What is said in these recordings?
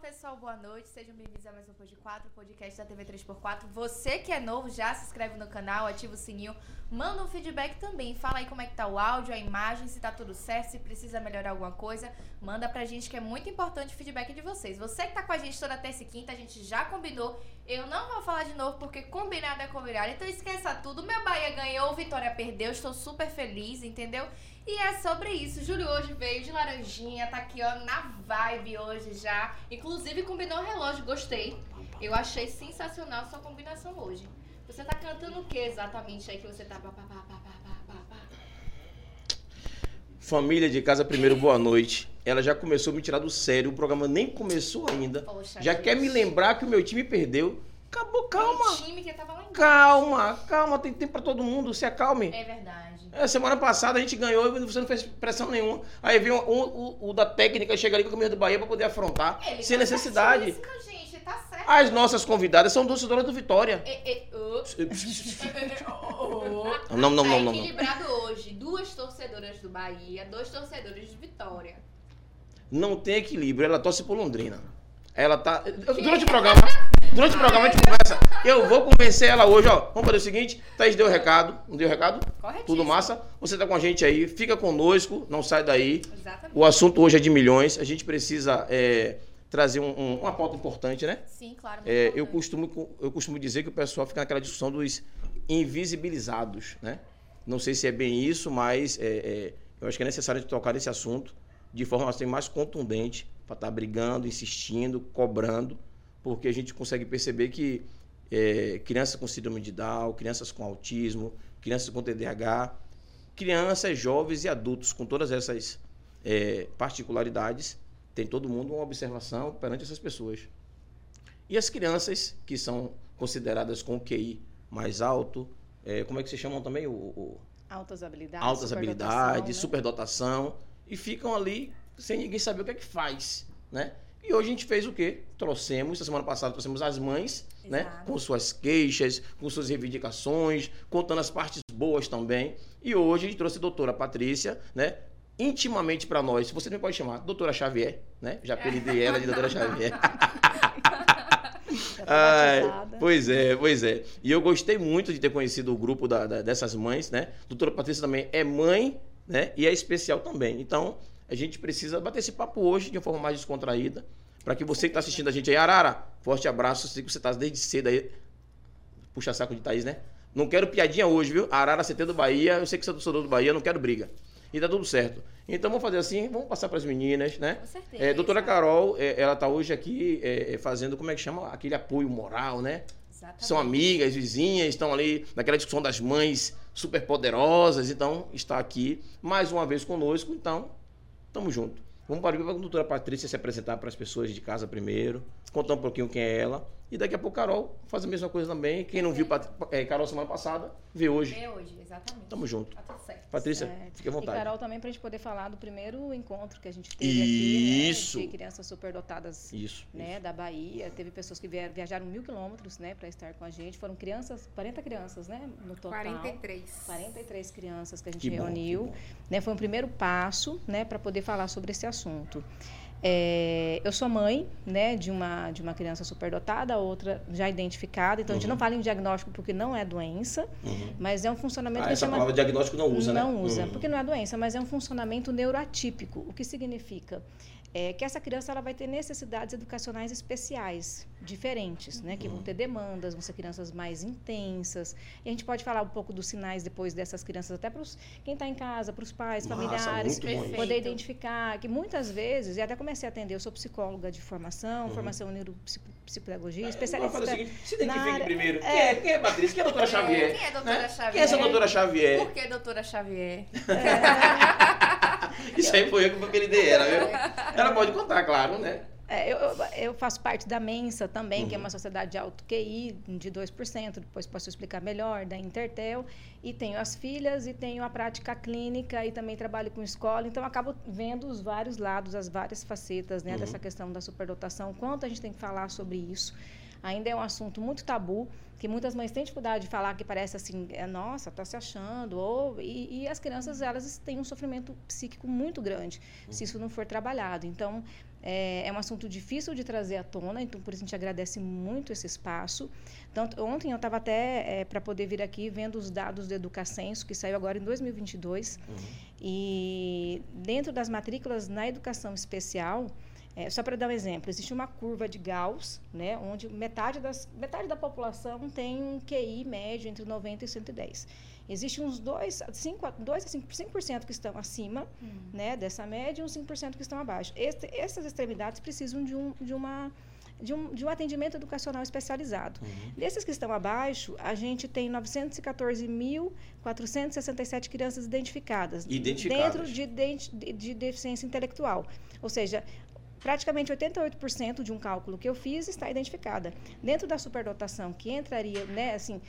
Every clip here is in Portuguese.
pessoal, boa noite. Sejam bem-vindos a mais um Pod 4, podcast da TV 3x4. Você que é novo, já se inscreve no canal, ativa o sininho, manda um feedback também. Fala aí como é que tá o áudio, a imagem, se tá tudo certo, se precisa melhorar alguma coisa. Manda pra gente que é muito importante o feedback de vocês. Você que tá com a gente toda terça e quinta, a gente já combinou. Eu não vou falar de novo porque combinado é combinado. Então esqueça tudo. Meu Bahia ganhou, Vitória perdeu. Estou super feliz, entendeu? E é sobre isso. Júlio hoje veio de laranjinha, tá aqui, ó, na vibe hoje já. Inclusive combinou o relógio, gostei. Eu achei sensacional sua combinação hoje. Você tá cantando o que exatamente aí que você tá. pá, pá, pá? Família de casa, primeiro, boa noite. Ela já começou a me tirar do sério, o programa nem começou ainda. Poxa, Já gente. quer me lembrar que o meu time perdeu. Acabou, calma. Time que tava lá embaixo. Calma, calma, tem tempo pra todo mundo, se acalme. É verdade. É, semana passada a gente ganhou e você não fez pressão nenhuma. Aí vem o, o- o da técnica, chega ali com a camisa do Bahia pra poder afrontar, Ele sem tá necessidade. gente, tá certo. As nossas convidadas são torcedoras do Vitória. E, e, ô. Não, não, tá não, não, não. equilibrado hoje. Duas torcedoras do Bahia, dois torcedores de Vitória. Não tem equilíbrio, ela torce por Londrina. Ela tá. Durante o programa, durante o programa a gente conversa. Eu vou convencer ela hoje, ó. Vamos fazer o seguinte: Thaís deu o recado. Não deu o recado? Corretíssimo. Tudo massa? Você tá com a gente aí, fica conosco, não sai daí. Exatamente. O assunto hoje é de milhões. A gente precisa é, trazer um- um- uma pauta importante, né? Sim, claro. É, eu, costumo, eu costumo dizer que o pessoal fica naquela discussão dos invisibilizados, né? Não sei se é bem isso, mas é, é, eu acho que é necessário tocar nesse assunto de forma assim, mais contundente, para estar brigando, insistindo, cobrando, porque a gente consegue perceber que é, crianças com síndrome de Down, crianças com autismo, crianças com TDAH, crianças, jovens e adultos com todas essas é, particularidades, tem todo mundo uma observação perante essas pessoas. E as crianças que são consideradas com QI mais alto, é, como é que se chamam também? O, o- Altas habilidades. altas superdotação, habilidades, né? superdotação, e ficam ali sem ninguém saber o que é que faz, né? E hoje a gente fez o quê? Trouxemos, a semana passada trouxemos as mães, né? Exato. Com suas queixas, com suas reivindicações, contando as partes boas também. E hoje a gente trouxe a doutora Patrícia, né? Intimamente para nós, você também pode chamar doutora Xavier, né? Já apelidei ela de doutora Xavier. Batizada. pois é, pois é. E eu gostei muito de ter conhecido o grupo da- da- dessas mães, né? Doutora Patrícia também é mãe, né? E é especial também. Então, a gente precisa bater esse papo hoje de uma forma mais descontraída. Para que você que está assistindo a gente aí, Arara, forte abraço. Sei que você está desde cedo aí. Puxa saco de Thaís, né? Não quero piadinha hoje, viu? Arara, CT do Bahia. Eu sei que você é torcedor do Bahia, não quero briga. E tá tudo certo. Então vamos fazer assim, vamos passar para as meninas, né? Com certeza. É, doutora Carol, é, ela tá hoje aqui é, é, fazendo, como é que chama? Aquele apoio moral, né? Exatamente. São amigas, vizinhas, estão ali naquela discussão das mães super poderosas, então está aqui mais uma vez conosco, então tamo junto. Vamos para a doutora Patrícia se apresentar para as pessoas de casa primeiro, contar um pouquinho quem é ela, e daqui a pouco Carol faz a mesma coisa também. Quem não viu é, Carol semana passada, vê hoje. É hoje, exatamente. Tamo junto. Tá tudo certo. Patrícia, Certo. fique à E vontade. Carol também para a gente poder falar do primeiro encontro que a gente teve aqui, Isso. né, de crianças superdotadas Isso. né, da Bahia. Teve pessoas que vieram, viajaram mil quilômetros né, para estar com a gente. Foram crianças, 40 crianças né, no total. 43. 43 crianças que a gente Que bom, reuniu. bom. né, foi um primeiro passo né, para poder falar sobre esse assunto. É, eu sou mãe né, de, uma, de uma criança superdotada, outra já identificada. Então, a gente Uhum. não fala em diagnóstico porque não é doença, Uhum. mas é um funcionamento Ah, que essa chama palavra diagnóstico não usa, né? não usa, Uhum. porque não é doença, mas é um funcionamento neuroatípico. O que significa? É que essa criança ela vai ter necessidades educacionais especiais, diferentes, né? Que vão ter demandas, vão ser crianças mais intensas. E a gente pode falar um pouco dos sinais depois dessas crianças, até para quem está em casa, para os pais, Massa, familiares, poder identificar que muitas vezes, e até comecei a atender, eu sou psicóloga de formação, Uhum. formação em neuropsicopedagogia, especialista. fazer o seguinte, se na identifique área- primeiro. Quem é, quem é Patrícia? Quem é a doutora Xavier? Quem é a doutora Né? Xavier? Quem é essa doutora Xavier? Por que doutora Xavier? Isso aí foi eu que apelidei ela, viu? Ela pode contar, claro, né? É, eu, eu- faço parte da Mensa também, que é Uhum. uma sociedade de alto QI, de 2%, depois posso explicar melhor, da Intertel. E tenho as filhas e tenho a prática clínica e também trabalho com escola. Então, acabo vendo os vários lados, as várias facetas né, Uhum. dessa questão da superdotação, quanto a gente tem que falar sobre isso. Ainda é um assunto muito tabu, que muitas mães têm dificuldade de falar que parece assim, é, nossa, tá se achando. Ou, e, e as crianças, elas têm um sofrimento psíquico muito grande, se isso não for trabalhado. Então, É, é, um assunto difícil de trazer à tona, então por isso a gente agradece muito esse espaço. Então, ontem eu estava até é, para poder vir aqui vendo os dados do Educacenso, que saiu agora em 2022. Uhum. E dentro das matrículas na educação especial, é, só para dar um exemplo, existe uma curva de Gauss, né, onde metade, das, metade da população tem um QI médio entre 90 e 110. Existem uns 2, 5, 2 a 5%, 5 que estão acima hum. né, dessa média e uns 5% que estão abaixo. Este, essas extremidades precisam de, um, de uma de um, de um, atendimento educacional especializado. Uhum. Desses que estão abaixo, a gente tem 914.467 crianças identificadas, identificadas. dentro de, de, de, deficiência intelectual. Ou seja, praticamente 88% de um cálculo que eu fiz está identificada. Dentro da superdotação, que entraria, né, assim,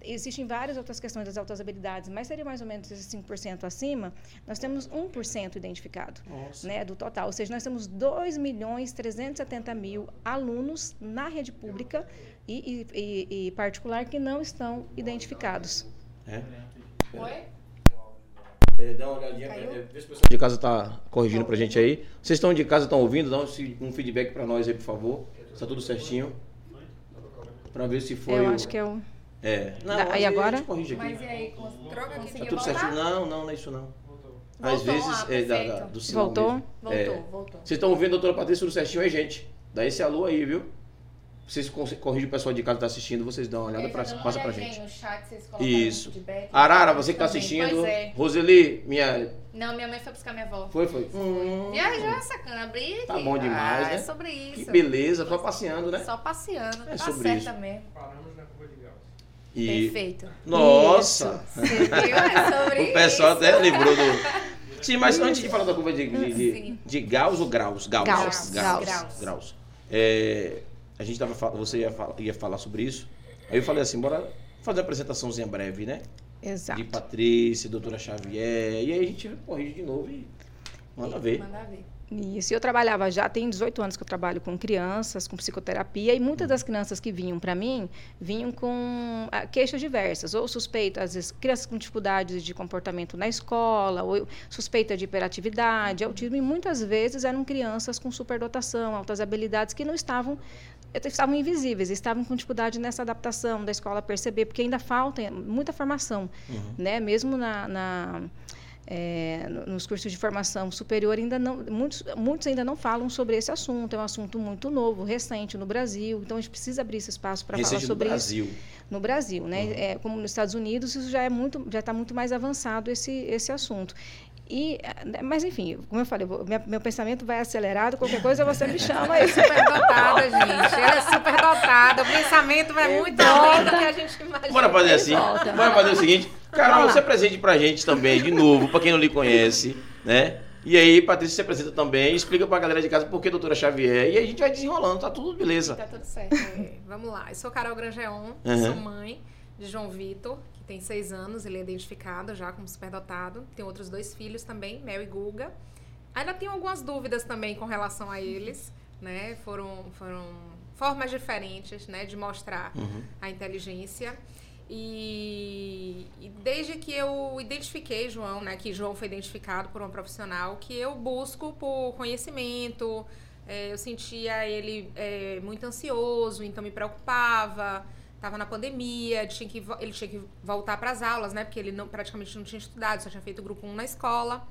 existem várias outras questões das altas habilidades, mas seria mais ou menos esses 5% acima, nós temos 1% identificado né, do total. Ou seja, nós temos 2 milhões 370 mil alunos na rede pública e, e, e particular que não estão identificados. É? Oi? É, dá uma olhadinha, é, vê se o pessoal de casa está corrigindo para a gente aí. Vocês estão de casa, estão ouvindo? Dá um, um feedback para nós aí, por favor. Está tudo certinho? Para ver se foi. Eu o... acho que é o. É. Não, da, aí agora? Mas e aí, troca aqui. Tá tudo certinho? Não, não, não é isso não. Voltou, Às vezes ah, é da, da, do sinal. Voltou? Mesmo. Voltou, é. voltou. Vocês estão ouvindo a doutora Patrícia tudo certinho aí, gente? Dá esse alô aí, viu? Vocês corrigem o pessoal de casa que está assistindo, vocês dão uma olhada, pra, passa pra gente. Chat, Isso. Arara, você que está assistindo. É. Roseli, minha. Não, minha mãe foi buscar minha avó. Foi, foi. Hum. Viajou essa cana, abri. Tá bom demais, ah, né? É sobre isso. Que beleza, só passeando, né? Só passeando. É tá sobre certa isso. mesmo. Paramos na curva de Gauss. E... Perfeito. Nossa! Isso. Você viu? É sobre o pessoal isso. até lembrou do. Sim, mas antes de falar da curva de, de, de, de Gauss ou Graus? Gauss. Gauss. Gauss. Gauss. Graus. É, a gente tava, você ia, ia falar sobre isso. Aí eu falei assim, bora fazer uma apresentaçãozinha breve, né? Exato. De Patrícia, doutora Xavier. E aí a gente corrige de novo e manda ver. Manda ver. Isso, eu trabalhava já, tem 18 anos que eu trabalho com crianças, com psicoterapia, e muitas das crianças que vinham para mim, vinham com ah, queixas diversas, ou suspeita, às vezes, crianças com dificuldades de comportamento na escola, ou suspeita de hiperatividade, autismo, e muitas vezes eram crianças com superdotação, altas habilidades, que não estavam estavam invisíveis, estavam com dificuldade nessa adaptação da escola a perceber, porque ainda falta muita formação, uhum. né? Mesmo na, na é, nos cursos de formação superior ainda não muitos, muitos ainda não falam sobre esse assunto é um assunto muito novo recente no Brasil então a gente precisa abrir esse espaço para falar sobre no Brasil. isso no Brasil né uhum. é, como nos Estados Unidos isso já é muito já está muito mais avançado esse esse assunto e, né, mas enfim, como eu falei, meu, meu, pensamento vai acelerado, qualquer coisa você me chama aí. Super dotada, gente. Ela é super dotada. O pensamento vai muito além do que a gente imagina. Bora fazer assim. Volta. Bora fazer o seguinte. Carol, você presente pra gente também, de novo, pra quem não lhe conhece, né? E aí, Patrícia se apresenta também, explica pra galera de casa por que doutora Xavier, e a gente vai desenrolando, tá tudo beleza. Tá tudo certo. É, vamos lá. Eu sou Carol Grangeon, uhum. sou mãe de João Vitor, que tem seis anos, ele é identificado já como superdotado. Tem outros dois filhos também, Mel e Guga. Ainda tenho algumas dúvidas também com relação a eles, né? Foram, foram formas diferentes, né, de mostrar uhum. a inteligência. E, e, desde que eu identifiquei João, né, que João foi identificado por um profissional, que eu busco por conhecimento, é, eu sentia ele é, muito ansioso, então me preocupava estava na pandemia, tinha que, ele tinha que voltar para as aulas, né? Porque ele não, praticamente não tinha estudado, só tinha feito grupo 1 na escola.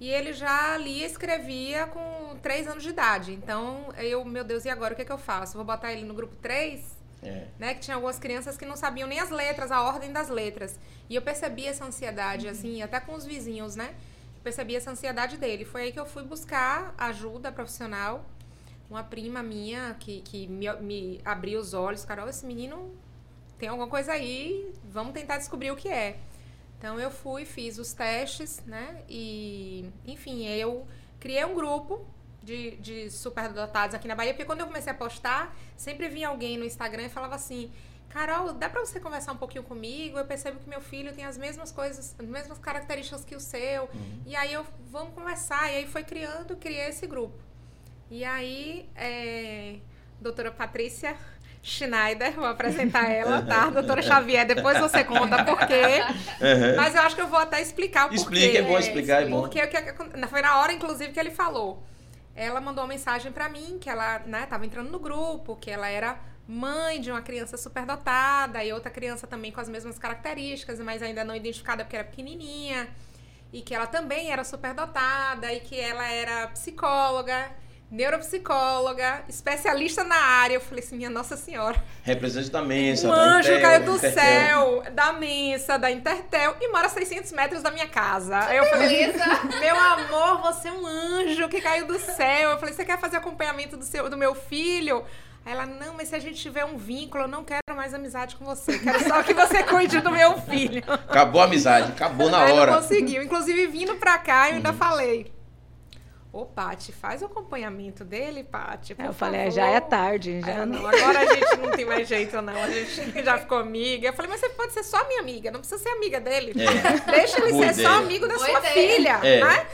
E ele já lia e escrevia com 3 anos de idade. Então, eu, meu Deus, e agora o que, é que eu faço? Vou botar ele no grupo 3? É. Né, que tinha algumas crianças que não sabiam nem as letras, a ordem das letras. E eu percebi essa ansiedade, uhum. assim, até com os vizinhos, né? Percebi essa ansiedade dele. Foi aí que eu fui buscar ajuda profissional uma prima minha que, que me, me abriu os olhos, Carol, esse menino tem alguma coisa aí, vamos tentar descobrir o que é. Então eu fui, fiz os testes, né? E, enfim, eu criei um grupo de, de superdotados aqui na Bahia, porque quando eu comecei a postar, sempre vinha alguém no Instagram e falava assim: Carol, dá pra você conversar um pouquinho comigo? Eu percebo que meu filho tem as mesmas coisas, as mesmas características que o seu. Uhum. E aí eu, vamos conversar. E aí foi criando, criei esse grupo. E aí, é, doutora Patrícia Schneider, vou apresentar ela, tá? Doutora Xavier, depois você conta por quê. Uhum. Mas eu acho que eu vou até explicar o porquê. Explica, é bom explicar, é bom. Porque foi na hora, inclusive, que ele falou. ela mandou uma mensagem para mim que ela, né, tava entrando no grupo, que ela era mãe de uma criança superdotada e outra criança também com as mesmas características, mas ainda não identificada porque era pequenininha, e que ela também era superdotada e que ela era psicóloga neuropsicóloga, especialista na área. Eu falei assim, minha Nossa Senhora. Representante da Mensa, um da anjo Intertel, caiu do Intertel. céu, da Mensa, da Intertel e mora a 600 metros da minha casa. Aí eu falei, Beleza. meu amor, você é um anjo que caiu do céu. Eu falei, você quer fazer acompanhamento do, seu, do meu filho? Aí ela, não, mas se a gente tiver um vínculo, eu não quero mais amizade com você. Quero só que você cuide do meu filho. Acabou a amizade, acabou na Aí hora. não conseguiu. Inclusive, vindo pra cá, eu ainda falei. Ô, Paty, faz o acompanhamento dele, Paty. eu falei, favor." já é tarde, já ela, não. não, agora a gente não tem mais jeito, não. A gente já ficou amiga. Eu falei, mas você pode ser só minha amiga, não precisa ser amiga dele. É. Deixa ele Boa ser ideia. só amigo da Boa sua ideia. filha, É. né?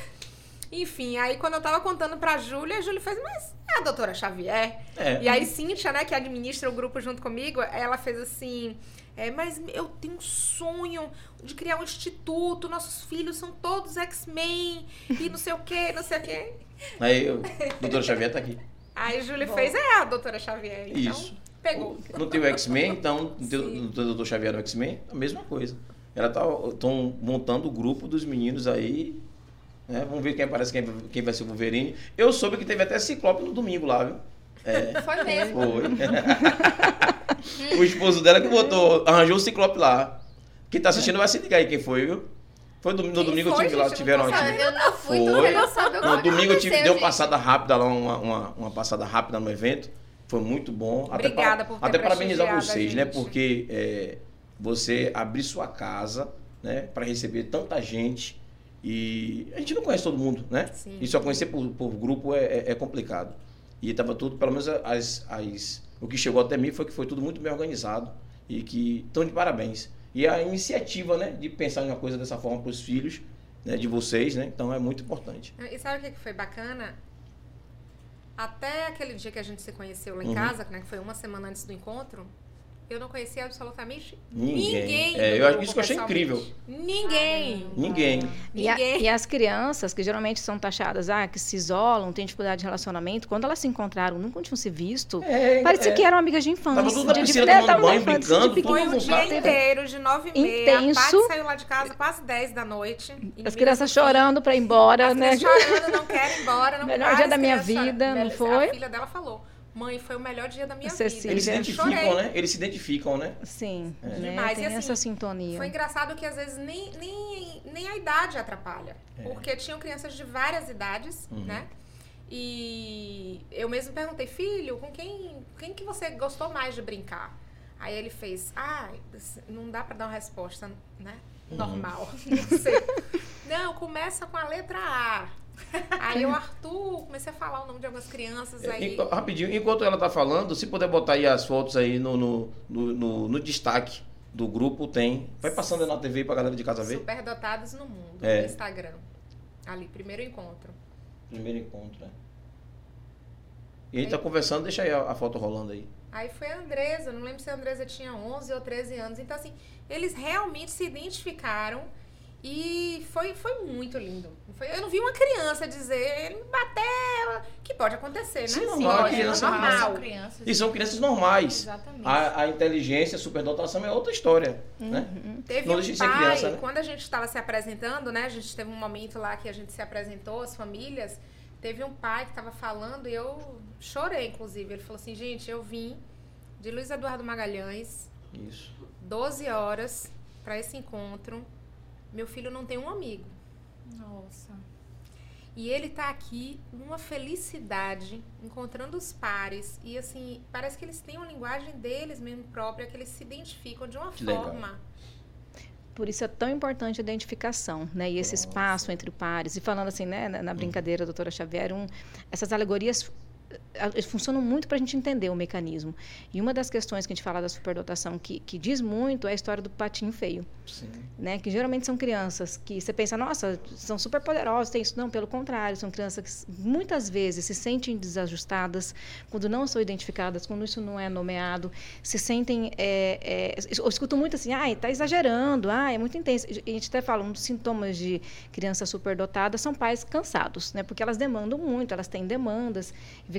Enfim, aí quando eu tava contando pra Júlia, a Júlia fez, mas é a doutora Xavier. É. E aí, Cíntia, né, que administra o grupo junto comigo, ela fez assim. É, mas eu tenho um sonho de criar um instituto, nossos filhos são todos X-Men, e não sei o quê, não sei o quê. Aí, eu, doutora Xavier tá aqui. Aí Júlia Bom. fez, é a doutora Xavier. Então, Isso. pegou. Não tem o X-Men, então não tem Sim. o doutor Xavier no X-Men, a mesma coisa. Ela tá estão montando o grupo dos meninos aí. né? Vamos ver quem aparece, quem, quem vai ser o Wolverine. Eu soube que teve até Ciclope no domingo lá, viu? É, Foi mesmo. foi. o esposo dela que botou, arranjou o Ciclope lá. Quem tá assistindo vai se ligar aí quem foi, viu? Foi no, no domingo foi, eu tive lá, tiveram sabendo. Eu não fui, então Foi. eu não sabia o que No domingo eu tive, dei uma passada rápida lá, uma, uma, uma passada rápida no evento. Foi muito bom. Obrigada até, por ter Até parabenizar vocês, né? Porque é, você abrir sua casa, né? Para receber tanta gente. E a gente não conhece todo mundo, né? Sim. E só conhecer por, por grupo é, é- é complicado. E tava tudo, pelo menos as, as, o que chegou até mim foi que foi tudo muito bem organizado. E que estão de parabéns. E a iniciativa, né? De pensar em uma coisa dessa forma para os filhos né, de vocês, né? Então é muito importante. E sabe o que que foi bacana? Até aquele dia que a gente se conheceu lá em Uhum. casa, né, que foi uma semana antes do encontro, eu não conhecia absolutamente Ninguém. ninguém. É, eu isso que eu achei incrível. Ninguém. Ninguém. E, a- Ninguém. e as crianças, que geralmente são taxadas, ah, que se isolam, têm dificuldade de relacionamento, quando elas se encaram, nunca tinham se visto, É, parecia é. que eram amigas de infância. Tava tudo na de- de- piscina né, tomando banho, infância, brincando, de Foi pequeno. o dia inteiro, de nove e meia. A Intenso. Paty saiu lá de casa quase 10 da noite. As crianças chorando pra ir embora, As né? crianças chorando, não querem ir embora. Não, Melhor dia da minha vida, não foi? A filha dela falou, mãe, foi o melhor dia da minha Cecília. vida. Eles se identificam, chorei. né? Eles se identificam, né? Sim, É. né? Demais. E tem assim, essa sintonia. Foi engraçado que às vezes nem, nem, nem a idade atrapalha. É. Porque tinham crianças de várias idades, Uhum. né? E eu mesmo perguntei, filho, com quem, quem que você gostou mais de brincar? Aí ele fez, ah, não dá pra dar uma resposta, né? Uhum. Normal. Não sei. Não, começa com a letra A. Aí eu, Arthur, comecei a falar o nome de algumas crianças É, aí. enqu- rapidinho, enquanto ela tá falando, se puder botar aí as fotos aí no, no, no, no- no destaque do grupo, tem. Vai passando aí na TV pra galera de casa ver. Superdotados no mundo, É. no Instagram. Ali, primeiro encontro. Primeiro encontro, né? E a gente tá conversando, deixa aí a, a foto rolando aí. Aí foi a Andresa, não lembro se a Andresa tinha 11 ou 13 anos. Então, assim, eles realmente se identificaram e foi, foi muito lindo. Foi- eu não vi uma criança dizer, ele me bateu, que pode acontecer, né? Sim, normal, pode, criança é normal. crianças. E são crianças normais. Exatamente. A, a inteligência, a superdotação é outra história, né? Teve Não um de pai, criança, né? quando a gente estava se apresentando, né? A gente teve um momento lá que a gente se apresentou, as famílias. Teve um pai que estava falando e eu chorei, inclusive. Ele falou assim, gente, eu vim de Luiz Eduardo Magalhães, Isso. 12 horas para esse encontro. Meu filho não tem um amigo. Nossa. E ele tá aqui numa felicidade, encontrando os pares. E assim, parece que eles têm uma linguagem deles mesmo própria, que eles se identificam de uma Que legal. forma. Por isso é tão importante a identificação, né? E esse espaço entre pares. E falando assim, né, na, na brincadeira, doutora Xavier, um, essas alegorias funcionam muito para a gente entender o mecanismo. E uma das questões que a gente fala da superdotação que, que diz muito é a história do patinho feio. Sim. Né? Que geralmente são crianças que você pensa, nossa, são super poderosas, tem isso. Não, pelo contrário, são crianças que muitas vezes se sentem desajustadas quando não são identificadas, quando isso não é nomeado, se sentem. É, é, eu escuto muito assim, ah, está exagerando, ah, é muito intenso. A gente até fala, um dos sintomas de criança superdotada são pais cansados, né? Porque elas demandam muito, elas têm demandas.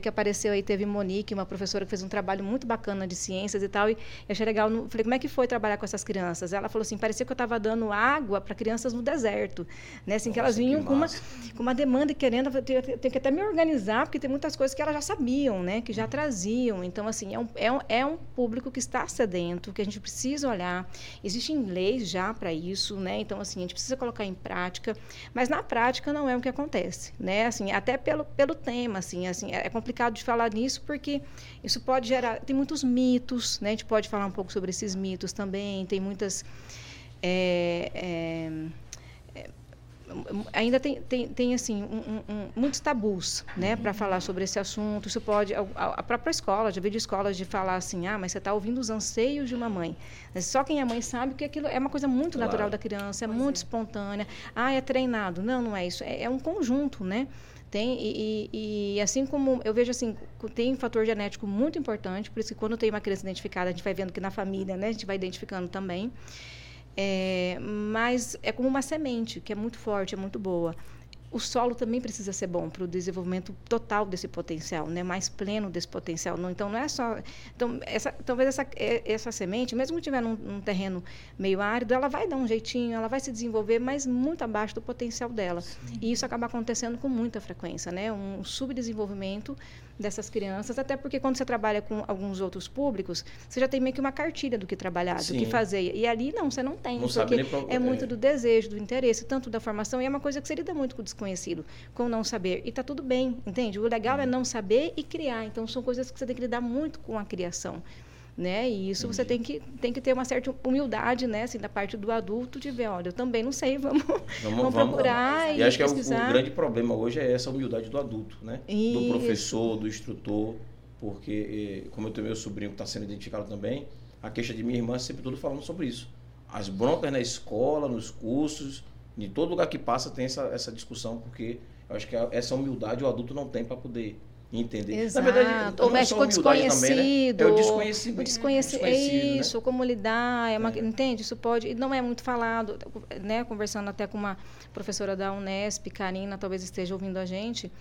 Que apareceu aí, teve Monique, uma professora que fez um trabalho muito bacana de ciências e tal, e eu achei legal. Falei, como é que foi trabalhar com essas crianças? Ela falou assim, parecia que eu estava dando água para crianças no deserto, né? Assim, Nossa, que elas vinham que com, uma, com uma demanda e querendo, eu tenho, que até me organizar, porque tem muitas coisas que elas já sabiam, né? Que já traziam. Então, assim, é um, é um, é um público que está sedento, que a gente precisa olhar. Existem leis já para isso, né? Então, assim, a gente precisa colocar em prática, mas na prática não é o que acontece, né? Assim, até pelo, pelo tema, assim, assim, é complicado de falar nisso porque isso pode gerar. Tem muitos mitos, né? A gente pode falar um pouco sobre esses mitos também. Tem muitas. É, é, é ainda tem, tem, tem assim um, um, muitos tabus né para falar sobre esse assunto isso pode a, a, própria escola já vi de escolas de falar assim ah mas você está ouvindo os anseios de uma mãe só quem é mãe sabe que aquilo é uma coisa muito claro. natural da criança é pois muito é. espontânea ah é treinado não não é isso é, é um conjunto né tem, e, e, e, assim como eu vejo assim, tem um fator genético muito importante, por isso que quando tem uma criança identificada, a gente vai vendo que na família, né, a gente vai identificando também. É, mas é como uma semente, que é muito forte, é muito boa o solo também precisa ser bom para o desenvolvimento total desse potencial, né? mais pleno desse potencial. Não, então, não é só. Então, essa, talvez essa, é, essa semente, mesmo que tiver num, num, terreno meio árido, ela vai dar um jeitinho, ela vai se desenvolver, mas muito abaixo do potencial dela. Sim. E isso acaba acontecendo com muita frequência, né? um subdesenvolvimento dessas crianças, até porque quando você trabalha com alguns outros públicos, você já tem meio que uma cartilha do que trabalhar, Sim. do que fazer. E ali não, você não tem, não porque é muito do desejo, do interesse, tanto da formação, e é uma coisa que você lida muito com o desconhecido, com o não saber. E está tudo bem, entende? O legal hum. é não saber e criar. Então, são coisas que você tem que lidar muito com a criação né? E isso Entendi. você tem que, tem que ter uma certa humildade, né? Assim, da parte do adulto de ver, olha, eu também não sei, vamos, vamos, vamos procurar vamos. e, e acho pesquisar. que é o, o, grande problema hoje é essa humildade do adulto, né? Isso. Do professor, do instrutor, porque eh, como eu tenho meu sobrinho que está sendo identificado também, a queixa de minha irmã é sempre tudo falando sobre isso. As broncas na escola, nos cursos, em todo lugar que passa tem essa, essa discussão, porque eu acho que essa humildade o adulto não tem para poder entender. Exato. Na verdade, o desconhecido. Também, né? É o desconhecido. O desconheci né? isso, né? como lidar, é uma, é. entende? Isso pode, não é muito falado, né? Conversando até com uma professora da Unesp, Karina, talvez esteja ouvindo a gente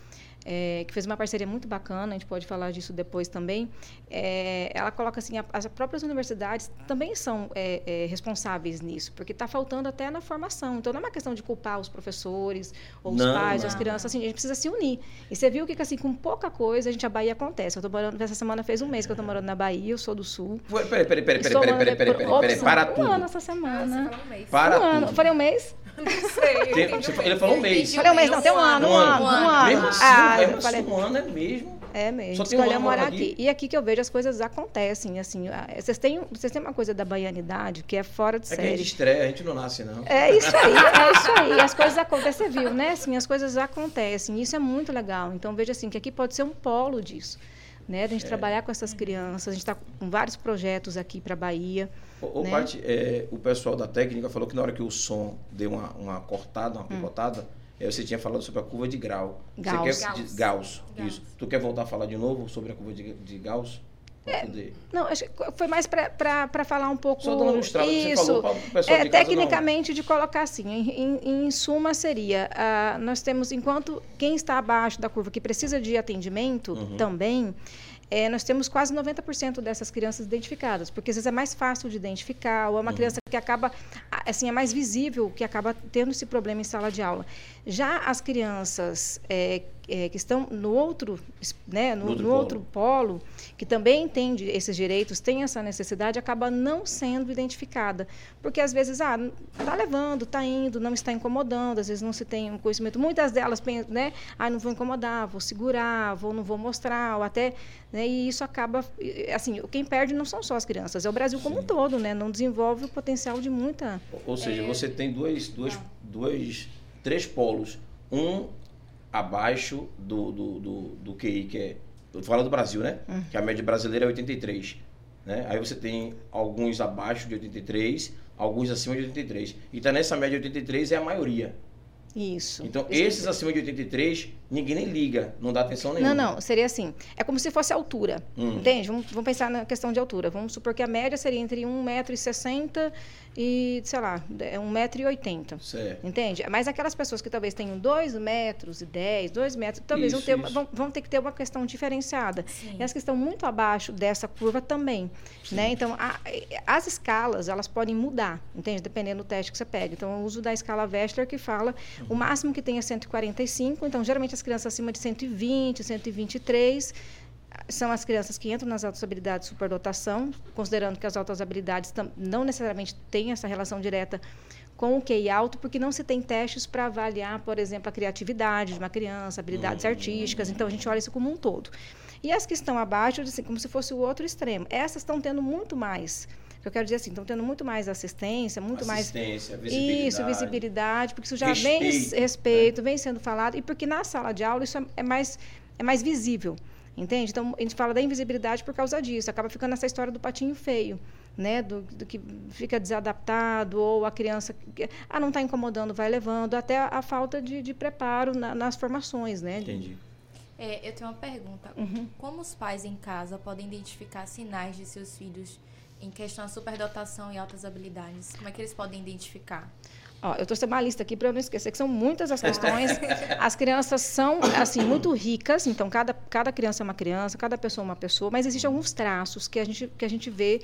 é, que fez uma parceria muito bacana, a gente pode falar disso depois também. É, ela coloca assim, a, as próprias universidades também são é, é responsáveis nisso, porque está faltando até na formação. Então não é uma questão de culpar os professores ou os não, pais, não. ou as crianças, assim, a gente precisa se unir. E você viu que assim, com pouca coisa a gente a Bahia acontece. Eu tô morando, essa semana fez um mês que eu estou morando na Bahia, eu sou do Sul. Peraí, peraí, peraí, peraí, peraí, peraí, peraí, peraí, peraí, para tudo. Um ano essa semana. Ah, um mês. Para um tudo. Ano. Falei um mês? Não sei. Tem, ele falou um mês. Falei um mês, não, tem um ano, um ano. Um ano. Mesmo assim, ah, mesmo assim, um ano é mesmo. É mesmo. Só Escolheu morar aqui. aqui. E aqui que eu vejo as coisas acontecem, assim. Vocês têm, vocês têm uma coisa da baianidade que é fora de é série. Que a gente estreia, a gente não nasce, não. É isso aí, é isso aí. As coisas acontecem, você viu, né? Assim, as coisas acontecem. Isso é muito legal. Então, veja assim, que aqui pode ser um polo disso. Né, a gente é. trabalhar com essas crianças, a gente está com vários projetos aqui para a Bahia. O, né? Paty, é, o pessoal da técnica falou que na hora que o som deu uma, uma cortada, uma hum. picotada, hum você tinha falado sobre a curva de grau. Gauss. Você quer, Gauss. De, Gauss, Gauss. Isso. Tu quer voltar a falar de novo sobre a curva de, de Gauss? É, não, foi mais para falar um pouco. Só dando isso. Você falou para o pessoal é, de tecnicamente, de colocar assim, em, em, em suma seria, uh, nós temos, enquanto quem está abaixo da curva que precisa de atendimento uhum. também, é, nós temos quase 90% dessas crianças identificadas, porque às vezes é mais fácil de identificar, ou é uma uhum. criança que acaba, assim, é mais visível, que acaba tendo esse problema em sala de aula. Já as crianças é, é, que estão no outro, né, no, no, outro, no polo. outro, polo. que também entende esses direitos, tem essa necessidade, acaba não sendo identificada. Porque às vezes, ah, está levando, está indo, não está incomodando, às vezes não se tem um conhecimento. Muitas delas pensam, né, ah, não vou incomodar, vou segurar, vou, não vou mostrar, ou até, né, e isso acaba, assim, quem perde não são só as crianças, é o Brasil como Sim. um todo, né, não desenvolve o potencial de muita... Ou seja, é... você tem duas, duas, duas, três polos. Um abaixo do, do, do, do QI, que é Tô falando do Brasil, né? Hum. Que a média brasileira é 83. Né? Aí você tem alguns abaixo de 83, alguns acima de 83. E tá nessa média de 83 é a maioria. Isso. Então, Isso esses acima de 83, ninguém nem liga, não dá atenção nenhuma. Não, não, seria assim. É como se fosse altura. Hum. Entende? Vamos, vamos pensar na questão de altura. Vamos supor que a média seria entre 1,60m e, sei lá, é 1,80m. Certo. Entende? Mas aquelas pessoas que talvez tenham 2 metros e 10, 2 metros, talvez vão, Isso, ter, uma- isso. vão, vão ter que ter uma questão diferenciada. Sim. E as que estão muito abaixo dessa curva também. Né? Então, a- as escalas, elas podem mudar, entende? Dependendo do teste que você pega. Então, eu uso da escala Wechsler, que fala o máximo que tem é 145. Então, geralmente, as crianças acima de 120, 123 são as crianças que entram nas altas habilidades de superdotação, considerando que as altas habilidades não necessariamente têm essa relação direta com o QI alto, porque não se tem testes para avaliar, por exemplo, a criatividade de uma criança, habilidades artísticas. Então, a gente olha isso como um todo. E as que estão abaixo, assim, como se fosse o outro extremo. Essas estão tendo muito mais. Eu quero dizer assim, estão tendo muito mais assistência, muito mais Assistência, visibilidade. isso, visibilidade, porque isso já vem Respeito, né? respeito, vem sendo falado, e porque na sala de aula isso é, é mais, é mais visível, entende? Então, a gente fala da invisibilidade por causa disso, acaba ficando essa história do patinho feio, né? Do, do que fica desadaptado, ou a criança, que- ah, não está incomodando, vai levando, até a, a falta de, de preparo na- nas formações, né? Entendi. É, eu tenho uma pergunta. Uhum. Como os pais em casa podem identificar sinais de seus filhos em questão à superdotação e altas habilidades? Como é que eles podem identificar? Ó, eu trouxe uma lista aqui para eu não esquecer que são muitas as questões. As crianças são assim muito ricas, então cada, cada criança é uma criança, cada pessoa é uma pessoa, mas existem alguns traços que a gente que a gente vê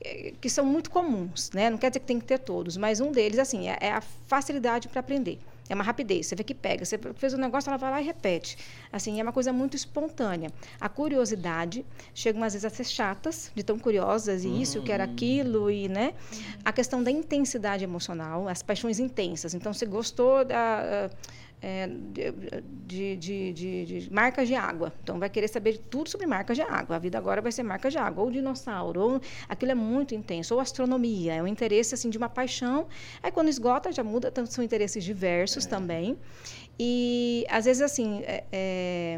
eh, que são muito comuns, né? Não quer dizer que tem que ter todos, mas um deles assim é, é a facilidade para aprender. É uma rapidez, você vê que pega, você fez um negócio, ela vai lá e repete. Assim, é uma coisa muito espontânea. A curiosidade, chegam às vezes a ser chatas, de tão curiosas, e isso, eu quero aquilo, e, né? A questão da intensidade emocional, as paixões intensas. Então, você gostou da, é, de, de, de, de marcas de água. Então, vai querer saber tudo sobre marcas de água. A vida agora vai ser marcas de água. Ou dinossauro, ou aquilo é muito intenso. Ou astronomia, é um interesse assim, de uma paixão. Aí, quando esgota, já muda, então, são interesses diversos também. E, às vezes, assim, é, é,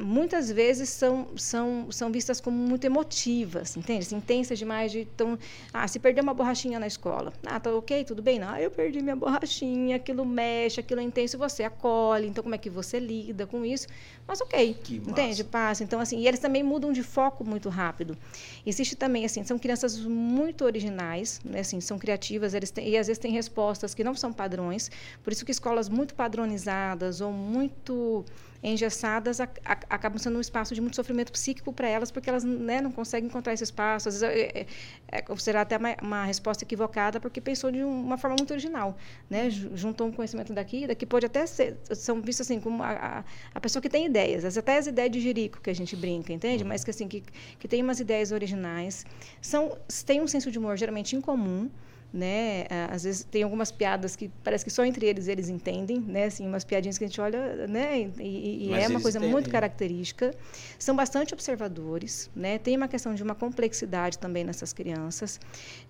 muitas vezes são, são, são vistas como muito emotivas, entende? Intensas demais. De, então, ah, se perder uma borrachinha na escola. Ah, tá ok, tudo bem? Não, ah, eu perdi minha borrachinha, aquilo mexe, aquilo é intenso, você acolhe. Então, como é que você lida com isso? Mas ok, Que entende? massa. Passa. Então, assim, e eles também mudam de foco muito rápido. Existe também, assim, são crianças muito originais, né? assim, são criativas, eles têm, e às vezes têm respostas que não são padrões. Por isso que escolas muito padronizadas ou muito engessadas a- a- acabam sendo um espaço de muito sofrimento psíquico para elas, porque elas né, não conseguem encontrar esse espaço. Às vezes é, é, é até uma, uma resposta equivocada, porque pensou de um- uma forma muito original. Né? Ju- Juntou um conhecimento daqui, daqui pode até ser, são vistos assim como a, a, a pessoa que tem ideias, as- até as ideias de jerico que a gente brinca, entende? Mas que assim, que, que tem umas ideias originais, são, tem um senso de humor geralmente incomum, né? Às vezes tem algumas piadas que parece que só entre eles eles entendem, né? Assim, umas piadinhas que a gente olha, né? E, e- é uma coisa muito entendem. característica. São bastante observadores, né? Tem uma questão de uma complexidade também nessas crianças.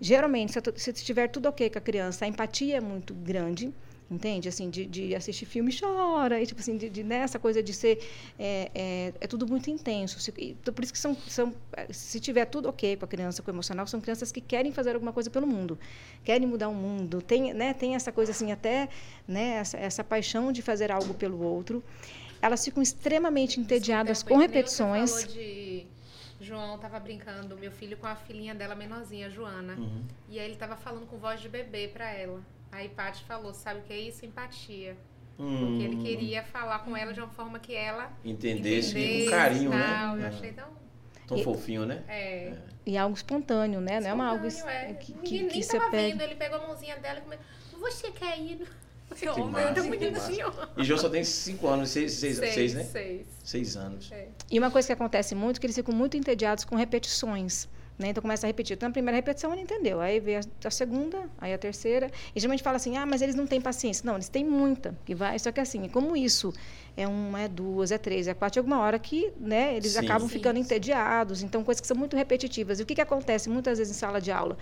Geralmente, se, se tiver tudo ok com a criança, a empatia é muito grande. Entende? Assim, de, de assistir filme e chora, e tipo assim, de, de, nessa coisa de ser. É, é, é tudo muito intenso. Se- e por isso que são, são. Se tiver tudo ok com a criança, com o emocional, são crianças que querem fazer alguma coisa pelo mundo, querem mudar o mundo. Tem, né, tem essa coisa assim, até né, essa, essa paixão de fazer algo pelo outro. Elas ficam extremamente entediadas com Interrompendo, Você repetições. João tava brincando, meu filho com a filhinha dela menorzinha, Joana. Uhum. E aí ele tava falando com voz de bebê pra ela. Aí Paty falou, sabe o que é isso? Empatia. Porque ele Hum, queria falar com ela de uma forma que ela Entendesse entendesse com carinho, tal. né? Eu achei tão... Tão E- fofinho, né? É, E algo espontâneo, né? Não é uma algo espontâneo, é. que, que, que nem tava pega. vendo, ele pegou a mãozinha dela e começou, você quer ir? Que Oh, massa, que bonitinho. E João só tem 5 anos, 6, seis, Seis, seis, né? seis. 6 anos. É. E uma coisa que acontece muito é que eles ficam muito entediados com repetições. Né? Então começa a repetir. Então, na primeira repetição ele entendeu. Aí vem a, a segunda, aí a terceira. E geralmente fala assim: ah, mas eles não têm paciência. Não, eles têm muita. Que vai, só que assim, como isso é uma, é duas, é três, é quatro, chega uma hora que né, eles Sim. acabam Sim. ficando entediados. Então, coisas que são muito repetitivas. E o que, que acontece muitas vezes em sala de aula?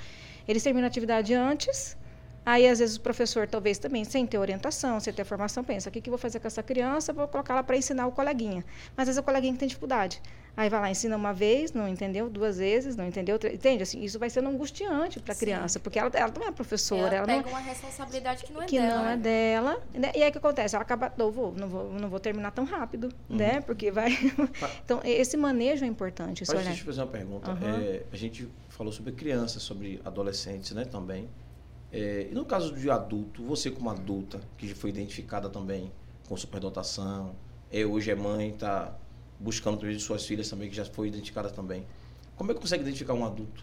Eles terminam a atividade antes Aí, às vezes, o professor, talvez também, sem ter orientação, sem ter formação, pensa: o que, que eu vou fazer com essa criança? Vou colocar ela para ensinar o coleguinha. Mas, às vezes, o coleguinha tem dificuldade. Aí vai lá, ensina uma vez, não entendeu, duas vezes, não entendeu, três, entende? Assim, isso vai sendo angustiante para a criança, porque ela, ela não é professora. Ela, ela pega não, uma responsabilidade que não é que dela. não né? é dela. Né? E aí o que acontece? Ela acaba, não vou, não vou, não vou terminar tão rápido, né? Porque vai. então, esse manejo é importante. Olhar. deixa eu fazer uma pergunta. Aham. É, a gente falou sobre crianças, sobre adolescentes, né, também. É, e no caso de adulto, você como adulta, que já foi identificada também com superdotação, é, hoje é mãe, está buscando também de suas filhas também, que já foi identificada também. Como é que consegue identificar um adulto?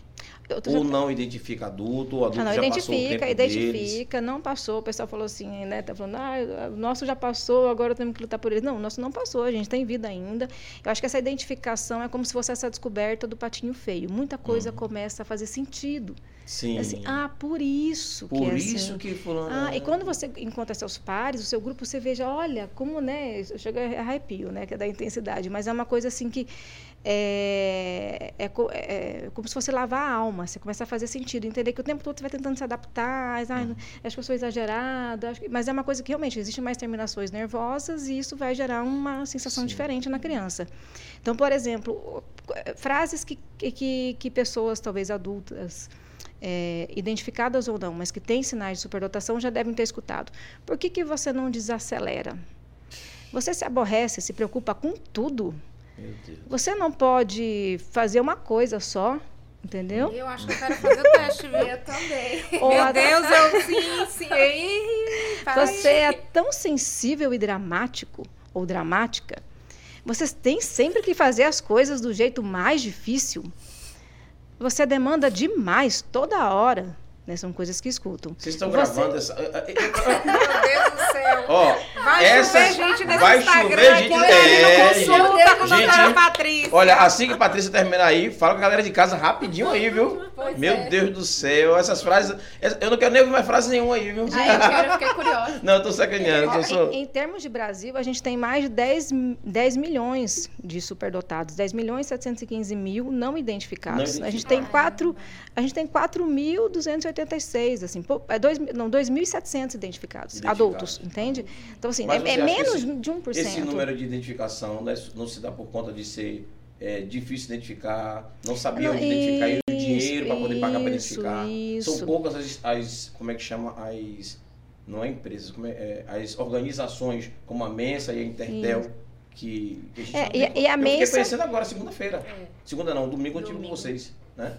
Ou não identifica adulto, o adulto Ah, não, já passou o identifica, tempo deles. identifica, não passou. O pessoal falou assim, né? Tá falando, ah, o nosso já passou, agora temos que lutar por ele. Não, o nosso não passou, a gente tem vida ainda. Eu acho que essa identificação é como se fosse essa descoberta do patinho feio. Muita coisa começa a fazer sentido. Sim. Assim, ah, por isso que Por é isso assim. que fulano... Ah, e quando você encontra seus pares, o seu grupo, você veja, olha, como, né, chega a arrepio, né, que é da intensidade, mas é uma coisa assim que é, é, co- é como se fosse lavar a alma, você começa a fazer sentido, entender que o tempo todo você vai tentando se adaptar, ah, Uhum. acho que eu sou exagerada, mas é uma coisa que realmente existe mais terminações nervosas e isso vai gerar uma sensação Sim. diferente na criança. Então, por exemplo, frases que, que, que pessoas, talvez adultas, é, identificadas ou não, mas que têm sinais de superdotação, já devem ter escutado. Por que, que você não desacelera? Você se aborrece, se preocupa com tudo. Meu Deus. Você não pode fazer uma coisa só, entendeu? Eu acho que eu quero fazer o teste, viu? Eu também. Ou Meu a- Deus, eu sim, sim. Você é tão sensível e dramático ou dramática. Você tem sempre que fazer as coisas do jeito mais difícil. Você demanda demais toda hora. Né? São coisas que escutam. Vocês estão Você- gravando essa... Meu Deus do céu. Ó, Vai essas- chover gente nesse vai Instagram chover gente- é, consulta com a gente. doutora Patrícia. Olha, assim que a Patrícia terminar aí, fala com a galera de casa rapidinho aí, viu? Pois Meu é. Deus do céu, essas frases. Eu não quero nem ouvir mais frase nenhuma aí, viu? Ai, eu quero, fiquei curiosa. Não, eu tô sacaneando. Eu sou... em, em termos de Brasil, a gente tem mais de 10, mi- 10 milhões de superdotados, 10 milhões e 715 mil não identificados. Não a gente tem a gente tem 4.286, assim, é dois, não, 2.700 identificados, Identificados. adultos, entende? Então assim, Mas é, é menos esse- de 1%. Esse número de identificação né, não se dá por conta de ser é, difícil identificar, não sabia Não, onde identificar e o isso, dinheiro para poder pagar para isso, identificar. isso. São poucas as, as- como é que chama, as, não é empresas, como é, é, as organizações como a Mensa e a Intertel, que, que a gente É, e- e a Eu fiquei Mensa- conhecendo agora, segunda-feira. É. Segunda não, domingo eu tive com Domingo. vocês, né?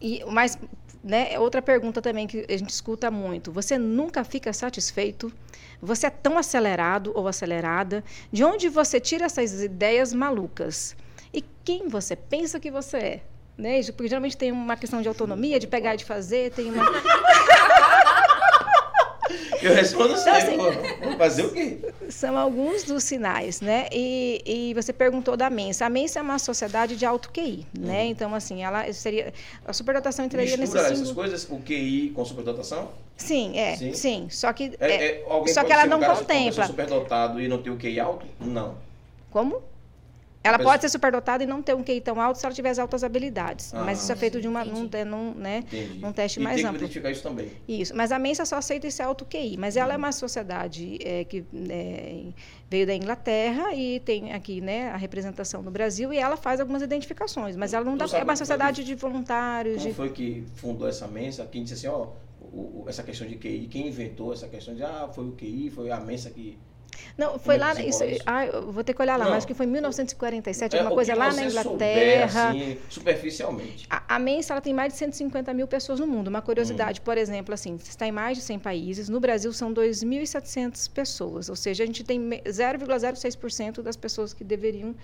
E, mas, né, outra pergunta também que a gente escuta muito. Você nunca fica satisfeito? Você é tão acelerado ou acelerada? De onde você tira essas ideias malucas? E quem você pensa que você é? Né? Porque geralmente tem uma questão de autonomia, de pegar e de fazer, tem uma... Eu respondo Então, sempre, assim, pô, vou fazer o quê? São alguns dos sinais, né? E, e você perguntou da Mensa. A Mensa é uma sociedade de alto QI, né? Então, assim, ela seria... A superdotação entraria nesse Mistura essas símbolo... coisas, o QI com superdotação? Sim, é, Sim. sim. Só que... É, é, é, só que ela ser um não cara contempla. superdotado e não ter o QI alto? Não. Como? Ela pode ser superdotada e não ter um QI tão alto se ela tiver as altas habilidades. Ah, mas isso é feito de uma, num, te- num, né, Entendi. num teste e mais tem que amplo. identificar isso também. Isso. Mas a Mensa só aceita esse alto QI. Mas ela é Uhum. uma sociedade é, que é, veio da Inglaterra e tem aqui né, a representação no Brasil e ela faz algumas identificações. Mas ela não dá. É uma é sociedade que- de voluntários. Como De, foi que fundou essa mensa? Quem disse assim, ó, o- o- essa questão de QI, quem inventou essa questão de, ah, foi o QI, foi a mensa que... não, foi é lá. que Isso, ah, vou ter que olhar lá, Não. mas acho que foi em 1947, É, alguma o coisa lá na souber, Inglaterra. assim, superficialmente. A, a Mensa ela tem mais de 150 mil pessoas no mundo. Uma Hum. curiosidade, por exemplo, assim, está em mais de 100 países. No Brasil são 2.700 pessoas. Ou seja, a gente tem me- 0,06% das pessoas que deveriam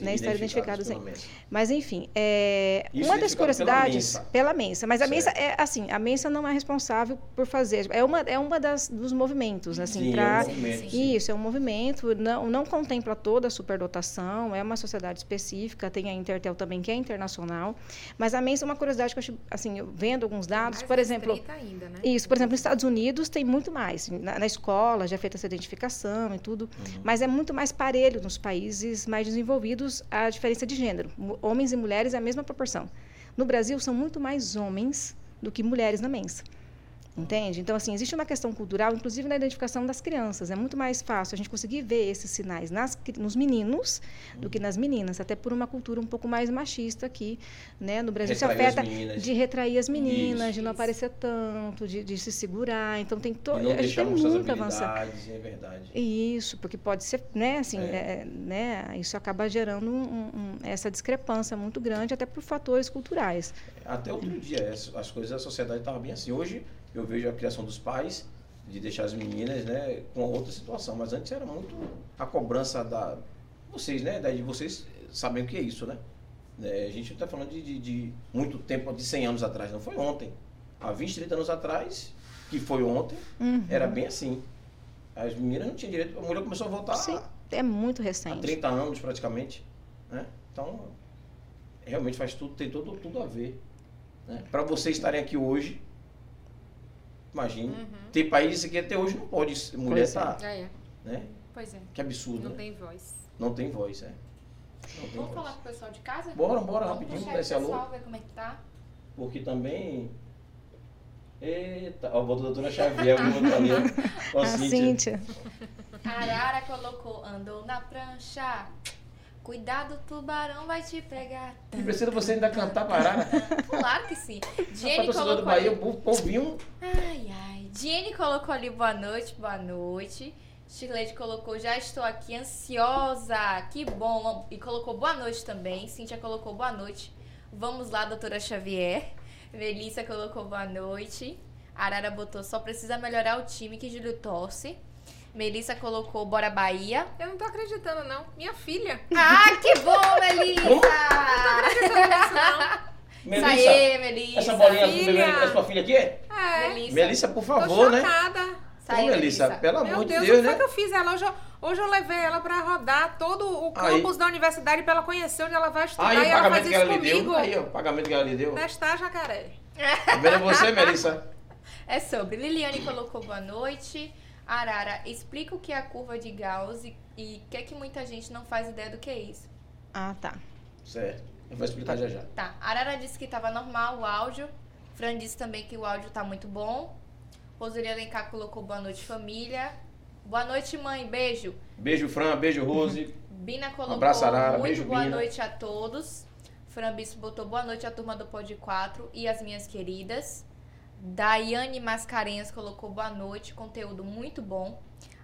se né, estar aí. mensa. Mas, enfim, é, uma das identificado pela curiosidades Mensa. pela Mensa. Mas a Certo. Mensa é assim, a Mensa não é responsável por fazer. É uma, é uma das, dos movimentos, assim, Sim, é para um movimento, sim. isso, é um movimento, não, não contempla toda a superdotação, é uma sociedade específica, tem a Intertel também, que é internacional, mas a Mensa é uma curiosidade que eu acho, assim, eu vendo alguns dados, Mais por exemplo, ainda, né? isso, por exemplo, nos Estados Unidos tem muito mais, na, na escola já é feita essa identificação e tudo, Uhum. mas é muito mais parelho nos países mais desenvolvidos a diferença de gênero, homens e mulheres é a mesma proporção. No Brasil são muito mais homens do que mulheres na Mensa. Entende? Então, assim, existe uma questão cultural, inclusive na identificação das crianças. É muito mais fácil a gente conseguir ver esses sinais nas, nos meninos do que nas meninas, até por uma cultura um pouco mais machista aqui, né? No Brasil Retrair se afeta de retrair as meninas, Isso, de não isso. aparecer tanto, de, de se segurar. Então, tem todo. A gente tem muito avançado. é verdade. Isso, porque pode ser, né, assim, É. é, né, isso acaba gerando um- um- essa discrepância muito grande, até por fatores culturais. Até outro dia, as, as coisas da sociedade estavam bem assim. Hoje eu vejo a criação dos pais de deixar as meninas, né, com outra situação. Mas antes era muito a cobrança da vocês, né, daí de vocês sabem o que é isso, né? É, a gente está falando de, de, de muito tempo, de 100 anos atrás, não foi ontem. Há 20, 30 anos atrás, que foi ontem, Uhum. era bem assim. As meninas não tinham direito, a mulher começou a voltar Sim, é muito há recente. 30 anos praticamente, né? Então, realmente faz tudo, tem tudo, tudo a ver. Né? Para vocês estarem aqui hoje, imagine, tem países que até hoje não pode mulher Pois é. estar, É, é. né? Pois é. Que absurdo, Não né? tem voz. Não tem voz, é. Não tem Vamos voz. falar com o pessoal de casa? Bora, bora, Vamos rapidinho, puxar esse o alô. pessoal, ver como é que tá. Porque também. Eita, ó, botou a doutora Xavier, botou ali. Ó, A Cíntia. Cíntia. Arara colocou, andou na prancha. Cuidado, tubarão vai te pegar. Não precisa você ainda cantar parada. Claro que sim. Jenny torcedor do colocou Bahia, ali. o povinho. Ai, ai. Jenny colocou ali boa noite, boa noite. Shirley colocou já estou aqui ansiosa. Que bom. E colocou boa noite também. Cíntia colocou boa noite. Vamos lá, doutora Xavier. Melissa colocou boa noite. Arara botou só precisa melhorar o time que Júlio torce. Melissa colocou bora Bahia. Eu não tô acreditando, não. Minha filha. Ah, que bom, Melissa! Como? Isso Melissa, aí, Melissa. essa bolinha Filha. é sua filha aqui? É. Melissa. Melissa, por Tô favor, né? chocada. Isso aí, Ô, Melissa, pelo Meu amor Deus, de Deus, o que foi né? que eu fiz ela? Hoje eu, hoje eu levei ela pra rodar todo o Aí. campus da universidade pra ela conhecer onde ela vai estudar Aí o e ela faz pagamento que isso ela comigo. deu. Aí, ó, o pagamento que ela lhe deu. Testar jacaré. Tá vendo você, Melissa? É sobre. Liliane colocou boa noite. Arara, explica o que é a curva de Gauss e e o que é que muita gente não faz ideia do que é isso. Ah, tá. Certo. Eu vou explicar já já. Tá, Arara disse que tava normal o áudio. Fran disse também que o áudio tá muito bom. Roseli Alencar colocou boa noite, família. Boa noite, mãe. Beijo. Beijo, Fran. Beijo, Rose. Bina colocou abraço, Arara. muito Beijo, boa Bina. noite a todos. Fran Bispo botou boa noite à turma do Pod 4 e as minhas queridas. Daiane Mascarenhas colocou boa noite, conteúdo muito bom.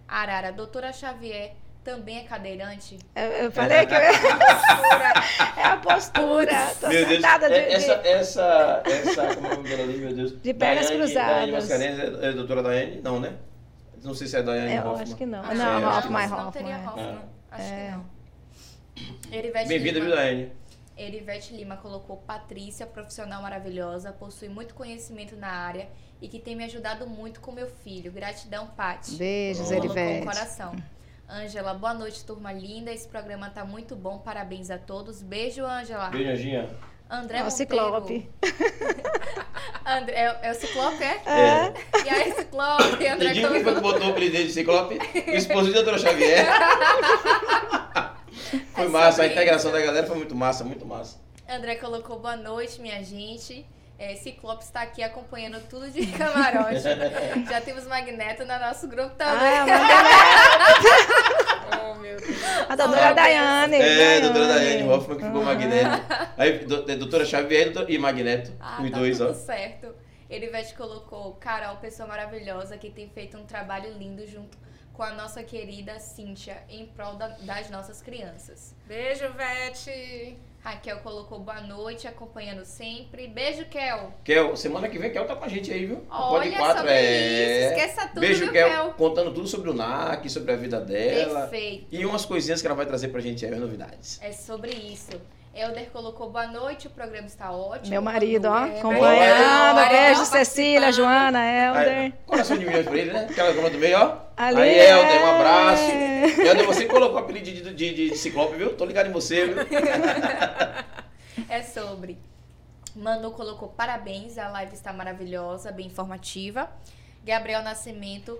Arara, doutora Xavier também é cadeirante? Eu, eu falei que é a postura. Tô Meu Deus. sentada de, é- essa, de- essa, essa, como é o nome dela ali, meu Deus? De pernas Daiane- cruzadas. Daiane Mascarenhas é, é a doutora Daiane? Não, né? Não sei se é Daiane É, eu Hoffmann. acho que não. Acho não, acho Hoffman, que Não Hoffman. teria é. Hoffman. Acho É. que não. Erivete Bem-vinda, Lima. viu, Daiane? Erivete Lima colocou Patrícia, profissional maravilhosa, possui muito conhecimento na área e que tem me ajudado muito com meu filho. Gratidão, Paty. Beijos, Colocou Colocou um Erivete. coração. Ângela, boa noite, turma linda. Esse programa tá muito bom. Parabéns a todos. Beijo, Ângela. Beijo, Anjinha. André Monteiro. Ciclope. André, é, é o Ciclope, é? É. E aí, Ciclope, André E quem foi que botou o apelido de Ciclope? O esposo de doutora Xavier. Foi É massa, a integração da galera foi muito massa, muito massa. André colocou boa noite, minha gente. É, Ciclope está aqui acompanhando tudo de camarote. Já temos Magneto no nosso grupo também. Ah, manda Oh, meu Deus. a doutora Daiane. É, doutora Daiane Hoffman que ficou Magneto. Aí, do- doutora Xavier e Magneto. Ah, os tá dois, tudo ó. certo. Erivete colocou Carol, pessoa maravilhosa, que tem feito um trabalho lindo junto com a nossa querida Cíntia, em prol da- das nossas crianças. Beijo, Vete. Raquel colocou boa noite, acompanhando sempre. Beijo, Kel. Kel, semana que vem Kel tá com a gente aí, viu? Olha quatro, sobre é. isso, esqueça tudo, Beijo, viu, Kel, Kel? contando tudo sobre o NAC, sobre a vida dela. Perfeito. E umas coisinhas que ela vai trazer pra gente aí, as novidades. É sobre isso. Elder colocou boa noite, o programa está ótimo. Meu marido, ó, é, acompanhando. Beijo, Cecília, Joana, Aí, Helder. coração de milhões pra ele, né? Aquela cama do meio, ó. Ali aí, é. Helder, um abraço. Helder, você que colocou o apelido de, de, de, de Ciclope, viu? Tô ligado em você, viu? É sobre. Manu colocou parabéns, a live está maravilhosa, bem informativa. Gabriel Nascimento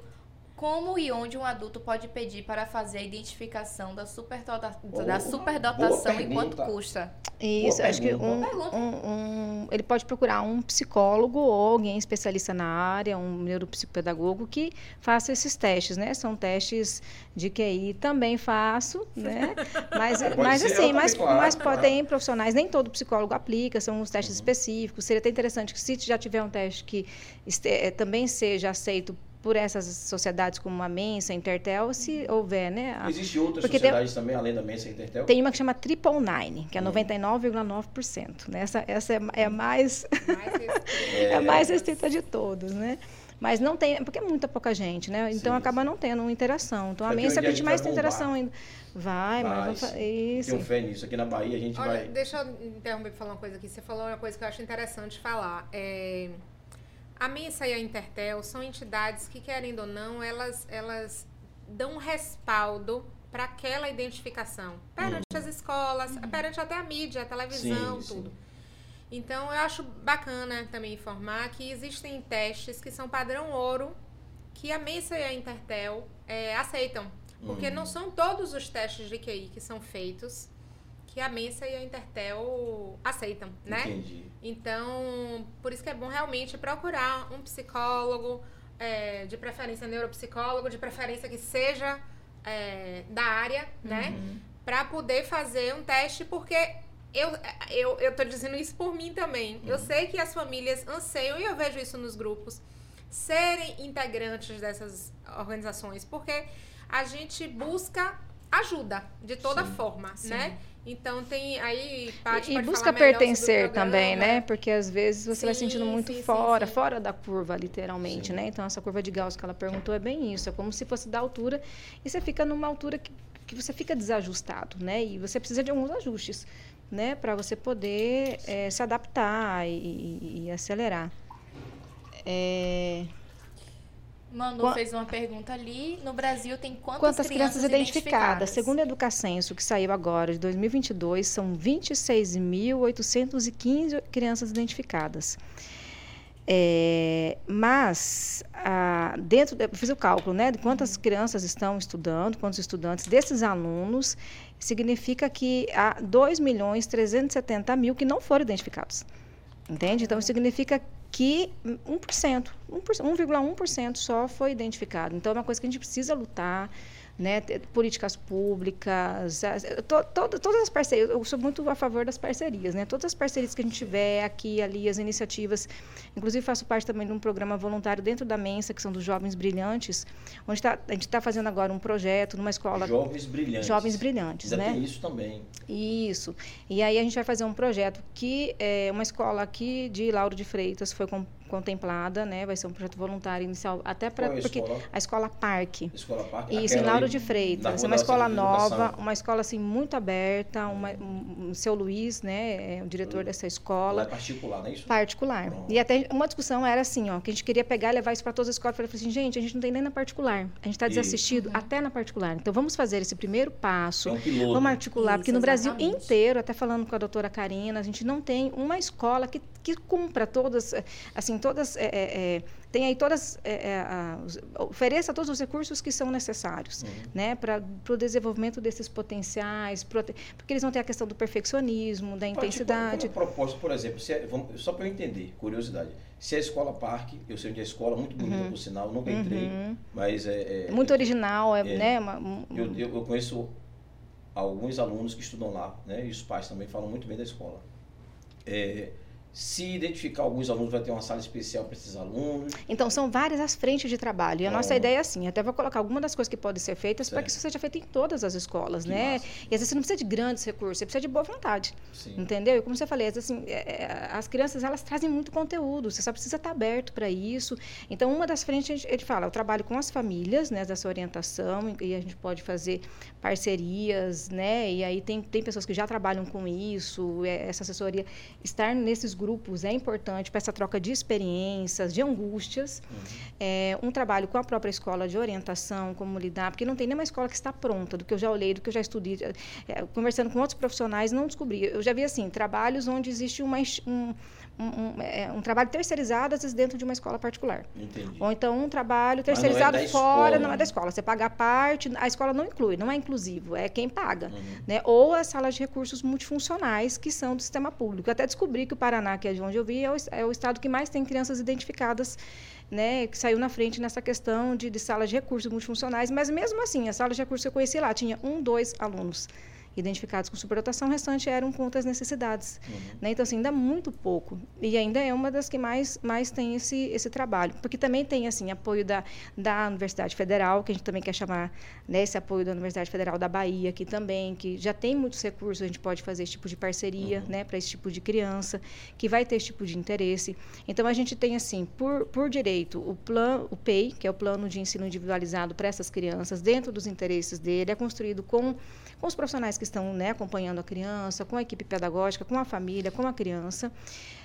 Como e onde um adulto pode pedir para fazer a identificação da, superdota- da superdotação e quanto custa? Isso, Boa acho que um, um- um- ele pode procurar um psicólogo ou alguém especialista na área, um neuropsicopedagogo que faça esses testes, né? São testes de QI, também faço, né? Mas, Pode mas ser, assim, mas, claro, mas pode, claro. tem profissionais, nem todo psicólogo aplica, são uns testes Uhum. específicos. Seria até interessante que se já tiver um teste que este- eh, também seja aceito por essas sociedades como a Mensa, a Intertel, se houver, né? a- Existem outras Porque tem- sociedades também, além da Mensa e Intertel? tem uma que chama Triple Nine, que é Hum. 99,9%. Né? Essa, essa é, é a mais, Mais restrito. é a mais restrita de todos, né? Mas não tem, porque é muita pouca gente, né? Então Sim, acaba sim. não tendo uma interação. Então a Mensa é dia a gente mais tem interação ainda. Vai, mas Vai, vamos fa- sim. Isso. Tenho fé nisso. Aqui na Bahia a gente Olha, vai... deixa eu interromper para falar uma coisa aqui. Você falou uma coisa que eu acho interessante falar. É, a Mensa e a Intertel são entidades que, querendo ou não, elas, elas dão um respaldo para aquela identificação. Perante as escolas, perante até a mídia, a televisão, Sim, sim. tudo. Então, eu acho bacana também informar que existem testes que são padrão ouro, que a Mensa e a Intertel é, aceitam. Porque Hum. não são todos os testes de QI que são feitos que a Mensa e a Intertel aceitam, né? Entendi. Então, por isso que é bom realmente procurar um psicólogo, é, de preferência neuropsicólogo, de preferência que seja é, da área, né? Pra poder fazer um teste, porque eu, eu, eu tô dizendo isso por mim também. Eu sei que as famílias anseiam, e eu vejo isso nos grupos, serem integrantes dessas organizações, porque a gente busca ajuda de toda Sim. forma, Sim. né? Então tem aí Paty E, e pode busca pertencer programa. também, né? Porque às vezes você vai Sim, sentindo muito sim, fora, sim. fora da curva, literalmente, Sim. né? Então, essa curva de Gauss que ela perguntou é bem isso. É como se fosse da altura e você fica numa altura que, que você fica desajustado, né? E você precisa de alguns ajustes, né? Para você poder eh, se adaptar e, e- e acelerar. É, Manu Qua- fez uma pergunta ali. No Brasil tem quantas, Quantas crianças, identificadas? identificadas? Segundo a Educacenso, que saiu agora, de 2022, são 26.815 crianças identificadas. É, mas, dentro, eu fiz o cálculo né, de quantas crianças estão estudando, quantos estudantes desses alunos, significa que há 2 milhões 370 mil que não foram identificados. Entende? Então, significa que 1%, 1%, 1,1% só foi identificado. Então, é uma coisa que a gente precisa lutar, né? Políticas públicas, as- to- to- todas as parcerias. Eu sou muito a favor das parcerias, né? Todas as parcerias que a gente tiver aqui, ali, as iniciativas. Inclusive, faço parte também de um programa voluntário dentro da Mensa, que são dos Jovens Brilhantes, onde tá, a gente está fazendo agora um projeto numa escola. Jovens brilhantes. Jovens Brilhantes, Ainda né? tem isso também. Isso. E aí a gente vai fazer um projeto que é uma escola aqui de Lauro de Freitas foi com- contemplada, né? Vai ser um projeto voluntário inicial até para é a porque escola? a escola Parque. Escola Parque? Isso, em Lauro de Freitas. Rua É uma escola nova, uma escola assim muito aberta, uma, um, o seu Luiz, né, é o diretor dessa escola Lá é particular, não é isso? particular. Pronto. E até uma discussão era assim, ó, que a gente queria pegar e levar isso para todas as escolas. Eu falei assim, gente, a gente não tem nem na particular. A gente está Isso. desassistido até na particular. Então vamos fazer esse primeiro passo. É um piloto. Vamos articular, Isso, porque no Brasil exatamente. inteiro, até falando com a doutora Karina, a gente não tem uma escola que, que cumpra todas, eh, assim, todas, é, é, é, tem aí todas, é, é, a- ofereça todos os recursos que são necessários, Uhum. né, para o desenvolvimento desses potenciais, prote- porque eles vão ter a questão do perfeccionismo, da intensidade. Tipo, como proposta, por exemplo, se vamos- só para eu entender, curiosidade. Se a escola Parque, eu sei onde é a escola, muito bonita por sinal, nunca entrei, Uhum. mas é, é- Muito original, é, né, uma- um- eu, eu, eu conheço alguns alunos que estudam lá, né? E os pais também falam muito bem da escola. É, se identificar alguns alunos, vai ter uma sala especial para esses alunos. Então, são várias as frentes de trabalho. E a nossa Bom. ideia é assim, até vou colocar algumas das coisas que podem ser feitas para que isso seja feito em todas as escolas, Que né? massa. E às vezes você não precisa de grandes recursos, você precisa de boa vontade. Sim. Entendeu? E como você falei, assim, é, é, as crianças elas trazem muito conteúdo, você só precisa estar aberto para isso. Então, uma das frentes, a gente, gente fala, eu trabalho com as famílias, né, dessa orientação, e a gente pode fazer parcerias, né? E aí tem, tem pessoas que já trabalham com isso, é, essa assessoria, estar nesses grupos grupos é importante para essa troca de experiências, de angústias. Uhum. É, um trabalho com a própria escola de orientação, como lidar, porque não tem nenhuma escola que está pronta, do que eu já olhei, do que eu já estudei. É, conversando com outros profissionais, não descobri. Eu já vi, assim, trabalhos onde existe uma, um, um, um, é, um, trabalho terceirizado, às vezes, dentro de uma escola particular. Entendi. Ou então um trabalho terceirizado não é fora, não é da escola. Você paga a parte, a escola não inclui, não é inclusivo, é quem paga. Uhum. Né? Ou as salas de recursos multifuncionais, que são do sistema público. Eu até descobri que o Paraná, que é de onde eu vi, é o, é o estado que mais tem crianças identificadas né, que saiu na frente nessa questão de, de salas de recursos multifuncionais, mas mesmo assim, as salas de recursos que eu conheci lá tinha um, dois alunos identificados com superdotação, o restante eram com outras necessidades. Uhum. Né? Então, assim, ainda muito pouco. E ainda é uma das que mais, mais tem esse, esse trabalho. Porque também tem, assim, apoio da, da Universidade Federal, que a gente também quer chamar né, esse apoio da Universidade Federal da Bahia, que também, que já tem muitos recursos, a gente pode fazer esse tipo de parceria, uhum. né, para esse tipo de criança, que vai ter esse tipo de interesse. Então, a gente tem, assim, por, por direito, o, plan, o PEI, que é o Plano de Ensino Individualizado para essas crianças, dentro dos interesses dele, é construído com, com os profissionais que estão né, acompanhando a criança, com a equipe pedagógica, com a família, com a criança.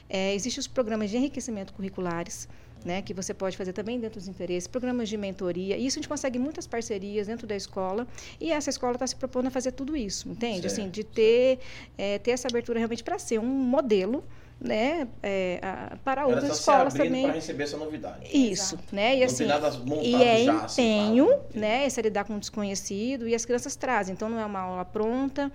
É, Existem os programas de enriquecimento curriculares, né, que você pode fazer também dentro dos interesses, programas de mentoria. Isso a gente consegue muitas parcerias dentro da escola e essa escola está se propondo a fazer tudo isso, entende? Certo, assim, de ter, é, ter essa abertura realmente para ser um modelo né, é, a, para Ela outras escolas também. para receber essa novidade. Isso, Exato. né? E assim, e é já, assim, empenho, claro. né? Esse é lidar com o desconhecido e as crianças trazem. Então não é uma aula pronta.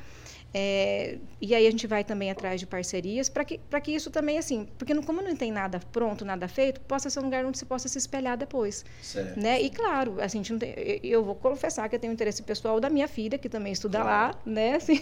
É, e aí a gente vai também atrás de parcerias para que, que isso também, assim, porque não, como não tem nada pronto, nada feito, possa ser um lugar onde você possa se espelhar depois. Certo. Né? E claro, assim, a gente não tem, eu- vou confessar que eu tenho interesse pessoal da minha filha, que também estuda lá, né? Assim,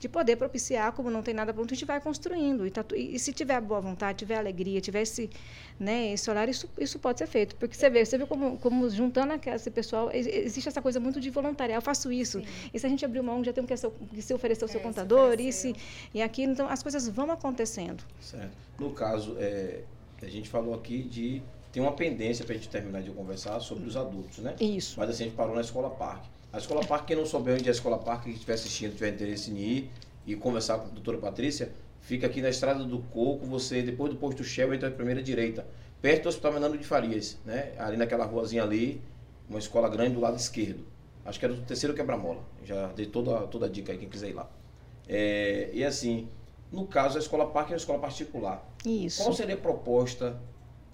de poder propiciar, como não tem nada pronto, a gente vai construindo. E, tá e se tiver boa vontade, tiver alegria, tiver esse, né, esse olhar, isso, isso pode ser feito. Porque você vê, você vê como, como juntando aquela- esse pessoal, ex- existe essa coisa muito de voluntariado, eu faço isso. E se a gente abrir mão, já tem que, ser- que se oferecer o seu É, se contador, isso e aquilo. Então, as coisas vão acontecendo. Certo. No caso, é, a gente falou aqui de. Tem uma pendência para a gente terminar de conversar sobre os adultos, né? Isso. Mas assim, a gente parou na Escola Parque. A Escola Parque, quem não souber onde é a Escola Parque, que estiver assistindo, tiver interesse em ir e conversar com a doutora Patrícia, fica aqui na Estrada do Coco, você, depois do posto Shell, entra à primeira direita, perto do Hospital Menando de Farias, né? Ali naquela ruazinha ali, uma escola grande do lado esquerdo. Acho que era do terceiro quebra-mola. Já dei toda, toda a dica aí, quem quiser ir lá. É, e assim, no caso, a Escola Parque é uma escola particular. Isso. Qual seria a proposta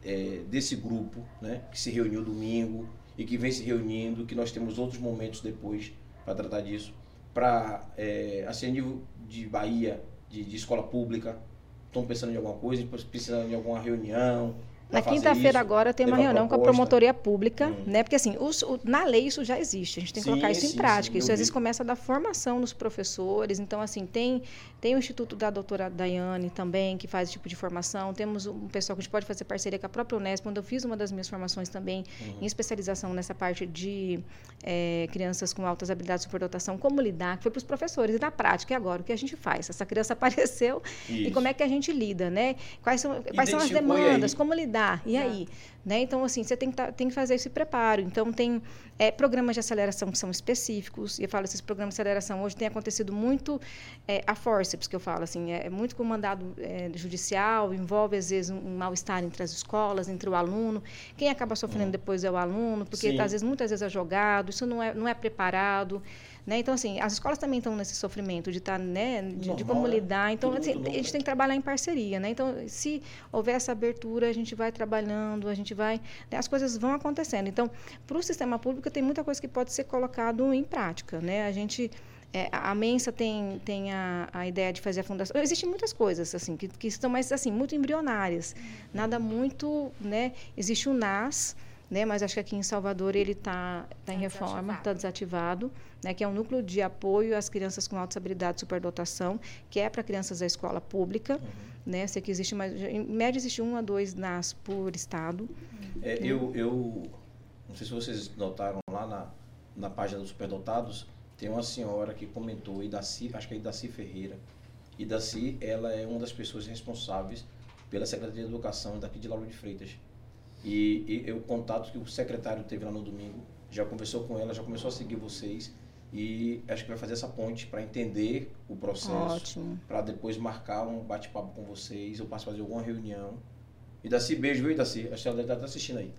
é, desse grupo, né, que se reuniu domingo e que vem se reunindo, que nós temos outros momentos depois para tratar disso, para, é, assim, a nível de Bahia, de, de escola pública, estão pensando em alguma coisa, precisando de alguma reunião? Na quinta-feira agora tem uma reunião com a proposta? promotoria pública, Hum. né? Porque assim, os- o- na lei isso já existe, a gente tem que Sim, colocar isso sim, em prática. sim, isso às vezes começa da formação dos professores. Então, assim, tem, tem o Instituto da doutora Daiane também, que faz esse tipo de formação. Temos um pessoal que a gente pode fazer parceria com a própria Unesp, onde eu fiz uma das minhas formações também Uhum. em especialização nessa parte de eh, crianças com altas habilidades de superdotação, como lidar, que foi para os professores. E na prática, e agora, o que a gente faz? Essa criança apareceu e Isso. como é que a gente lida, né? Quais são, quais são as e demandas, como lidar, e aí? Né? Então, assim, você tem que, tá- tem que fazer esse preparo. Então, tem é, programas de aceleração que são específicos. E eu falo, esses programas de aceleração hoje tem acontecido muito é, a forceps, que eu falo, assim, é, é muito com mandado é, judicial, envolve, às vezes, um, um mal-estar entre as escolas, entre o aluno. Quem acaba sofrendo depois é o aluno, porque, Sim. às vezes, muitas vezes é jogado, isso não é, não é preparado. Né? Então, assim, as escolas também estão nesse sofrimento de estar, né, de, de como lidar. Então, Tudo assim, a gente tem que trabalhar em parceria, né? Então, se houver essa abertura, a gente vai trabalhando, a gente vai, né, as coisas vão acontecendo. Então, para o sistema público tem muita coisa que pode ser colocado em prática, né? A gente é, a a Mensa tem, tem a, a ideia de fazer a fundação. Existem muitas coisas assim que, que estão mais assim muito embrionárias, nada muito, né? Existe o NAS, né? Mas acho que aqui em Salvador ele está tá em Tá reforma, está desativado, né? Que é um núcleo de apoio às crianças com altas habilidades de superdotação, que é para crianças da escola pública, né? Sei que existe mais, em média existe um a dois NAS por estado. É, eu, eu não sei se vocês notaram lá na, na página dos Superdotados, tem uma senhora que comentou, Idaci, acho que é Idaci Ferreira. Idaci, ela é uma das pessoas responsáveis pela Secretaria de Educação daqui de Lauro de Freitas. E, e, e o contato que o secretário teve lá no domingo, já conversou com ela, já começou a seguir vocês. E acho que vai fazer essa ponte para entender o processo, Ótimo. para depois marcar um bate-papo com vocês, ou posso fazer alguma reunião. E Daci, beijo, viu, Daci? Acho que ela deve estar assistindo aí.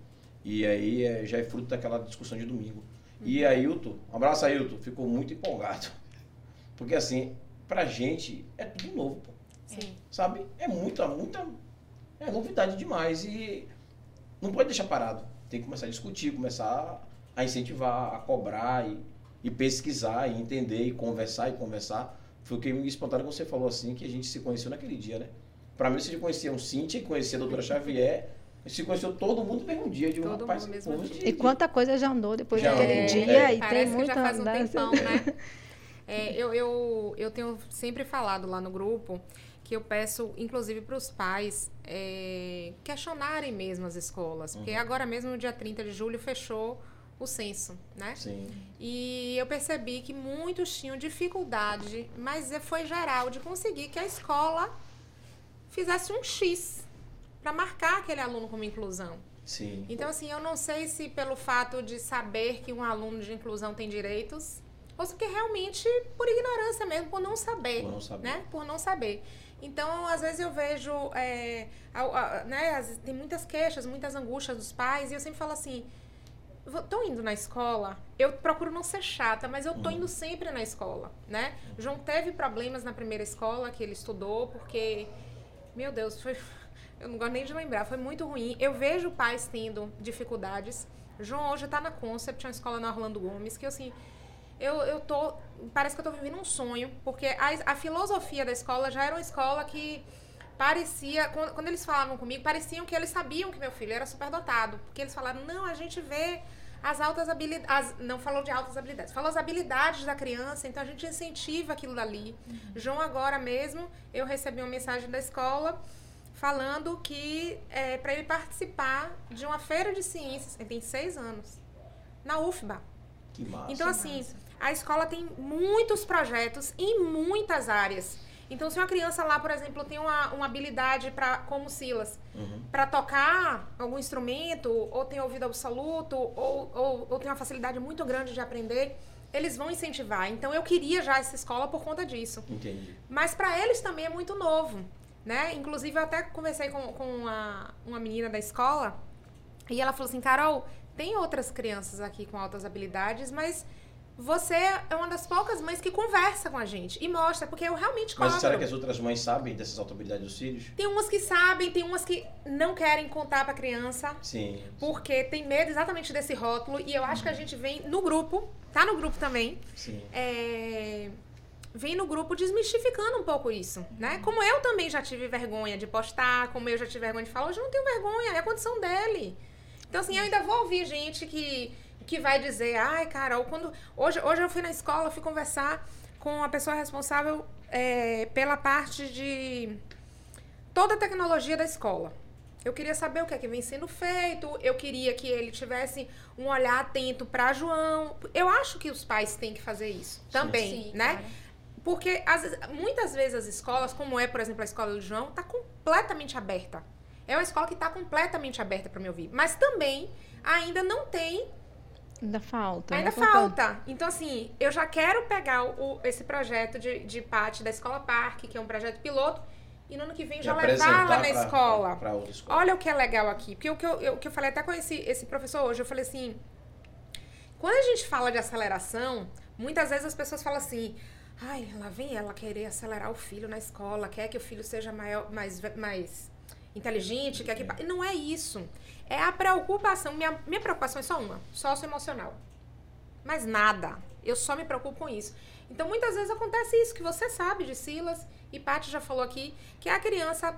E aí é, já é fruto daquela discussão de domingo. E Ailton, um abraço Ailton, ficou muito empolgado. Porque assim, pra gente é tudo novo, pô. Sim. Sabe? É muita, muita. É novidade demais. E não pode deixar parado. Tem que começar a discutir, começar a incentivar, a cobrar e, e pesquisar, e entender, e conversar e conversar. Foi o que me espantaram quando você falou assim, que a gente se conheceu naquele dia, né? Pra mim, você já conhecia o Cíntia, conhecia a doutora Xavier, a gente se conheceu todo mundo no mesmo dia. De um Todo rapaz, mesmo pô, dia. E quanta coisa já andou depois Já daquele andou, dia é. e Parece tem que muita já faz um tempão, né? É, eu, eu, eu tenho sempre falado lá no grupo que eu peço, inclusive, para os pais é, questionarem mesmo as escolas. Porque agora mesmo, no dia 30 de julho, fechou o censo, né? Sim. E eu percebi que muitos tinham dificuldade, mas é- foi geral, de conseguir que a escola fizesse um X para marcar aquele aluno como inclusão. Sim. Então, assim, eu não sei se pelo fato de saber que um aluno de inclusão tem direitos, ou se porque realmente por ignorância mesmo, por não saber. Por não saber. Né? Por não saber. Então, às vezes eu vejo, é, a- a- né, as- tem muitas queixas, muitas angústias dos pais, e eu sempre falo assim, "Vou- tô indo na escola, eu procuro não ser chata, mas eu tô indo sempre na escola, né? João teve problemas na primeira escola que ele estudou, porque, meu Deus, foi, eu não gosto nem de lembrar, foi muito ruim. Eu vejo pais tendo dificuldades. João hoje tá na Concept, uma escola na Orlando Gomes, que assim, eu, eu tô, parece que eu tô vivendo um sonho, porque a, a filosofia da escola já era uma escola que parecia, quando, quando eles falavam comigo, pareciam que eles sabiam que meu filho era superdotado, porque eles falaram, não, a gente vê as altas habilidades, não falou de altas habilidades, falou as habilidades da criança, então a gente incentiva aquilo dali. João agora mesmo, eu recebi uma mensagem da escola falando que é, para ele participar de uma feira de ciências, ele tem seis anos, na UFBA. Que massa. Então, assim, a escola tem muitos projetos em muitas áreas. Então, se uma criança lá, por exemplo, tem uma, uma habilidade para, como Silas, Uhum. para tocar algum instrumento, ou tem ouvido absoluto, ou, ou, ou tem uma facilidade muito grande de aprender, eles vão incentivar. Então, eu queria já essa escola por conta disso. Entendi. Mas para eles também é muito novo, né? Inclusive, eu até conversei com, com uma, uma menina da escola e ela falou assim, Carol, tem outras crianças aqui com altas habilidades, mas você é uma das poucas mães que conversa com a gente e mostra, porque eu realmente cobro. Mas será que as outras mães sabem dessas autoridades dos filhos? Tem umas que sabem, tem umas que não querem contar pra criança, Sim. porque tem medo exatamente desse rótulo, e eu acho que a gente vem no grupo, tá no grupo também, Sim. é, vem no grupo desmistificando um pouco isso, né? Como eu também já tive vergonha de postar, como eu já tive vergonha de falar, hoje eu não tenho vergonha, é a condição dele. Então, assim, eu ainda vou ouvir gente que, que vai dizer, ai, Carol, quando. Hoje, hoje eu fui na escola, fui conversar com a pessoa responsável é, pela parte de toda a tecnologia da escola. Eu queria saber o que é que vem sendo feito, eu queria que ele tivesse um olhar atento para João. Eu acho que os pais têm que fazer isso também, Sim, né? claro. Porque vezes- muitas vezes as escolas, como é, por exemplo, a escola do João, tá completamente aberta. É uma escola que tá completamente aberta para me ouvir. Mas também ainda não tem, Ainda falta. ainda né? Falta- falta. Então, assim, eu já quero pegar o, esse projeto de, de parte da Escola Parque, que é um projeto piloto, e no ano que vem já levá-la na escola. Para outra escola. Olha o que é legal aqui. Porque o que eu, eu- o que eu falei até com esse, esse professor hoje, eu falei assim. Quando a gente fala de aceleração, muitas vezes as pessoas falam assim. Ai, lá vem ela querer acelerar o filho na escola, quer que o filho seja maior, mais, mais inteligente, quer que. Não é isso. É a preocupação. Minha, minha preocupação é só uma: socioemocional. Mais nada. Eu só me preocupo com isso. Então, muitas vezes acontece isso, que você sabe de Silas, e Paty já falou aqui, que a criança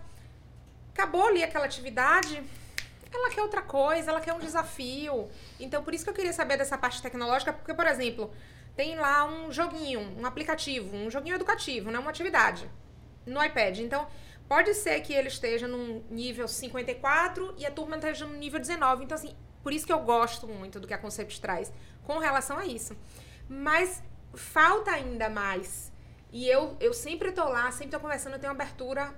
acabou ali aquela atividade, ela quer outra coisa, ela quer um desafio. Então, por isso que eu queria saber dessa parte tecnológica, porque, por exemplo, tem lá um joguinho, um aplicativo, um joguinho educativo, né? Uma atividade no iPad. Então, pode ser que ele esteja num nível 54 e a turma esteja no nível 19. Então, assim, por isso que eu gosto muito do que a Concept traz com relação a isso. Mas falta ainda mais. E eu, eu sempre tô lá, sempre tô conversando, eu tenho uma abertura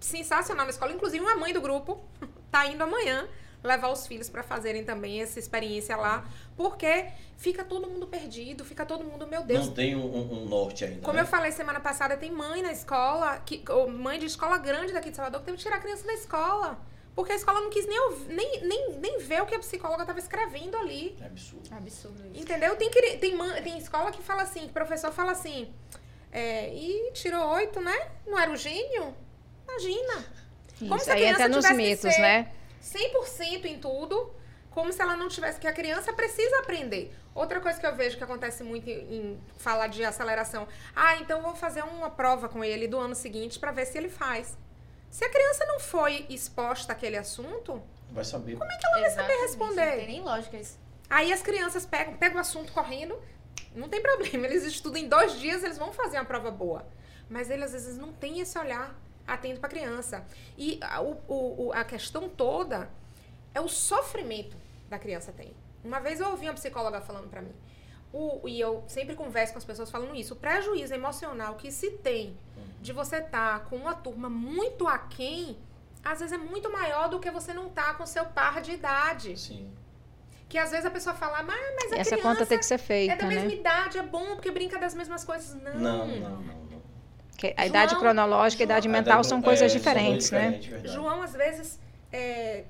sensacional na escola. Inclusive, uma mãe do grupo tá indo amanhã levar os filhos para fazerem também essa experiência lá, porque fica todo mundo perdido, fica todo mundo, meu Deus. Não tem um, um norte ainda. Como né? eu falei semana passada, tem mãe na escola, que, ou mãe de escola grande daqui de Salvador, que teve que tirar a criança da escola. Porque a escola não quis nem, ouvir, nem, nem, nem ver o que a psicóloga estava escrevendo ali. É absurdo. Absurdo isso. Entendeu? Tem, que- tem, mãe- tem escola que fala assim, que o professor fala assim, é, e tirou oito, né? Não era o gênio? Imagina. Como Isso, se a aí criança entra nos mitos, ser- né? 100% em tudo, como se ela não tivesse, que a criança precisa aprender. Outra coisa que eu vejo que acontece muito em, em falar de aceleração, ah, então eu vou fazer uma prova com ele do ano seguinte para ver se ele faz. Se a criança não foi exposta àquele assunto, Vai saber. como é que ela vai saber responder? Não tem nem lógica isso. Aí as crianças pegam, pegam o assunto correndo, não tem problema, eles estudam em dois dias, eles vão fazer uma prova boa. Mas eles às vezes não têm esse olhar atento para a criança. E a, o- o- a questão toda é o sofrimento da criança tem. Uma vez eu ouvi uma psicóloga falando para mim, o- e eu sempre converso com as pessoas falando isso, o prejuízo emocional que se tem de você estar com uma turma muito aquém, às vezes é muito maior do que você não tá com seu par de idade. Sim. Que às vezes a pessoa fala, "Ah, mas a Essa criança conta tem que ser é da feita, mesma né? idade, é bom porque brinca das mesmas coisas. Não. Não, não, não. A idade João- cronológica e a idade João- mental A são coisas é, são diferentes, né? diferentes, verdade. João, às vezes, é,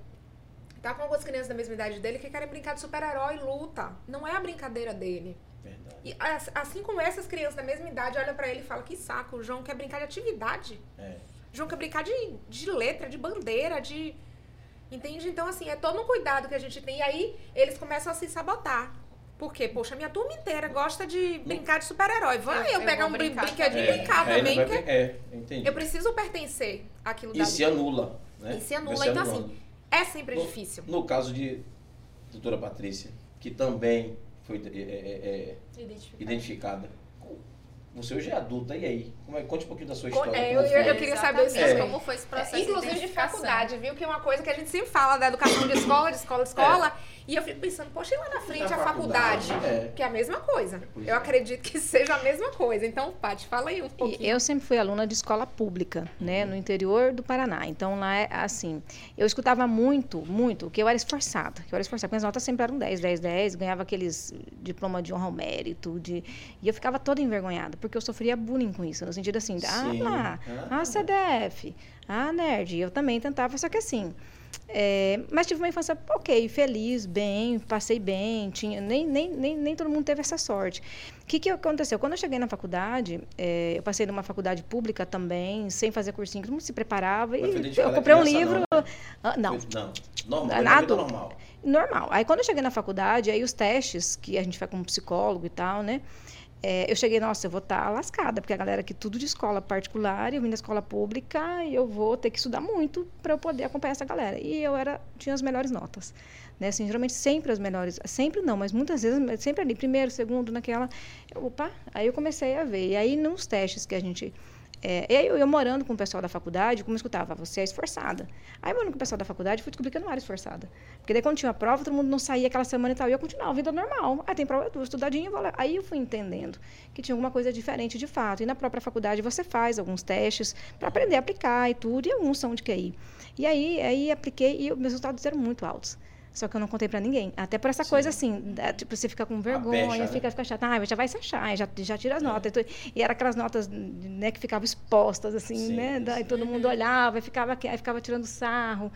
tá com algumas crianças da mesma idade dele que querem brincar de super-herói e luta. Não é a brincadeira dele. Verdade. E as- assim como essas crianças da mesma idade olham pra ele e falam, que saco, o João quer brincar de atividade. É. O João quer brincar de, de letra, de bandeira, de... Entende? Então, assim, é todo um cuidado que a gente tem. E aí, eles começam a se sabotar. Por quê? Poxa, minha turma inteira gosta de brincar de super-herói. Vai Eu- eu, pegar um brin- brincar brinquedinho e também. brincar aí também, vai porque É, entendi. eu preciso pertencer àquilo E dali. se anula, né? E se anula. Vai Então, anulando. assim, é sempre No- difícil. No caso de doutora Patrícia, que também foi é, é, é, identificada. Você hoje é adulta, e aí? É? Conte um pouquinho da sua história. é, eu- eu queria saber isso também. como foi esse processo É, inclusive de faculdade, viu? Que é uma coisa que a gente sempre fala da educação de escola, de escola, de escola. E eu fico pensando, poxa, e lá na frente Na a faculdade? faculdade, é. Que é a mesma coisa. Pois eu é. acredito que seja a mesma coisa. Então, Paty, fala aí um E pouquinho. eu sempre fui aluna de escola pública, né, no interior do Paraná. Então lá é assim, eu escutava muito, muito, que eu era esforçada, que eu era esforçada. Minhas notas sempre eram 10, 10, 10, ganhava aqueles diploma de honra ao mérito, de e eu ficava toda envergonhada, porque eu sofria bullying com isso, no sentido assim, ah Sim. lá, Ah. ah CDF, ah nerd, eu também tentava, só que assim, é, mas tive uma infância ok, feliz, bem, passei bem, tinha, nem, nem, nem, nem todo mundo teve essa sorte. O que, que aconteceu? Quando eu cheguei na faculdade, é, eu passei numa faculdade pública também, sem fazer cursinho, todo mundo se preparava. Mas E eu comprei um livro. não, né? Ah, não, Não. Normal. Na foi na vida adulta. normal. normal. Aí quando eu cheguei na faculdade, aí os testes, que a gente vai como psicólogo e tal, né? É, eu cheguei, nossa, eu vou estar lascada, porque a galera aqui tudo de escola particular, eu vim da escola pública, e eu vou ter que estudar muito para eu poder acompanhar essa galera. E eu era tinha as melhores notas. Né? Assim, geralmente sempre as melhores, sempre não, mas muitas vezes, sempre ali, primeiro, segundo, naquela. Opa, aí eu comecei a ver. E aí, nos testes que a gente. É, eu, eu morando com o pessoal da faculdade, como eu escutava, você é esforçada. Aí, morando com o pessoal da faculdade, fui descobrir que eu não era esforçada. Porque daí, quando tinha a prova, todo mundo não saía aquela semana e tal, e eu continuava vida normal. Aí tem prova, eu tô vou lá. Aí eu fui entendendo que tinha alguma coisa diferente de fato. E na própria faculdade você faz alguns testes para aprender a aplicar e tudo, e alguns são de QI. E aí, aí apliquei e meus resultados eram muito altos. Só que eu não contei para ninguém. Até por essa Sim. coisa assim, da- tipo, você fica com vergonha, pecha, né? fica, fica chato. Ah, já vai se achar, já, já tira as É. notas. E era aquelas notas né, que ficavam expostas, assim, Sim, né? Daí todo mundo olhava e ficava, aí ficava tirando sarro.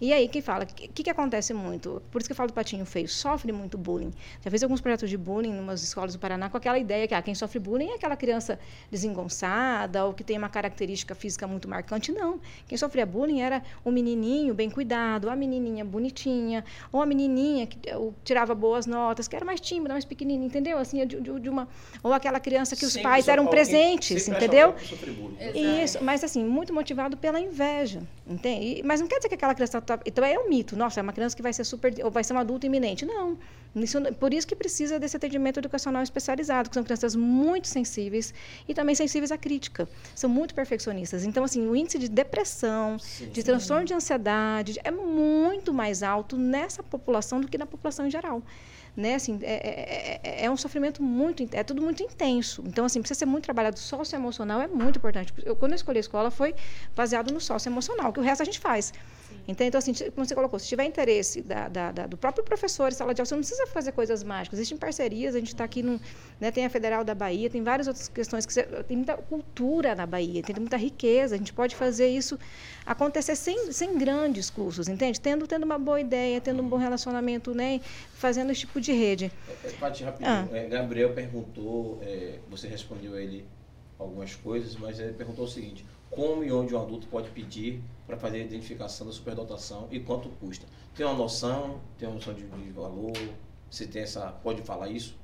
E aí, quem fala? O que, que, acontece muito? Por isso que eu falo do patinho feio. Sofre muito bullying. Já fiz alguns projetos de bullying em umas escolas do Paraná com aquela ideia que ah, quem sofre bullying é aquela criança desengonçada ou que tem uma característica física muito marcante. Não. Quem sofria bullying era o menininho bem cuidado, a menininha bonitinha, ou a menininha que eh, tirava boas notas, que era mais tímida, mais pequenininha, entendeu? Assim, de, de- de uma... Ou aquela criança que os Sempre pais eram presentes, entendeu? Isso, mas assim, muito motivado pela inveja, entende? E- Mas não quer dizer que aquela criança tá, então é um mito. Nossa, é uma criança que vai ser super ou vai ser um adulto iminente. Não. Isso, por isso que precisa desse atendimento educacional especializado, que são crianças muito sensíveis e também sensíveis à crítica. São muito perfeccionistas. Então assim, o índice de depressão, Sim. de transtorno de ansiedade é muito mais alto nessa população do que na população em geral. Né, assim, é, é- é- é um sofrimento muito, é tudo muito intenso. Então, assim, precisa ser muito trabalhado. Socioemocional é muito importante. Eu, quando eu escolhi a escola, foi baseado no socioemocional, que o resto a gente faz. Então, então, assim, como você colocou, se tiver interesse da, da, da, do próprio professor em sala de aula, você não precisa fazer coisas mágicas. Existem parcerias, a gente está aqui, no, né, tem a Federal da Bahia, tem várias outras questões, que você, tem muita cultura na Bahia, tem muita riqueza, a gente pode fazer isso acontecer sem, sem grandes cursos, entende? Tendo, tendo uma boa ideia, tendo um bom relacionamento, né, fazendo esse tipo de rede. É, é Pati, rapidinho, ah. é, Gabriel perguntou, é, você respondeu a ele algumas coisas, mas ele perguntou o seguinte, como e onde um adulto pode pedir para fazer a identificação da superdotação e quanto custa. Tem uma noção, tem uma noção de, de valor? Você tem essa, pode falar isso?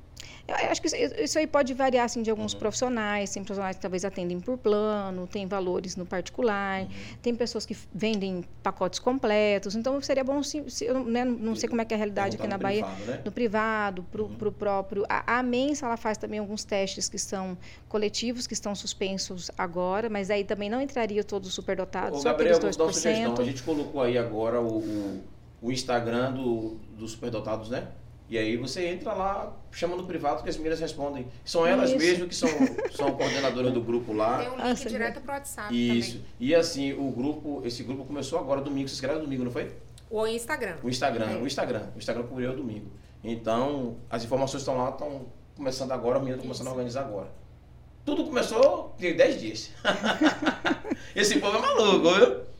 Eu acho que isso aí pode variar assim, de alguns uhum. profissionais. Tem profissionais que talvez atendem por plano, tem valores no particular, uhum. tem pessoas que vendem pacotes completos. Então seria bom se, se eu né, não sei como é que é a realidade aqui na Bahia, privado, né? no privado, para o uhum. próprio. A, a Mensa ela faz também alguns testes que são coletivos, que estão suspensos agora, mas aí também não entraria todos os superdotados, Ô, só Gabriel, aqueles 2%. Sugestão. A gente colocou aí agora o, o, o Instagram do, dos superdotados, né? E aí você entra lá, chama no privado que as meninas respondem. São elas Isso. mesmas que são, são coordenadoras do grupo lá. Tem um link ah, direto pro WhatsApp Isso. Também. E assim, o grupo, esse grupo começou agora domingo. Você escreve domingo, não foi? O Instagram. O Instagram, é. o Instagram. O Instagram cobriu o domingo. Então, as informações estão lá, estão começando agora, a menina está começando a organizar agora. Tudo começou tem 10 dias. esse povo é maluco, viu?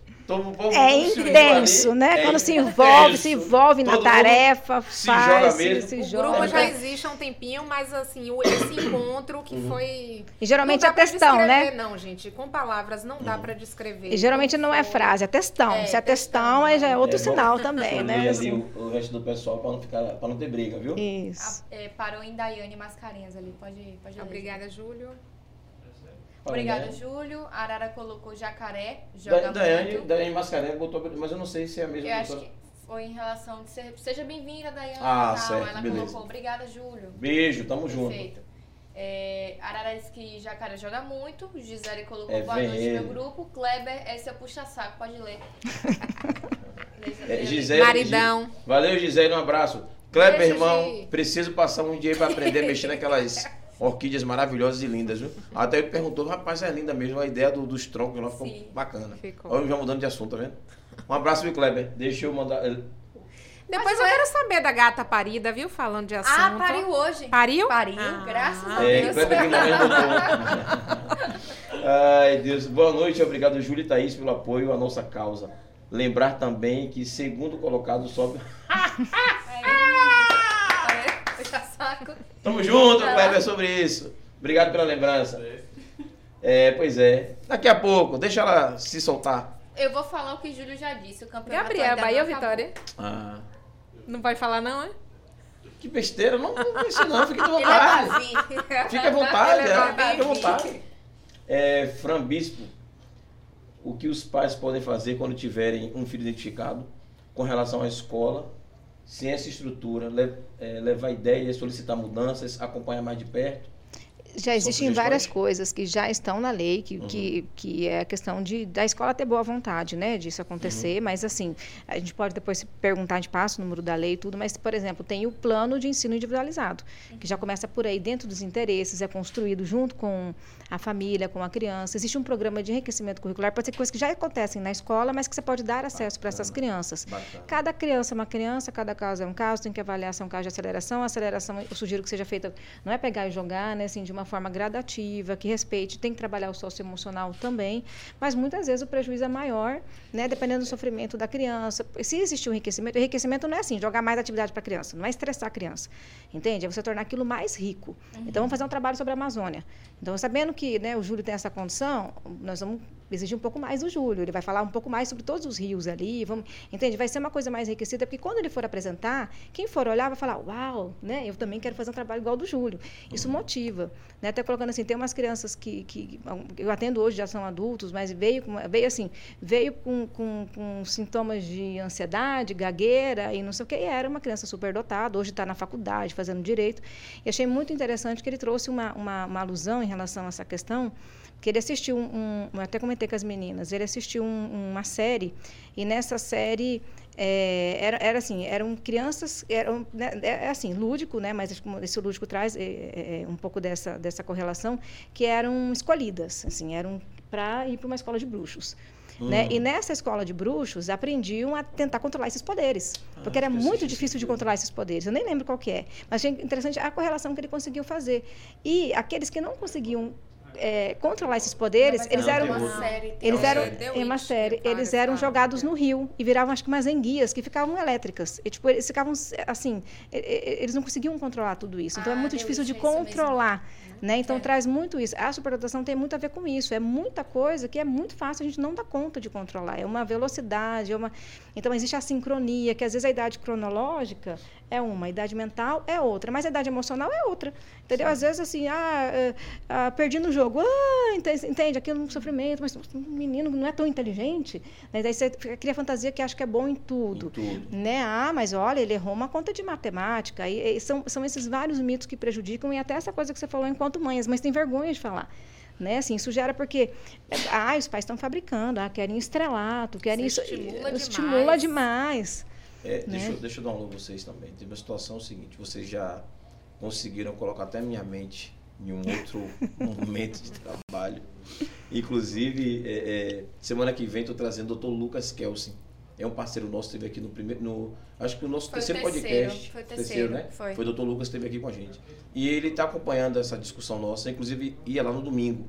É intenso, né? É Quando se envolve, intenso. se envolve na tarefa, se faz, joga mesmo. se, se joga. O grupo já existe há um tempinho, mas assim, esse encontro que uhum. foi... E geralmente é textão, né? Não, gente, com palavras não dá uhum. para descrever. E geralmente não é frase, é textão. É, se é textão, aí já é outro é sinal também, né? Assim. O, o resto do pessoal para não, ficar, para não ter briga, viu? Isso. A, é, parou em Daiane Mascarenhas ali, pode, pode Obrigada, Júlio. Obrigada, Júlio. A Arara colocou jacaré, joga da, Daiane, Daiane Mascarenhas botou, mas eu não sei se é a mesma Eu acho que foi em relação de ser, seja bem-vinda, Daiane. Ah, tal. certo, Ela beleza. colocou, obrigada, Júlio. Beijo, tamo Perfeito. junto. Perfeito. É, Arara disse que Jacaré joga muito. Gisele colocou é, boa noite no meu grupo. Kleber é seu puxa-saco, pode ler. é, Gisele, Maridão. Valeu, Gisele, um abraço. Kleber, Beijo, irmão, preciso passar um dia para aprender a mexer naquelas orquídeas maravilhosas e lindas, viu? Até ele perguntou, rapaz, é linda mesmo, a ideia do, dos troncos lá ficou Sim, bacana. Ficou. Olha, já mudando de assunto, tá vendo? Um abraço, viu, Kleber? Deixa eu mandar. Depois eu quero saber da gata parida, viu? Falando de ah, assunto. Ah, pariu hoje. Pariu? Pariu, ah, graças a é, Deus. Ai, Deus. Boa noite, obrigado, Júlio e Thaís, pelo apoio à nossa causa. Lembrar também que segundo colocado sobe. Puxa saco. Tamo junto, Kleber, sobre isso. Obrigado pela lembrança. É, pois é. Daqui a pouco, deixa ela se soltar. Eu vou falar o que o Júlio já disse. O campeonato Gabriel, Bahia ou Vitória? Ah. Não pode falar não, é? Que besteira, não, não pense não, fique à vontade. É fique à vontade, é, é, fique à vontade. É, Fran Bispo, o que os pais podem fazer quando tiverem um filho identificado com relação à escola sem essa estrutura, é, levar ideias, solicitar mudanças, acompanhar mais de perto já existem várias coisas que já estão na lei, que, uhum. que, que é a questão de da escola ter boa vontade, né, disso acontecer, uhum. mas assim, a gente pode depois se perguntar, a gente passa o número da lei e tudo, mas, por exemplo, tem o plano de ensino individualizado, uhum. que já começa por aí, dentro dos interesses, é construído junto com a família, com a criança. Existe um programa de enriquecimento curricular, pode ser coisas que já acontecem na escola, mas que você pode dar acesso para essas crianças. Bacana. Cada criança é uma criança, cada caso é um caso, tem que avaliar se é um caso de aceleração. A aceleração, eu sugiro que seja feita, não é pegar e jogar, né, assim, de uma forma gradativa, que respeite, tem que trabalhar o socioemocional também, mas muitas vezes o prejuízo é maior, né, dependendo do sofrimento da criança. Se existe um enriquecimento, enriquecimento não é assim, jogar mais atividade para a criança, não é estressar a criança, entende? É você tornar aquilo mais rico. Uhum. Então, vamos fazer um trabalho sobre a Amazônia. Então, sabendo que né, o Júlio tem essa condição, nós vamos exigir um pouco mais do Júlio. Ele vai falar um pouco mais sobre todos os rios ali, vamos, entende? Vai ser uma coisa mais enriquecida, porque quando ele for apresentar, quem for olhar vai falar, uau, né? Eu também quero fazer um trabalho igual ao do Júlio. Isso motiva, né? Até colocando assim, tem umas crianças que, que eu atendo hoje já são adultos, mas veio veio assim, veio com, com, com sintomas de ansiedade, gagueira e não sei o que, e era uma criança superdotada, hoje está na faculdade fazendo direito. E achei muito interessante que ele trouxe uma, uma, uma alusão em relação a essa questão que ele assistiu um, um até comentei com as meninas, ele assistiu um, uma série e nessa série é, era, era assim, eram crianças, eram, né, é, é assim, lúdico, né, mas esse lúdico traz é, é, é, um pouco dessa, dessa correlação, que eram escolhidas, assim, eram para ir para uma escola de bruxos. Né? E nessa escola de bruxos, aprendiam a tentar controlar esses poderes. Ah, porque era muito difícil de controlar esses poderes. Eu nem lembro qual que é. Mas achei interessante a correlação que ele conseguiu fazer. E aqueles que não conseguiam é, controlar esses poderes, Mas eles é eram... uma série, tem Eles uma eram, em uma série, eles eram jogados no rio e viravam, acho que umas enguias que ficavam elétricas. E, tipo, eles ficavam, assim, eles não conseguiam controlar tudo isso. Então, é Ah, muito The difícil de é controlar, né? Então, É. traz muito isso. A superdotação tem muito a ver com isso. É muita coisa que é muito fácil a gente não dar conta de controlar. É uma velocidade, é uma... Então, existe a sincronia, que às vezes a idade cronológica é uma, a idade mental é outra, mas a idade emocional é outra. Entendeu? Às vezes, assim, ah, eh, ah, perdi no jogo. Ah, entende? Aquilo é um sofrimento, mas o menino não é tão inteligente. Né? Daí você cria fantasia que acha que é bom em tudo. Em tudo. Né? Ah, mas olha, ele errou uma conta de matemática. E, e são, são esses vários mitos que prejudicam, e até essa coisa que você falou enquanto mãe, as mães têm vergonha de falar. Né? Assim, isso gera porque ah, os pais estão fabricando, ah, querem estrelato, querem Isso isso. estimula estimula demais. É, deixa, Né? eu, deixa eu dar um alô a vocês também. Teve uma situação seguinte, vocês já conseguiram colocar até minha mente em um outro momento de trabalho. Inclusive, é, é, semana que vem estou trazendo o Dr. Lucas Kelsen. É um parceiro nosso, esteve aqui no primeiro. No, acho que o nosso Foi o terceiro, terceiro, podcast. foi o terceiro, né? foi. o Dr. Lucas esteve aqui com a gente. E ele está acompanhando essa discussão nossa, inclusive ia lá no domingo.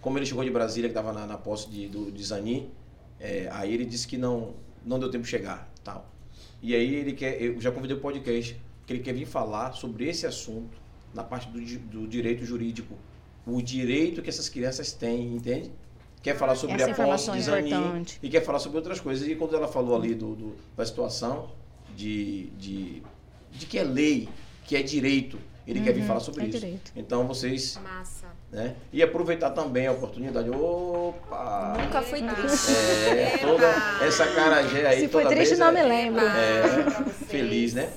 Como ele chegou de Brasília, que estava na, na posse de, do, de Zani, é, aí ele disse que não, não deu tempo de chegar. tal. E aí ele quer, eu já convidei o podcast, que ele quer vir falar sobre esse assunto na parte do, do direito jurídico. O direito que essas crianças têm, entende? Quer falar sobre Essa a posse de Zani importante. e quer falar sobre outras coisas. E quando ela falou ali do, do- da situação de, de, de que é lei, que é direito, ele quer vir falar sobre é isso. direito. Então vocês, Massa. Né? E aproveitar também a oportunidade. Opa! Nunca fui triste. É, toda essa carajé aí. Se foi toda triste, vez não é- me lembro. É, feliz, né?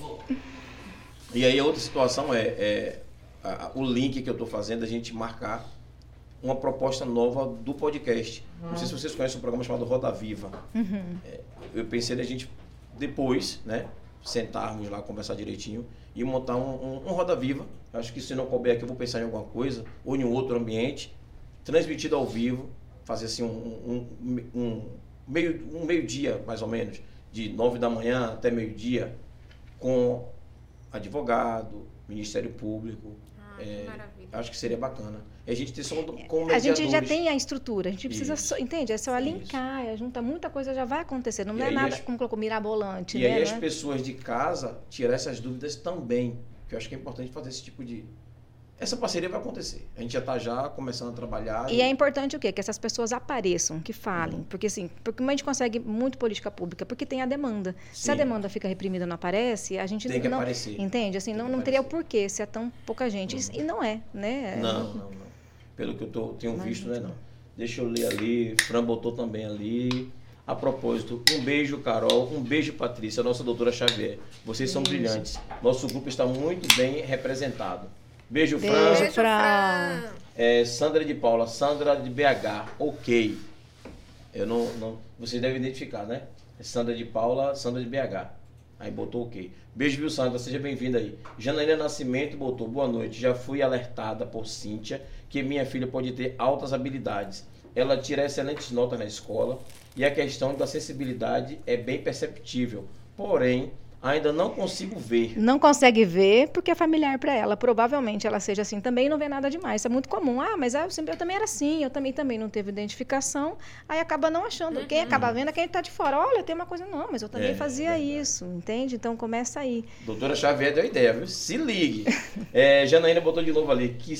E aí a outra situação é, é a- a- o link que eu estou fazendo, a gente marcar uma proposta nova do podcast. Não sei se vocês conhecem um programa chamado Roda Viva. É, eu pensei da gente depois, né, sentarmos lá, conversar direitinho e montar um, um, um Roda Viva. Acho que se não couber aqui eu vou pensar em alguma coisa ou em um outro ambiente, transmitido ao vivo, fazer assim um, um, meio um meio dia mais ou menos, de nove da manhã até meio dia, com advogado, Ministério Público. Ah, É, que maravilha. Acho que seria bacana. E a gente ter só com A gente já tem a estrutura, a gente precisa, só, entende? É só Isso. linkar, junta muita coisa, já vai acontecer. Não E é nada, as- como colocou, mirabolante, E né? aí as Não é- pessoas de casa tirar essas dúvidas também. Que eu acho que é importante fazer esse tipo de. Essa parceria vai acontecer. A gente já está já começando a trabalhar. E é importante o quê? Que essas pessoas apareçam, que falem. Uhum. Porque assim, porque a gente consegue muito política pública? Porque tem a demanda. Se a Sim. demanda fica reprimida e não aparece, a gente Tem que não. aparecer. Entende? Assim, não, não teria o porquê se é tão pouca gente. E- E não é, né? Não, não, não. Pelo que eu tô, tenho Mas visto, né? Não. Deixa eu ler ali. Fran botou também ali. A propósito, um beijo, Carol. Um beijo, Patrícia, nossa doutora Xavier. Vocês são Beijo. brilhantes. Nosso grupo está muito bem representado. Beijo, Beijo. Fran. Beijo, Fran. Fran. É, Sandra de Paula, Sandra de BH, ok. Eu não, não. Vocês devem identificar, né? É Sandra de Paula, Sandra de BH. Aí botou ok. Beijo, viu, Sandra? Seja bem-vinda aí. Janaína Nascimento botou boa noite. Já fui alertada por Cíntia que minha filha pode ter altas habilidades. Ela tira excelentes notas na escola e a questão da sensibilidade é bem perceptível. Porém, ainda não consigo ver. Não consegue ver porque é familiar para ela. Provavelmente ela seja assim também e não vê nada demais. Isso é muito comum. Ah, mas eu, sempre- eu também era assim, eu também também não teve identificação. Aí acaba não achando. Quem acaba vendo é quem está de fora. Olha, tem uma coisa. Não, mas eu também É, fazia verdade. isso, entende? Então começa aí. Doutora Xavier deu ideia, viu? Se ligue. É, Janaína botou de novo ali que,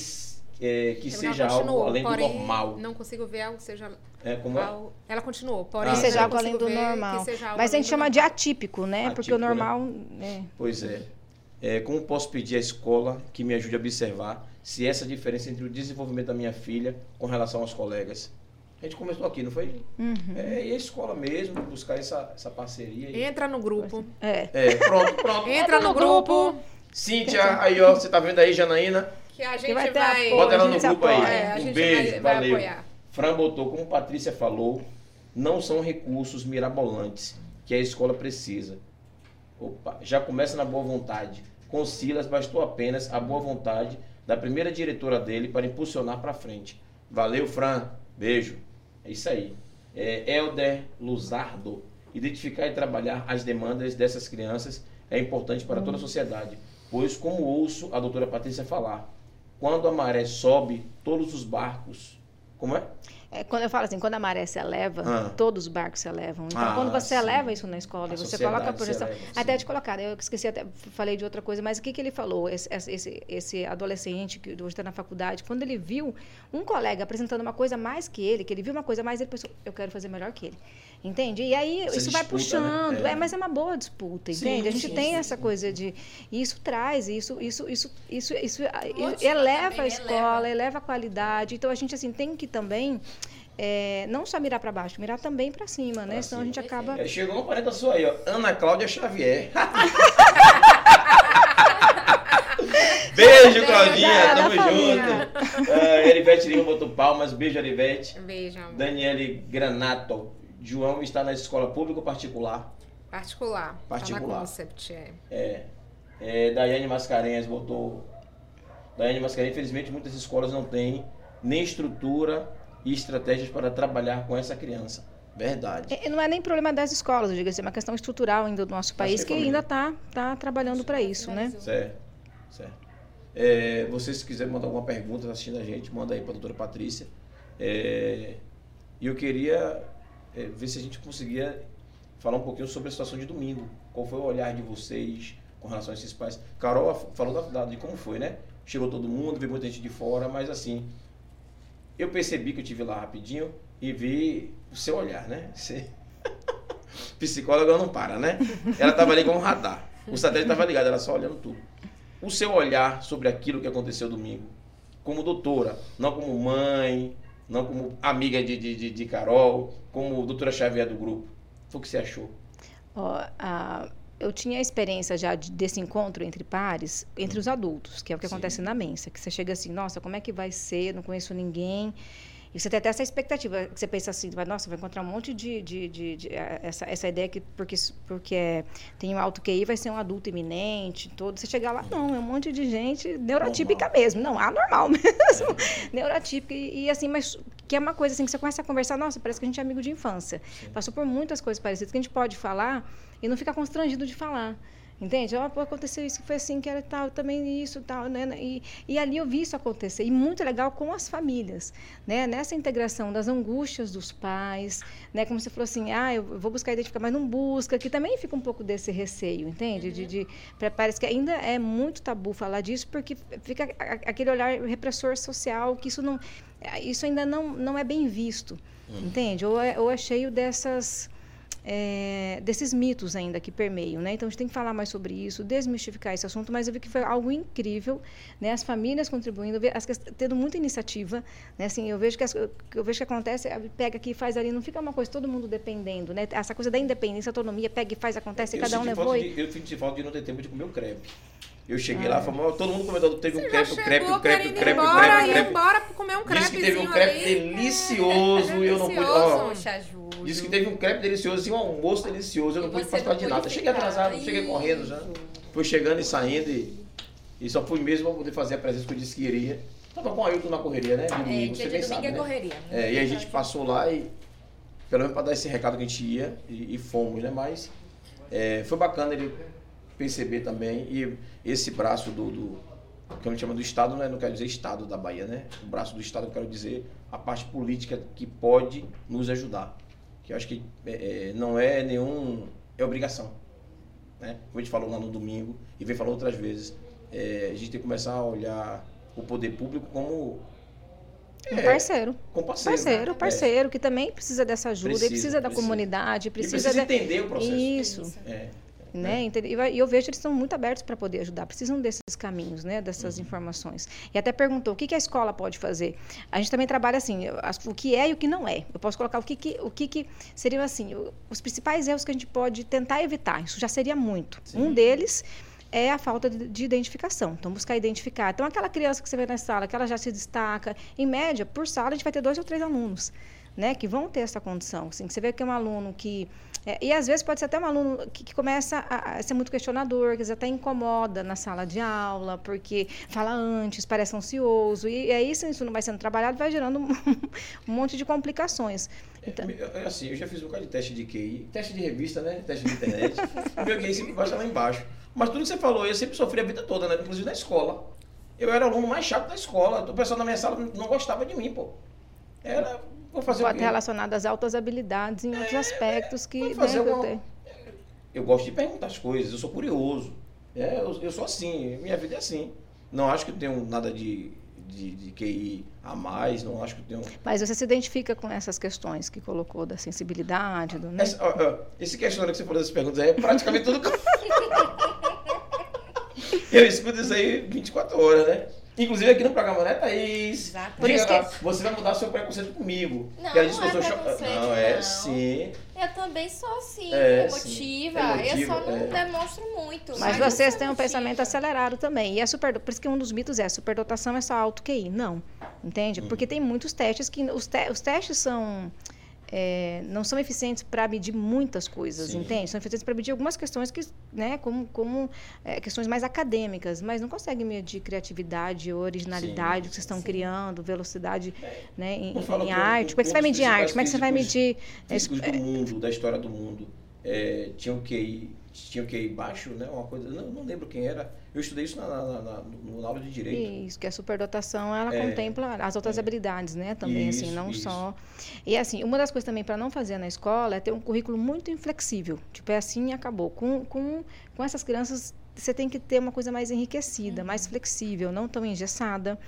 é, que Ela seja algo além do porém, normal. Não consigo ver algo que seja É, como é? algo- Ela continuou, porém Ah, que seja algo além do normal. Mas a gente do chama de normal. atípico, né? porque Atípico, o normal. é. Pois é. É, Como posso pedir à escola que me ajude a observar se essa diferença entre o desenvolvimento da minha filha com relação aos colegas? A gente começou aqui, não foi? Uhum. É, e a escola mesmo, buscar essa, essa parceria. aí. Entra no grupo. É. É, pronto, pronto. Entra no grupo. Cíntia, aí ó, você tá vendo aí, Janaína? Que a gente vai ter vai. apoio, Bota ela no grupo aí. apoia. É, a um beijo, vai, vai valeu. apoiar. Fran botou, como Patrícia falou, não são recursos mirabolantes que a escola precisa. Opa, já começa na boa vontade. Com Silas bastou apenas a boa vontade da primeira diretora dele para impulsionar para frente. Valeu, Fran. Beijo. É isso aí. É, Helder Luzardo. Identificar e trabalhar as demandas dessas crianças é importante para toda a sociedade, pois, como ouço a doutora Patrícia falar, quando a maré sobe, todos os barcos. Como é? É, quando eu falo assim, quando a maré se eleva, Ah. todos os barcos se elevam. Então, Ah, quando você sim. eleva isso na escola A e você coloca a projeção. eleva, Até de colocar, eu esqueci até, falei de outra coisa, mas o que, que ele falou? Esse, esse, esse adolescente que hoje está na faculdade, quando ele viu um colega apresentando uma coisa mais que ele, que ele viu uma coisa mais, ele pensou, eu quero fazer melhor que ele. Entende? E aí Essa isso vai disputa, né? puxando. É. É. mas é uma boa disputa, Sim, entende? a gente sim, tem sim, essa sim. coisa de. E isso traz, isso, isso, isso, isso, isso eleva a né? escola, eleva a qualidade. Então a gente assim tem que também é, não só mirar para baixo, mirar também para cima, né? Pra Senão a gente acaba. É, chegou uma parenta sua aí, ó. Ana Cláudia Xavier. Beijo, Claudinha. Tamo família. junto. Uh, Erivete Lima botou palmas. Beijo, Erivete. Beijo, amor. Daniele Granato. João está na escola pública ou particular? Particular. Tá Particular. na Concept, é. É. é Daiane Mascarenhas botou. Daiane Mascarenhas, infelizmente, muitas escolas não têm nem estrutura e estratégias para trabalhar com essa criança. Verdade. É, Não é nem problema das escolas, eu digo assim, é uma questão estrutural ainda do nosso país que que é ainda está tá trabalhando para isso, né? Certo, certo. É, você, se quiser mandar alguma pergunta tá assistindo a gente, manda aí para a doutora Patrícia. É, E eu queria é, ver se a gente conseguia falar um pouquinho sobre a situação de domingo. Qual foi o olhar de vocês com relação a esses pais? Carol falou da, da- de como foi, né? Chegou todo mundo, veio muita gente de fora, mas assim, eu percebi que eu tive lá rapidinho e vi o seu olhar, né? Você... Psicóloga não para, né? Ela estava ali com um radar. O satélite estava ligado, ela só olhando tudo. O seu olhar sobre aquilo que aconteceu domingo, como doutora, não como mãe, não como amiga de, de, de, Carol, como doutora Xavier do grupo, foi o que você achou? Ó, a- eu tinha a experiência já de- desse encontro entre pares, entre os adultos, que é o que Sim. acontece na mensa, que você chega assim, nossa, como é que vai ser? Não conheço ninguém. E você tem até essa expectativa, que você pensa assim, vai, nossa, vai encontrar um monte de, de, de- de- essa, essa ideia que porque porque é- tem um alto QI, vai ser um adulto iminente, todo. Você chegar lá, não, é um monte de gente neurotípica mesmo, não, anormal mesmo, neurotípica e, e assim, mas que é uma coisa assim que você começa a conversar, nossa, parece que a gente é amigo de infância. Passou por muitas coisas parecidas que a gente pode falar e não fica constrangido de falar. Entende? Pô, aconteceu isso, foi assim, que era tal, também isso, tal, né? E, e ali eu vi isso acontecer. E muito legal com as famílias, né? Nessa integração das angústias dos pais, né? Como você falou assim, ah, eu vou buscar identificar, mas não busca, que também fica um pouco desse receio, entende? De, de, pra- parece que ainda é muito tabu falar disso, porque fica aquele olhar repressor social, que isso não, isso ainda não, não é bem visto, entende? Ou é, ou é cheio dessas é, desses mitos ainda que permeiam, né? Então a gente tem que falar mais sobre isso, desmistificar esse assunto, mas eu vi que foi algo incrível, né? As famílias contribuindo, as, tendo muita iniciativa, né? Assim, eu vejo que as- eu vejo que acontece, pega aqui, faz ali, não fica uma coisa todo mundo dependendo, né? Essa coisa da independência, autonomia, pega e faz, acontece, eu cada um levou de, Eu senti falta de não ter tempo de comer o crepe. Eu cheguei lá, falei, todo mundo comentou, teve um Você crepe, chegou crepe, crepe, crepe, o embora, crepe, crepe. embora pra comer um Disse que teve um crepe ali. delicioso e eu não pude. Ó. Disse que teve um crepe delicioso e um almoço delicioso. Eu não pude participar de nada. Cheguei atrasado, cheguei correndo já. Fui chegando e saindo e, e só fui mesmo pra poder fazer a presença que eu disse que iria. Tava com o Ailton na correria, né? É, domingo, dia você bem sabe, é né? correria. É, e a gente passou lá e, pelo menos para dar esse recado que a gente ia, e, e fomos, né? Mas é, foi bacana ele perceber também, e esse braço do, do que a gente chama do Estado, não, é, não quero dizer Estado da Bahia, né? O braço do Estado, eu quero dizer a parte política que pode nos ajudar. Que eu acho que é, é, não é nenhum. é obrigação. Né? Como a gente falou lá no domingo, e vem falando outras vezes, é, a gente tem que começar a olhar o poder público como. um é, parceiro. como parceiro. Parceiro, É. parceiro, que também precisa dessa ajuda, Precisa, e precisa da precisa. comunidade, E precisa, precisa de- entender o processo. Isso. É. né? Entende? E eu vejo que eles estão muito abertos para poder ajudar, precisam desses caminhos, né? Dessas Uhum. informações. E até perguntou o que, que a escola pode fazer. A gente também trabalha assim, as- o que é e o que não é. Eu posso colocar o que, que, o que, que seriam assim, os principais erros que a gente pode tentar evitar. Isso já seria muito. Sim. Um deles é a falta de identificação. Então, buscar identificar. Então, aquela criança que você vê na sala, que ela já se destaca, em média, por sala, a gente vai ter dois ou três alunos. Né, que vão ter essa condição. Assim, você vê que é um aluno que é, e às vezes pode ser até um aluno que, que começa a, a, ser muito questionador, que até incomoda na sala de aula, porque fala antes, parece ansioso, e, e aí se isso não vai sendo trabalhado, vai gerando um, um monte de complicações. Então... É, assim, eu já fiz um bocado de teste de QI, teste de revista, né? Teste de internet. o meu QI sempre baixa lá embaixo. Mas tudo que você falou, eu sempre sofri a vida toda, né? Inclusive na escola. Eu era o aluno mais chato da escola. O pessoal na minha sala não gostava de mim, pô. Era Vou fazer Pode ter relacionado às altas habilidades em outros é, aspectos que fazer uma... ter. Eu gosto de perguntar as coisas, eu sou curioso. É, eu, eu, sou assim, minha vida é assim. Não acho que eu tenho nada de, de, de QI a mais, não acho que eu tenho. Mas você se identifica com essas questões que colocou da sensibilidade, do. Né? Essa, ó, ó, esse questionário que você falou dessas perguntas aí é praticamente tudo que eu. eu escuto isso aí 24 horas, né? Inclusive aqui no programa, né, Thaís? Exato. Por isso que... Você vai mudar seu preconceito comigo. Não, ela disse não, que eu sou cho... não, é não. sim. Eu também sou assim, é, emotiva. É eu só não é. demonstro muito. Mas, mas vocês têm um pensamento acelerado também. E é super, por isso que um dos mitos é superdotação é só alto QI. Não. Entende? Hum. Porque tem muitos testes que. Os, te, os testes são é, não são eficientes para medir muitas coisas, Sim. entende? São eficientes para medir algumas questões que, né, como, como é, questões mais acadêmicas, mas não conseguem medir criatividade, originalidade Sim. que vocês estão Sim. criando, velocidade é. né, em, em arte. Como é que você vai medir arte? Como é que você vai medir... Físicos do mundo, da história do mundo, é, tinham que ir tinha que ir baixo, né? Uma coisa, não, não lembro quem era. Eu estudei isso na, na, na, no aula de direito. Isso, que a superdotação ela é, contempla as outras é, habilidades, né? Também assim, isso, assim, não isso. só. E assim, uma das coisas também para não fazer na escola é ter um currículo muito inflexível. Tipo, é assim e acabou. Com, com, com essas crianças você tem que ter uma coisa mais enriquecida, uhum. mais flexível, não tão engessada.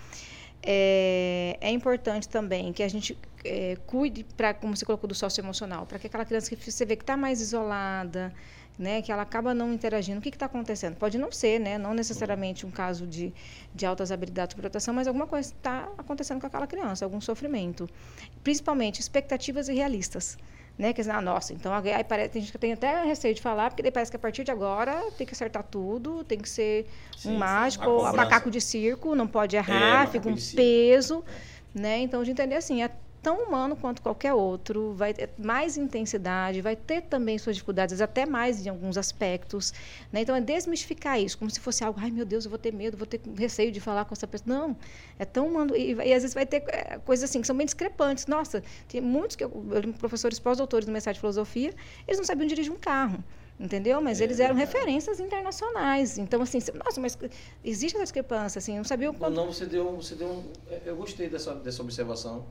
É, é importante também que a gente é, cuide para, como você colocou, do socioemocional, para que aquela criança que você vê que está mais isolada, né, que ela acaba não interagindo. O que está acontecendo? Pode não ser, né, não necessariamente um caso de, de altas habilidades de proteção, mas alguma coisa está acontecendo com aquela criança, algum sofrimento. Principalmente expectativas irrealistas. Né, que ah, nossa, então aí parece, tem gente que tem até receio de falar, porque parece que a partir de agora tem que acertar tudo, tem que ser sim, um mágico, ou macaco de circo, não pode errar, é, fica um peso, né? Então de entender assim, é tão humano quanto qualquer outro, vai ter mais intensidade, vai ter também suas dificuldades, até mais em alguns aspectos. Né? Então, é desmistificar isso, como se fosse algo, ai meu Deus, eu vou ter medo, vou ter receio de falar com essa pessoa. Não, é tão humano. E, e às vezes vai ter é, coisas assim que são bem discrepantes. Nossa, tem muitos que eu, eu professores pós-doutores do mestrado de filosofia, eles não sabiam dirigir um carro entendeu? Mas é, eles eram referências internacionais. Então, assim, nossa, mas existe essa discrepância, assim, não sabia o quanto... Não, não, você deu, você deu um, eu gostei dessa, dessa observação.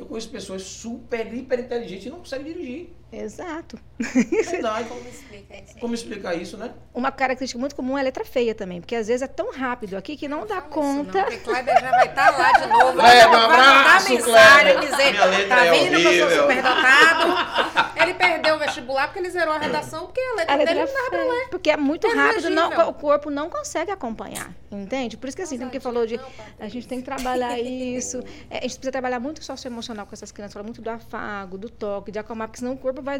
Eu conheço pessoas super, hiper inteligentes e não conseguem dirigir. Exato. Verdade. Como explica isso? Como explicar isso, né? Uma característica muito comum é a letra feia também, porque às vezes é tão rápido aqui que não, não dá conta. Não, porque Kleber já vai estar tá lá de novo. Kleber, um abraço, Kleber. Dizer, Minha letra tá é vendo horrível. que eu sou superdotado? Ele perdeu o vestibular porque ele zerou a redação, porque a letra, a letra dele não dá pra ler. Porque é muito é rápido, não, o corpo não consegue acompanhar, entende? Por isso que assim, tem que falou de... A gente tem que trabalhar isso. É, a gente precisa trabalhar muito socioemocional com essas crianças, fala muito do afago, do toque, de acalmar, porque senão o corpo vai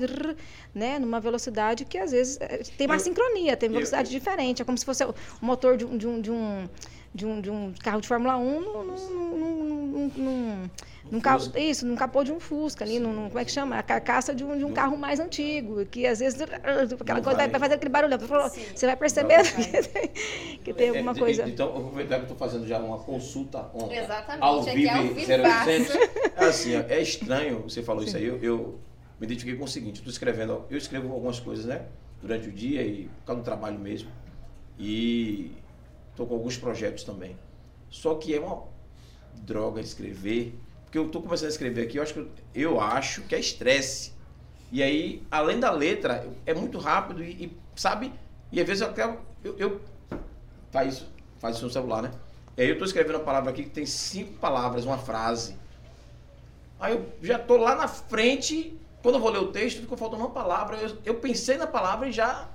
né, numa velocidade que às vezes eh, tem mais eu, sincronia, tem velocidade eu, diferente. É como se fosse o motor de um, de um, de um, de um, de um carro de Fórmula 1 num, num, num, num carro, isso, num capô de um Fusca ali, num, como é que chama? A carcaça de um, de um carro mais antigo, que às vezes aquela coisa vai. vai fazer aquele barulho. Você vai perceber que, que tem alguma coisa. Então, eu vou aproveitar que eu estou fazendo já uma consulta on, Exatamente, ao vivo, é ao vivo 0800. É assim, é estranho, você falou Sim. isso aí, eu, eu me identifiquei com o seguinte, estou escrevendo, eu escrevo algumas coisas, né? Durante o dia e por causa do trabalho mesmo. E estou com alguns projetos também. Só que é uma droga escrever, porque eu estou começando a escrever aqui, eu acho que, eu acho que é estresse. E aí, além da letra, é muito rápido e, e sabe? E às vezes eu quero. Eu, eu, faz, isso, faz isso no celular, né? E aí eu estou escrevendo uma palavra aqui que tem cinco palavras, uma frase. Aí eu já estou lá na frente quando eu vou ler o texto, ficou faltando uma palavra. Eu, eu pensei na palavra e já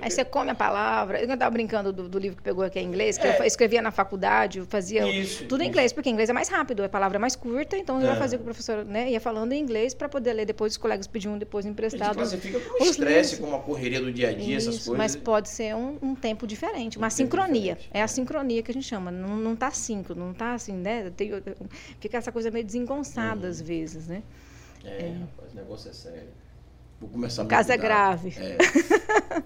Aí você come a palavra. Eu estava brincando do, do, livro que pegou aqui em inglês, que é. eu escrevia na faculdade, eu fazia isso, tudo em inglês, porque inglês é mais rápido, a palavra é mais curta, então eu é. ia fazer com o professor, né? Ia falando em inglês para poder ler depois, os colegas pediam depois emprestado. Você fica com estresse, com uma correria do dia a dia, isso, essas coisas. Mas pode ser um, um tempo diferente, uma um sincronia. É a sincronia que a gente chama. Não, não tá síncrono, não tá assim, né? Tem, fica essa coisa meio desengonçada uhum. às vezes, né? É, rapaz, o negócio é sério. Vou começar O caso é grave. É.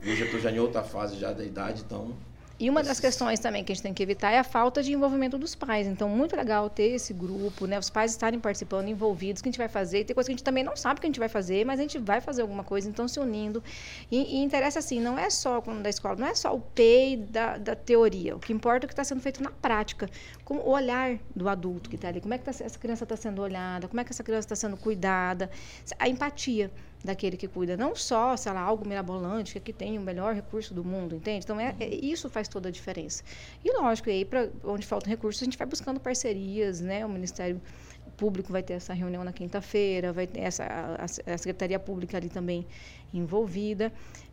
Eu já estou já em outra fase já da idade, então. E uma das questões também que a gente tem que evitar é a falta de envolvimento dos pais. Então, muito legal ter esse grupo, né? Os pais estarem participando, envolvidos, o que a gente vai fazer. Tem coisa que a gente também não sabe o que a gente vai fazer, mas a gente vai fazer alguma coisa, então se unindo. E, e interessa assim, não é só quando da escola, não é só o PEI da, da teoria. O que importa é o que está sendo feito na prática. Com o olhar do adulto que está ali. Como é que tá- essa criança está sendo olhada? Como é que essa criança está sendo cuidada? A empatia daquele que cuida. Não só, sei lá, algo mirabolante, que tem o melhor recurso do mundo, entende? Então, é, é- isso faz toda a diferença. E lógico, aí, pra, onde faltam recursos, a gente vai buscando parcerias, né? O Ministério Público vai ter essa reunião na quinta-feira, vai ter essa, a, a Secretaria Pública ali também envolvida.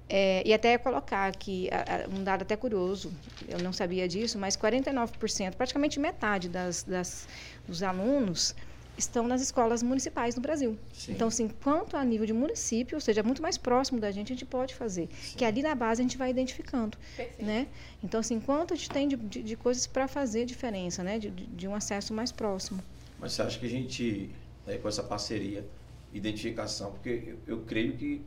É, e até colocar aqui um dado até curioso, eu não sabia disso, mas 49%, praticamente metade das, das, dos alunos estão nas escolas municipais no Brasil. Sim. Então, assim, quanto a nível de município, ou seja, muito mais próximo da gente, a gente pode fazer. Que ali na base a gente vai identificando, Perfeito. né? Então, assim, quanto a gente tem de, de, de coisas para fazer diferença, né? De, de, um acesso mais próximo. Mas você acha que a gente, né, com essa parceria, identificação, porque eu, eu creio que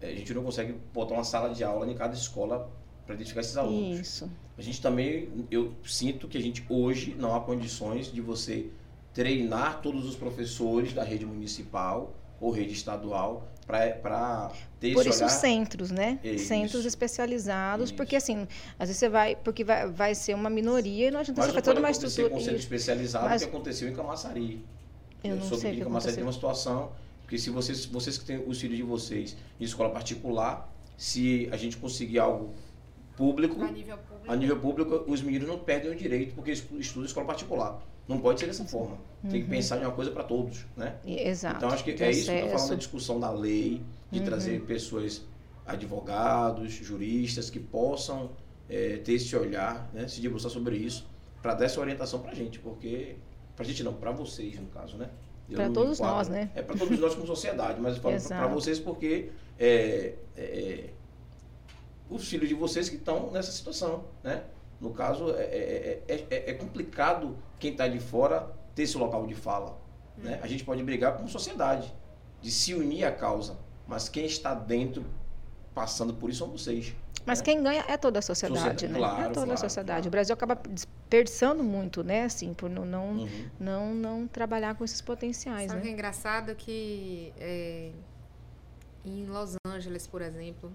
eh, a gente não consegue botar uma sala de aula em cada escola para identificar esses alunos. Isso. A gente também, eu sinto que a gente hoje não há condições de você treinar todos os professores da rede municipal ou rede estadual para ter Por esse isso olhar. centros, né? É centros isso. especializados, Isso. porque assim, às vezes você vai, porque vai, vai ser uma minoria e não adianta Mas você fazer toda uma acontecer estrutura. o centro especializado Mas- que aconteceu em Camaçari. Eu não soube sei que em Camaçari tem uma situação, porque se vocês, vocês que têm os filhos de vocês em escola particular, se a gente conseguir algo público, A nível público. a nível público, os meninos não perdem o direito porque estu- estudam em escola particular. Não pode ser dessa forma. Tem que pensar em uma coisa para todos, né? Exato. Então acho que de é isso que eu estou falando da discussão da lei, de Uhum. trazer pessoas, advogados, juristas, que possam eh, ter esse olhar, né, se debruçar sobre isso, para dar essa orientação para a gente, porque, para a gente não, para vocês no caso, né? Me todos enquadro- nós, né? É para todos nós como sociedade, mas eu falo para vocês porque é, é, os filhos de vocês que estão nessa situação, né? No caso, é, é, é, é- é complicado quem está de fora ter esse local de fala. Né? A gente pode brigar como sociedade, de se unir à causa, mas quem está dentro, passando por isso, são vocês. Mas né? quem ganha é toda a sociedade, Sociedade, né? claro, é toda a claro, sociedade. claro. O Brasil acaba desperdiçando muito, né? Assim, por não, não, Uhum. não, não trabalhar com esses potenciais, Sabe o que é né? engraçado? Que é, em Los Angeles, por exemplo,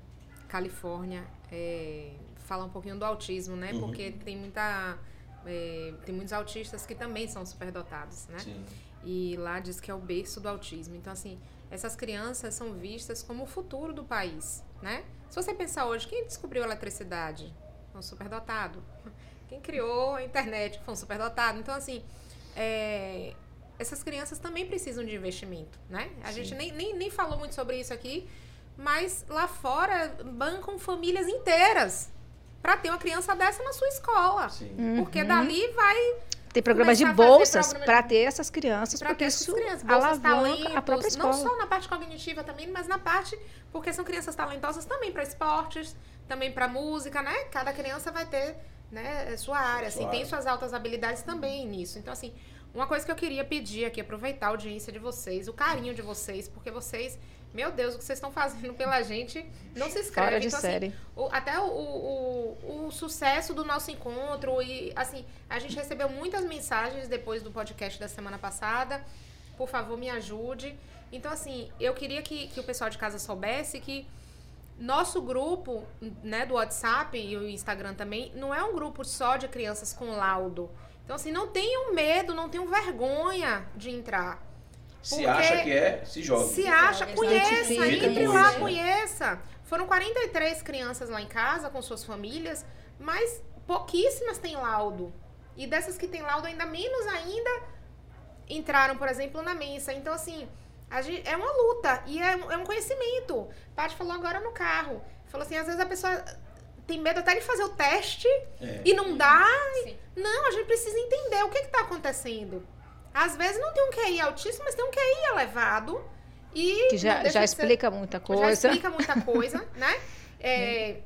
Califórnia, é, fala um pouquinho do autismo, né? Uhum. Porque tem muita. é, tem muitos autistas que também são superdotados, né? Sim. E lá diz que é o berço do autismo. Então, assim, essas crianças são vistas como o futuro do país, né? Se você pensar hoje, quem descobriu a eletricidade? Foi um superdotado. Quem criou a internet foi um superdotado. Então, assim, é, essas crianças também precisam de investimento, né? A Sim. gente nem, nem, nem falou muito sobre isso aqui, mas lá fora bancam famílias inteiras para ter uma criança dessa na sua escola. Sim. Porque Uhum. dali vai Tem programas de bolsas de- para ter essas crianças, para porque ter essas isso crianças, bolsas alavanca a própria talentos, não escola. só na parte cognitiva também, mas na parte porque são crianças talentosas também para esportes, também para música, né? Cada criança vai ter, né, sua área, Sua assim, tem suas altas habilidades também nisso. Então assim, uma coisa que eu queria pedir aqui, aproveitar a audiência de vocês, o carinho de vocês, porque vocês, meu Deus, o que vocês estão fazendo pela gente, não se inscreve. Fora de então, assim, série. o- até o, o, o, o sucesso do nosso encontro e assim a gente recebeu muitas mensagens depois do podcast da semana passada. Por favor me ajude. Então assim eu queria que, que o pessoal de casa soubesse que nosso grupo né do WhatsApp e o Instagram também não é um grupo só de crianças com laudo. Então assim não tenham medo não tenham vergonha de entrar Se acha que é, se joga. se acha, conheça, entre lá, conheça. Foram 43 crianças lá em casa com suas famílias, mas pouquíssimas têm laudo. E dessas que têm laudo, ainda menos ainda entraram, por exemplo, na mensa. Então, assim, a gente- é uma luta e é, um- é um conhecimento. O Paty falou agora no carro. Falou assim, às vezes a pessoa tem medo até de fazer o teste É. e não dá. Sim. Não, a gente precisa entender o que está acontecendo. Às vezes não tem um QI altíssimo, mas tem um QI elevado. E Que já, já de ser- explica muita já coisa. explica muita coisa, né? É,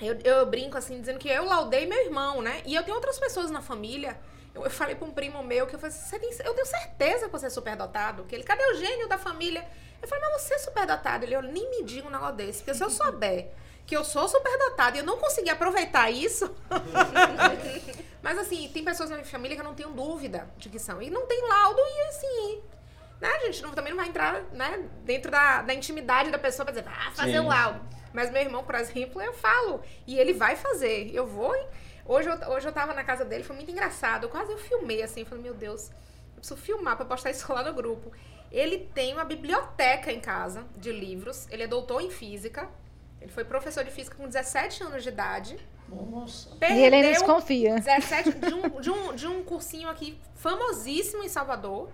eu, eu brinco assim, dizendo que eu laudei meu irmão, né? E eu tenho outras pessoas na família. Eu falei pra um primo meu que eu falei assim, tem, eu tenho certeza que você é superdotado. Que ele, cadê o gênio da família? Eu falei, mas você é superdotado. Ele, eu nem me diga um negócio desse. Porque se eu souber que eu sou superdotado e eu não consegui aproveitar isso. mas assim, tem pessoas na minha família que eu não tenho dúvida de que são. E não tem laudo e assim. Né, a gente não, também não vai entrar né, dentro da, da intimidade da pessoa pra dizer, ah, fazer o um laudo. Mas meu irmão, por exemplo, eu falo. E ele vai fazer. Eu vou. Hoje eu, hoje eu tava na casa dele, foi muito engraçado. Eu quase eu filmei assim, falei, meu Deus, eu preciso filmar pra postar isso lá no grupo. Ele tem uma biblioteca em casa de livros. Ele é doutor em física. Ele foi professor de física com 17 anos de idade. Nossa. e ele ainda desconfia. 17 de um, de, um, de um cursinho aqui famosíssimo em Salvador.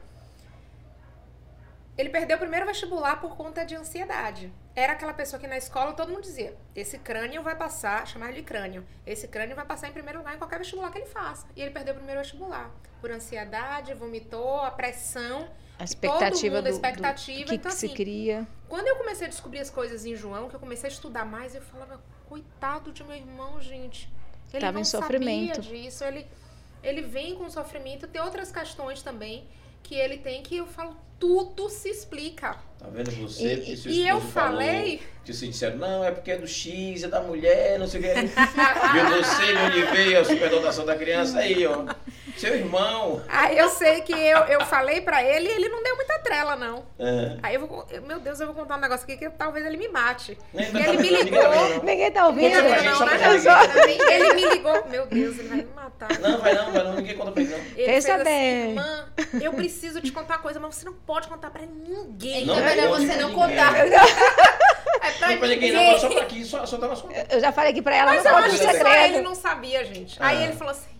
Ele perdeu o primeiro vestibular por conta de ansiedade. Era aquela pessoa que na escola todo mundo dizia: esse crânio vai passar, chamar de crânio. Esse crânio vai passar em primeiro lugar em qualquer vestibular que ele faça. E ele perdeu o primeiro vestibular por ansiedade, vomitou, a pressão. A expectativa mundo, do, a expectativa. do que, então, que se assim, cria. Quando eu comecei a descobrir as coisas em João, que eu comecei a estudar mais, eu falava: coitado de meu irmão, gente. Ele Tava não em sofrimento. sabia disso. Ele, ele vem com sofrimento. Tem outras questões também que ele tem que eu falo, tudo se explica. Tá vendo você? E- seu e eu falei- Que vocês disseram, não, é porque é do X, é da mulher, não sei o que. Viu você de onde veio a superdotação da criança aí, ó. Seu irmão. Aí eu sei que eu, eu falei pra ele e ele não deu muita trela, não. É. Aí eu vou. eu- Meu Deus, eu vou contar um negócio aqui que talvez ele me mate. Nem E tá ele me sabendo, ninguém tá ligou. não. Ninguém tá ouvindo. Não, gente, não, só não, Ele me ligou. Meu Deus, ele vai me matar. Não, vai não, vai não, ninguém conta pra ele, não. Ele Pensa fez assim, bem. irmã, eu preciso te contar uma coisa, mas você não pode contar pra ninguém. Então Não é melhor você não ninguém. contar. É pra não, ninguém. só pra aqui, só, só tá na sua conta. Eu já falei aqui pra ela, Mas não eu pode acho o que só ele não sabia, gente. Ah. Aí ele falou assim: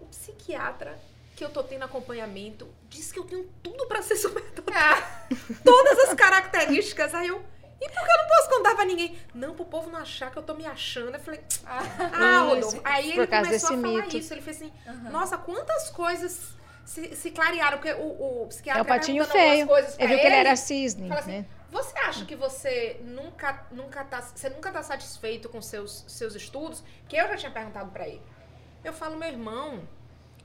o psiquiatra que eu tô tendo acompanhamento disse que eu tenho tudo pra ser superdotado. Todas as características. Aí eu. E por que eu não posso contar pra ninguém? Não, pro povo não achar que eu tô me achando. Eu falei, ah, Rodolfo. Aí ele começou a falar mito. isso. Ele fez assim, nossa, quantas coisas se, se clarearam. Porque o, o psiquiatra É o patinho feio. coisas pra Ele viu que ele era cisne, Fala assim, né? você acha que você nunca, nunca tá, você nunca tá satisfeito com seus, seus estudos? Que eu já tinha perguntado pra ele. Eu falo, meu irmão,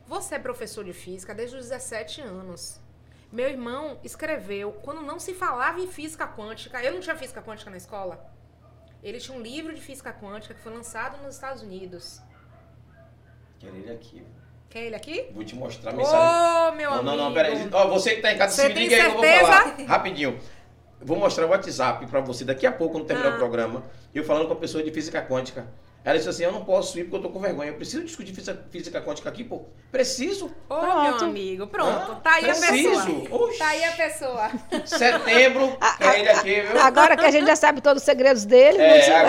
você é professor de física desde os 17 anos. Meu irmão escreveu, quando não se falava em física quântica, eu não tinha física quântica na escola. Ele tinha um livro de física quântica que foi lançado nos Estados Unidos. Quero ele aqui. Quer ele aqui? Vou te mostrar a Ô, mensagem. meu não, amigo. não, não, peraí. Ó, você que tá em casa, Você se liga aí que eu vou falar. Rapidinho. Vou mostrar o WhatsApp pra você daqui a pouco, quando terminar Ah. o programa. Eu falando com a pessoa de física quântica. Ela disse assim: Eu não posso ir porque eu tô com vergonha. Eu preciso discutir física, física quântica aqui, pô. Preciso. Ô, meu Pronto. amigo, pronto. Ah, tá aí a preciso. pessoa. Oxi. Tá aí a pessoa. Setembro, é ele aqui, viu? Agora que a gente já sabe todos os segredos dele, É, né? agora-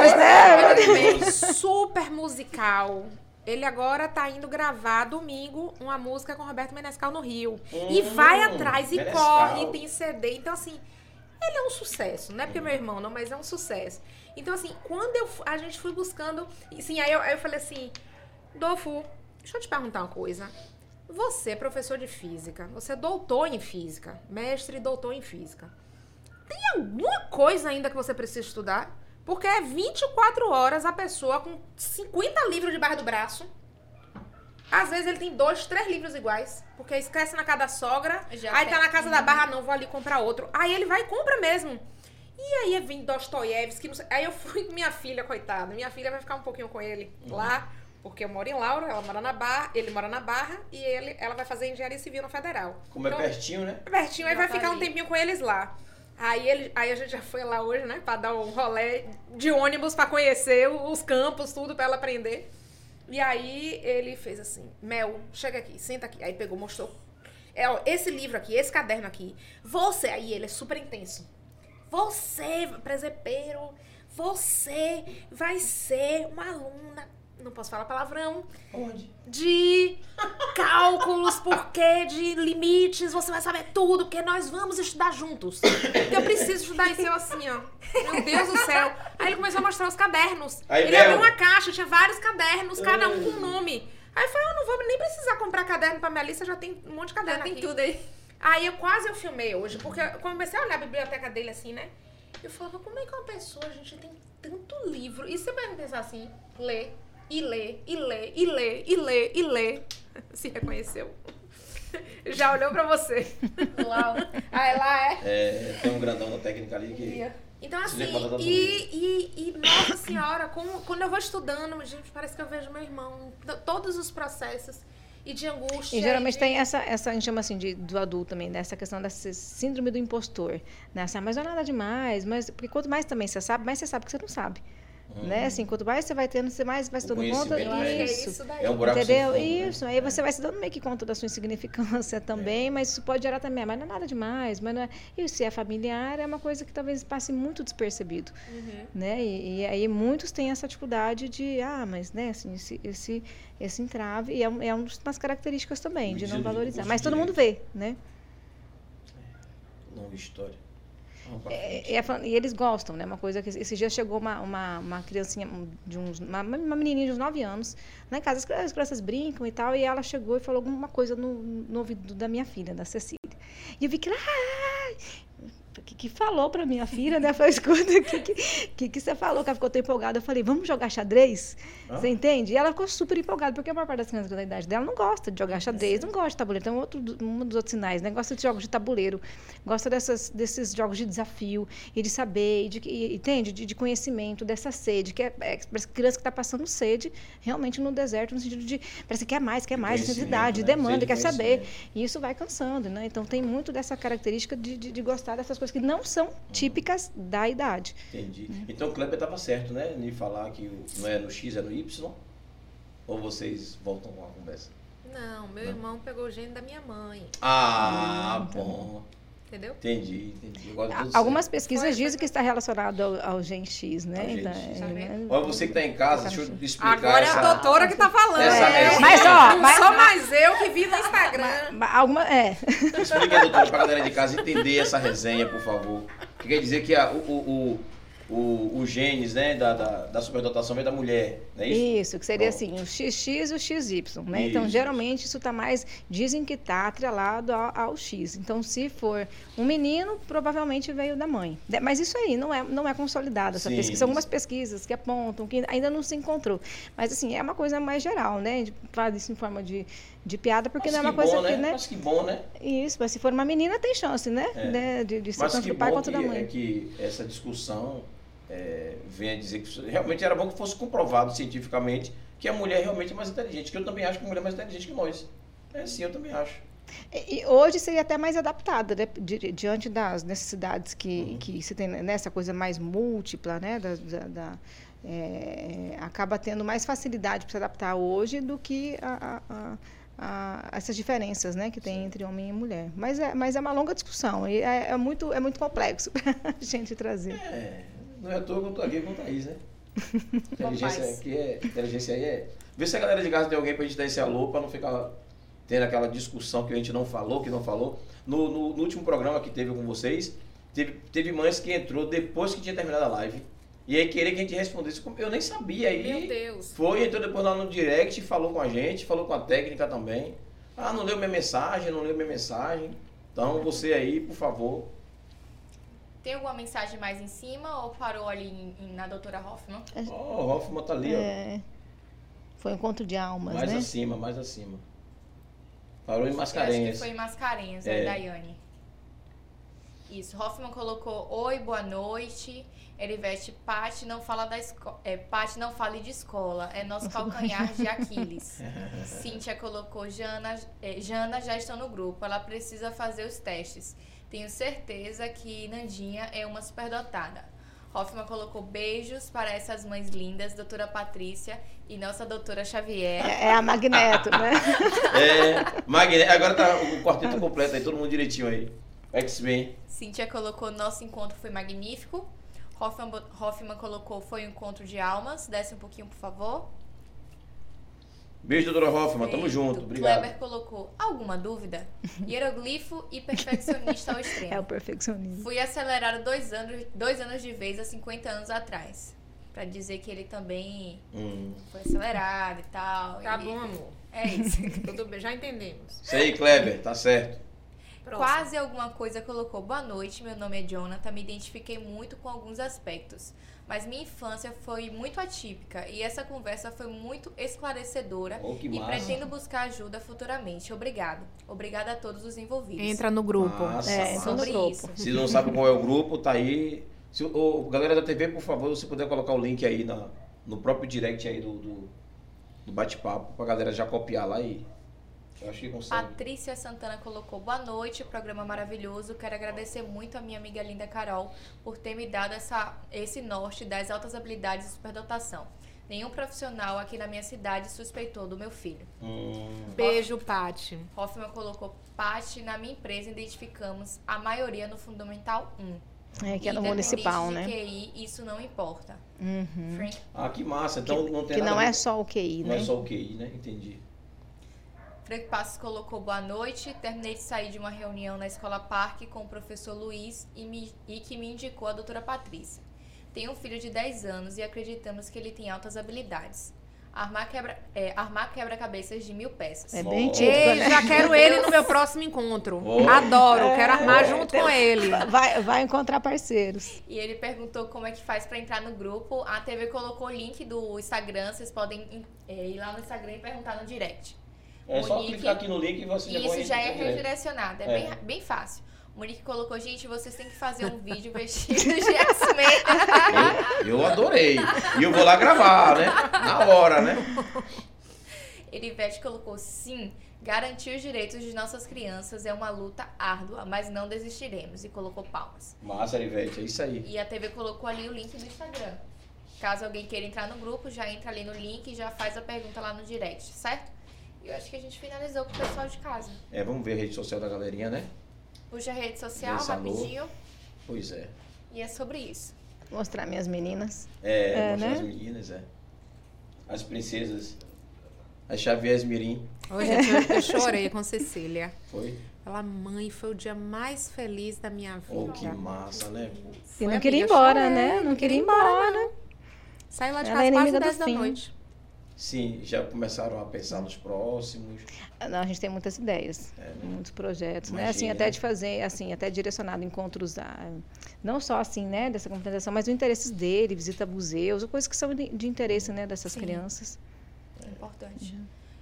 Mas, né? é super musical. Ele agora tá indo gravar domingo uma música com Roberto Menescal no Rio. e Hum, vai atrás e Menescal. corre, tem CD. Então, assim, ele é um sucesso. Não é porque é meu irmão, não, mas é um sucesso. Então, assim, quando eu, a gente foi buscando. e, Assim, aí eu, aí eu falei assim: Dolfo, deixa eu te perguntar uma coisa. Você é professor de física, você é doutor em física, mestre e doutor em física. Tem alguma coisa ainda que você precisa estudar? Porque é 24 horas a pessoa com 50 livros debaixo do braço. Às vezes ele tem dois, três livros iguais. Porque esquece na casa da sogra. Já aí tá na casa da barra, não, vou ali comprar outro. Aí ele vai e compra mesmo. E aí vem Dostoiévski, não sei- Aí eu fui com minha filha, coitada. Minha filha vai ficar um pouquinho com ele lá. Porque eu moro em Laura, ela mora na Barra, ele mora na Barra e ele, ela vai fazer engenharia civil na Federal. Como é Então, pertinho, né? pertinho, aí vai tá ficar um tempinho com eles lá. Aí, ele, aí a gente já foi lá hoje, né? Pra dar um rolê de ônibus pra conhecer os campos, tudo pra ela aprender. E aí ele fez assim: Mel, chega aqui, senta aqui. Aí pegou, mostrou. É, ó, esse livro aqui, esse caderno aqui. Você, aí ele é super intenso. Você, presepeiro, você vai ser uma aluna. Não posso falar palavrão Onde? de cálculos, porquê, de limites, você vai saber tudo, porque nós vamos estudar juntos. Porque eu preciso estudar isso eu assim, ó. Meu Deus do céu. Aí ele começou a mostrar os cadernos. Aí, ele Bel. abriu uma caixa, tinha vários cadernos, cada um com um nome. Aí eu falei, eu não vou nem precisar comprar caderno pra Melissa, já tem um monte de Já caderno tem aqui. tudo aí. Aí eu quase eu filmei hoje, porque eu comecei a olhar a biblioteca dele assim, né? Eu falava, como é que uma pessoa, gente, tem tanto livro? E você vai pensar assim, lê, e lê, e lê, e lê, e lê, e lê. Se reconheceu. Já olhou pra você. Uau. Ah, ela é. É, tem um grandão da técnica ali que. Então, assim, e, e, e, nossa senhora, como, quando eu vou estudando, gente, parece que eu vejo meu irmão, todos os processos, e de angústia. E geralmente de- tem essa, essa, a gente chama assim de, do adulto também, né? essa questão da sí- síndrome do impostor. Né? Ah, mas não é nada demais, mas porque quanto mais também você sabe, mais você sabe que você não sabe. Né? Assim, quanto mais você vai tendo, você mais vai se dando conta. que é Isso. isso daí. É um buraco Entendeu? fundo, né? Isso. Aí você vai se dando meio que conta da sua insignificância também, mas isso pode gerar também, ah, mas não é nada demais, mas não é... E se é familiar, é uma coisa que talvez passe muito despercebido, Uhum. né? E, e aí muitos têm essa dificuldade de, ah, mas, né, assim, esse, esse, esse entrave, e é, um- é uma das características também, O de não valorizar. Mas todo mundo vê, né? Longa história. É, é fa- e eles gostam, né? Uma coisa que esse dia chegou uma, uma, uma criancinha de uns. Uma, uma menininha de uns 9 anos. Lá em casa as crianças, as crianças brincam e tal. E ela chegou e falou alguma coisa no, no ouvido da minha filha, da Cecília. E eu vi que ela. "Ai!" Que, que falou pra minha filha, né? Eu falei, escuta, o que, que, que, que você falou? Que ela ficou tão empolgada. Eu falei, vamos jogar xadrez? Hã? Você entende? E ela ficou super empolgada, porque a maior parte das crianças da idade dela não gosta de jogar xadrez, não gosta de tabuleiro. Então, outro, do- um dos outros sinais, né? Gosta de jogos de tabuleiro, gosta dessas, desses jogos de desafio e de saber, e de, e, entende? De, de conhecimento, dessa sede, que é, é parece criança que está passando sede realmente no deserto, no sentido de parece que quer mais, quer mais, necessidade, né? demanda, Sede quer saber. E isso vai cansando, né? Então tem muito dessa característica de, de, de gostar dessas coisas que não são típicas da idade. Entendi. Então o Kleber estava certo, né? Em falar que não é no X, é no Y? Ou vocês voltam com a conversa? Não, meu Não. irmão pegou o gene da minha mãe, Ah, bom. entendeu? Entendi, entendi. Algumas certo. pesquisas Foi, dizem foi. que está relacionado ao, ao Gen X, né? Ao Gen Então, X. é, né? Olha, você que está em casa, deixa eu explicar Agora é essa... a doutora que tá falando. Essa- né? essa- Mas, ó, mas- sou mais eu que vi no Instagram. Ma- Alguma, é. Explica, doutora, para a galera de casa entender essa resenha, por favor. Que quer dizer que a- o, o, o, o, genes né, da, da, da superdotação vem da mulher, não é isso? Isso, que seria Bom. assim, o XX e o XY, né? Então, Isso. geralmente, isso está mais... Dizem que está atrelado ao, ao X. Então, se for um menino, provavelmente veio da mãe. Mas isso aí não é, não é consolidado, essa Sim, pesquisa. São algumas pesquisas que apontam, que ainda não se encontrou. Mas, assim, é uma coisa mais geral, né? De- Faz isso em forma de, de piada, porque Mas não é uma coisa bom, que, né? né? Mas que bom, né? Isso, mas se for uma menina, tem chance, né? É. né? De, de ser Mas tanto do pai quanto da mãe. é que essa discussão é, venha dizer que realmente era bom que fosse comprovado cientificamente que a mulher realmente é mais inteligente, que eu também acho que a mulher é mais inteligente que nós. É sim, eu também acho. E hoje seria até mais adaptada, né? Di- diante das necessidades que, Uhum. que se tem nessa coisa mais múltipla, né? Da, da- da- é, acaba tendo mais facilidade para se adaptar hoje do que a, a- a- a- essas diferenças, né? Que tem entre homem e mulher. Mas é, mas é uma longa discussão e é, é muito é muito complexo para a gente trazer. É, não é à toa que eu tô aqui com o Thaís, né? Inteligência aqui é. Inteligência aí é. Vê se a galera de casa tem alguém pra gente dar esse alô pra não ficar tendo aquela discussão que a gente não falou, que não falou. No, no- no último programa que teve com vocês, teve, teve mães que entrou depois que tinha terminado a live. E aí queria que a gente respondesse. Eu nem sabia. Aí Meu Deus. foi, entrou depois lá no direct, falou com a gente, falou com a técnica também. Ah, não leu minha mensagem, não leu minha mensagem. Então você aí, por favor. Tem alguma mensagem mais em cima ou parou ali em- em- na doutora Hoffman? Ó, o Hoffman tá ali, ó. É, foi um encontro de almas, Mais né? acima, mais acima. Parou em Eu acho que Mascarenhas. foi em Mascarenhas, É. é. Daiane. Isso, Hoffman colocou oi, boa noite. Ele veste Pati não fala da escola. É, Pati não fale de escola. É nosso calcanhar de Aquiles. Cíntia colocou Jana, é, Jana já está no grupo. Ela precisa fazer os testes. Tenho certeza que Nandinha é uma superdotada. Hoffman colocou beijos para essas mães lindas, doutora Patrícia e nossa doutora Xavier. É, é a Magneto, né? É, Magne... agora tá o quarteto completo aí, todo mundo direitinho aí. X-Men. Cíntia colocou nosso encontro foi magnífico. Hoffman, Hoffman colocou foi um encontro de almas. Desce um pouquinho, por favor. Beijo, doutora Hoffman, tamo junto, obrigado. Kleber colocou alguma dúvida? Hieroglifo e perfeccionista ao É o extremo. perfeccionismo. Fui acelerado dois anos, dois anos de vez há 50 anos atrás. Pra dizer que ele também Hum. foi acelerado e tal. Tá Ele- bom, amor. É isso. Tudo bem, já entendemos. Isso aí, Kleber, tá certo. Próximo. Quase alguma coisa colocou. Boa noite, meu nome é Jonathan. Me identifiquei muito com alguns aspectos. Mas minha infância foi muito atípica e essa conversa foi muito esclarecedora Oh, que e massa. pretendo buscar ajuda futuramente. Obrigado. Obrigada a todos os envolvidos. Entra no grupo. Massa, É, massa. Sobre grupo. isso. Se não sabe qual é o grupo, tá aí. Se, ô, galera da TV, por favor, se puder colocar o link aí na, no próprio direct aí do, do, do bate-papo, pra galera já copiar lá e. Eu acho que consegue. Patrícia Santana colocou boa noite, programa maravilhoso. Quero agradecer muito a minha amiga linda Carol por ter me dado essa, esse norte das altas habilidades e superdotação. Nenhum profissional aqui na minha cidade suspeitou do meu filho. Hum, Beijo, Pati. Hoffman colocou Pati, na minha empresa identificamos a maioria no Fundamental 1. É, que é no municipal, de né? QI, isso não importa. Uhum. Frank ah, que massa. Então não tem Que nada não é só o QI, Não né? é só o QI, né? Entendi. Frank Passos colocou boa noite. Terminei de sair de uma reunião na Escola Parque com o professor Luiz e, me- e que me indicou a doutora Patrícia. Tenho um filho de 10 anos e acreditamos que ele tem altas habilidades. Armar quebra- é, armar quebra-cabeças de mil peças. É bem típico, Ei, né? já quero ele no meu próximo encontro. Oh. Adoro, quero armar É, junto tem- com ele. Vai, vai encontrar parceiros. E ele perguntou como é que faz pra entrar no grupo. A TV colocou o link do Instagram. Vocês podem é, ir lá no Instagram e perguntar no direct. É só clicar aqui no link e você E já isso já é redirecionado. É, É. Bem, bem fácil. O Monique colocou, gente, vocês têm que fazer um vídeo vestido de X-Men. Eu, eu adorei. E eu vou lá gravar, né? Na hora, né? Elivete colocou, sim, garantir os direitos de nossas crianças é uma luta árdua, mas não desistiremos. E colocou palmas. Massa, Arivete, é isso aí. E a TV colocou ali o link do Instagram. Caso alguém queira entrar no grupo, já entra ali no link e já faz a pergunta lá no direct, certo? E eu acho que a gente finalizou com o pessoal de casa. É, vamos ver a rede social da galerinha, né? Puxa a rede social rapidinho. Pois é. E é sobre isso. Mostrar minhas meninas. É, É, mostrar né? as meninas, é. As princesas. As Xavier Mirim. Gente, eu, eu chorei com Cecília. Foi? Ela, mãe, foi o dia mais feliz da minha Oh, vida. que massa, né? E Foi, não queria ir embora, chorei, né? Não queria ir embora. Saiu lá de Ela casa é quase inimiga do 10 da fim. noite. Sim, já começaram a pensar nos próximos. Não, a gente tem muitas ideias, É, né? muitos projetos, né? Imagina, Assim, até né? de fazer, assim, até direcionado encontros, a, não só assim, né, dessa complementação, mas os interesses dele, visita museus, coisas que são de, de interesse, né, dessas Sim. crianças. Importante.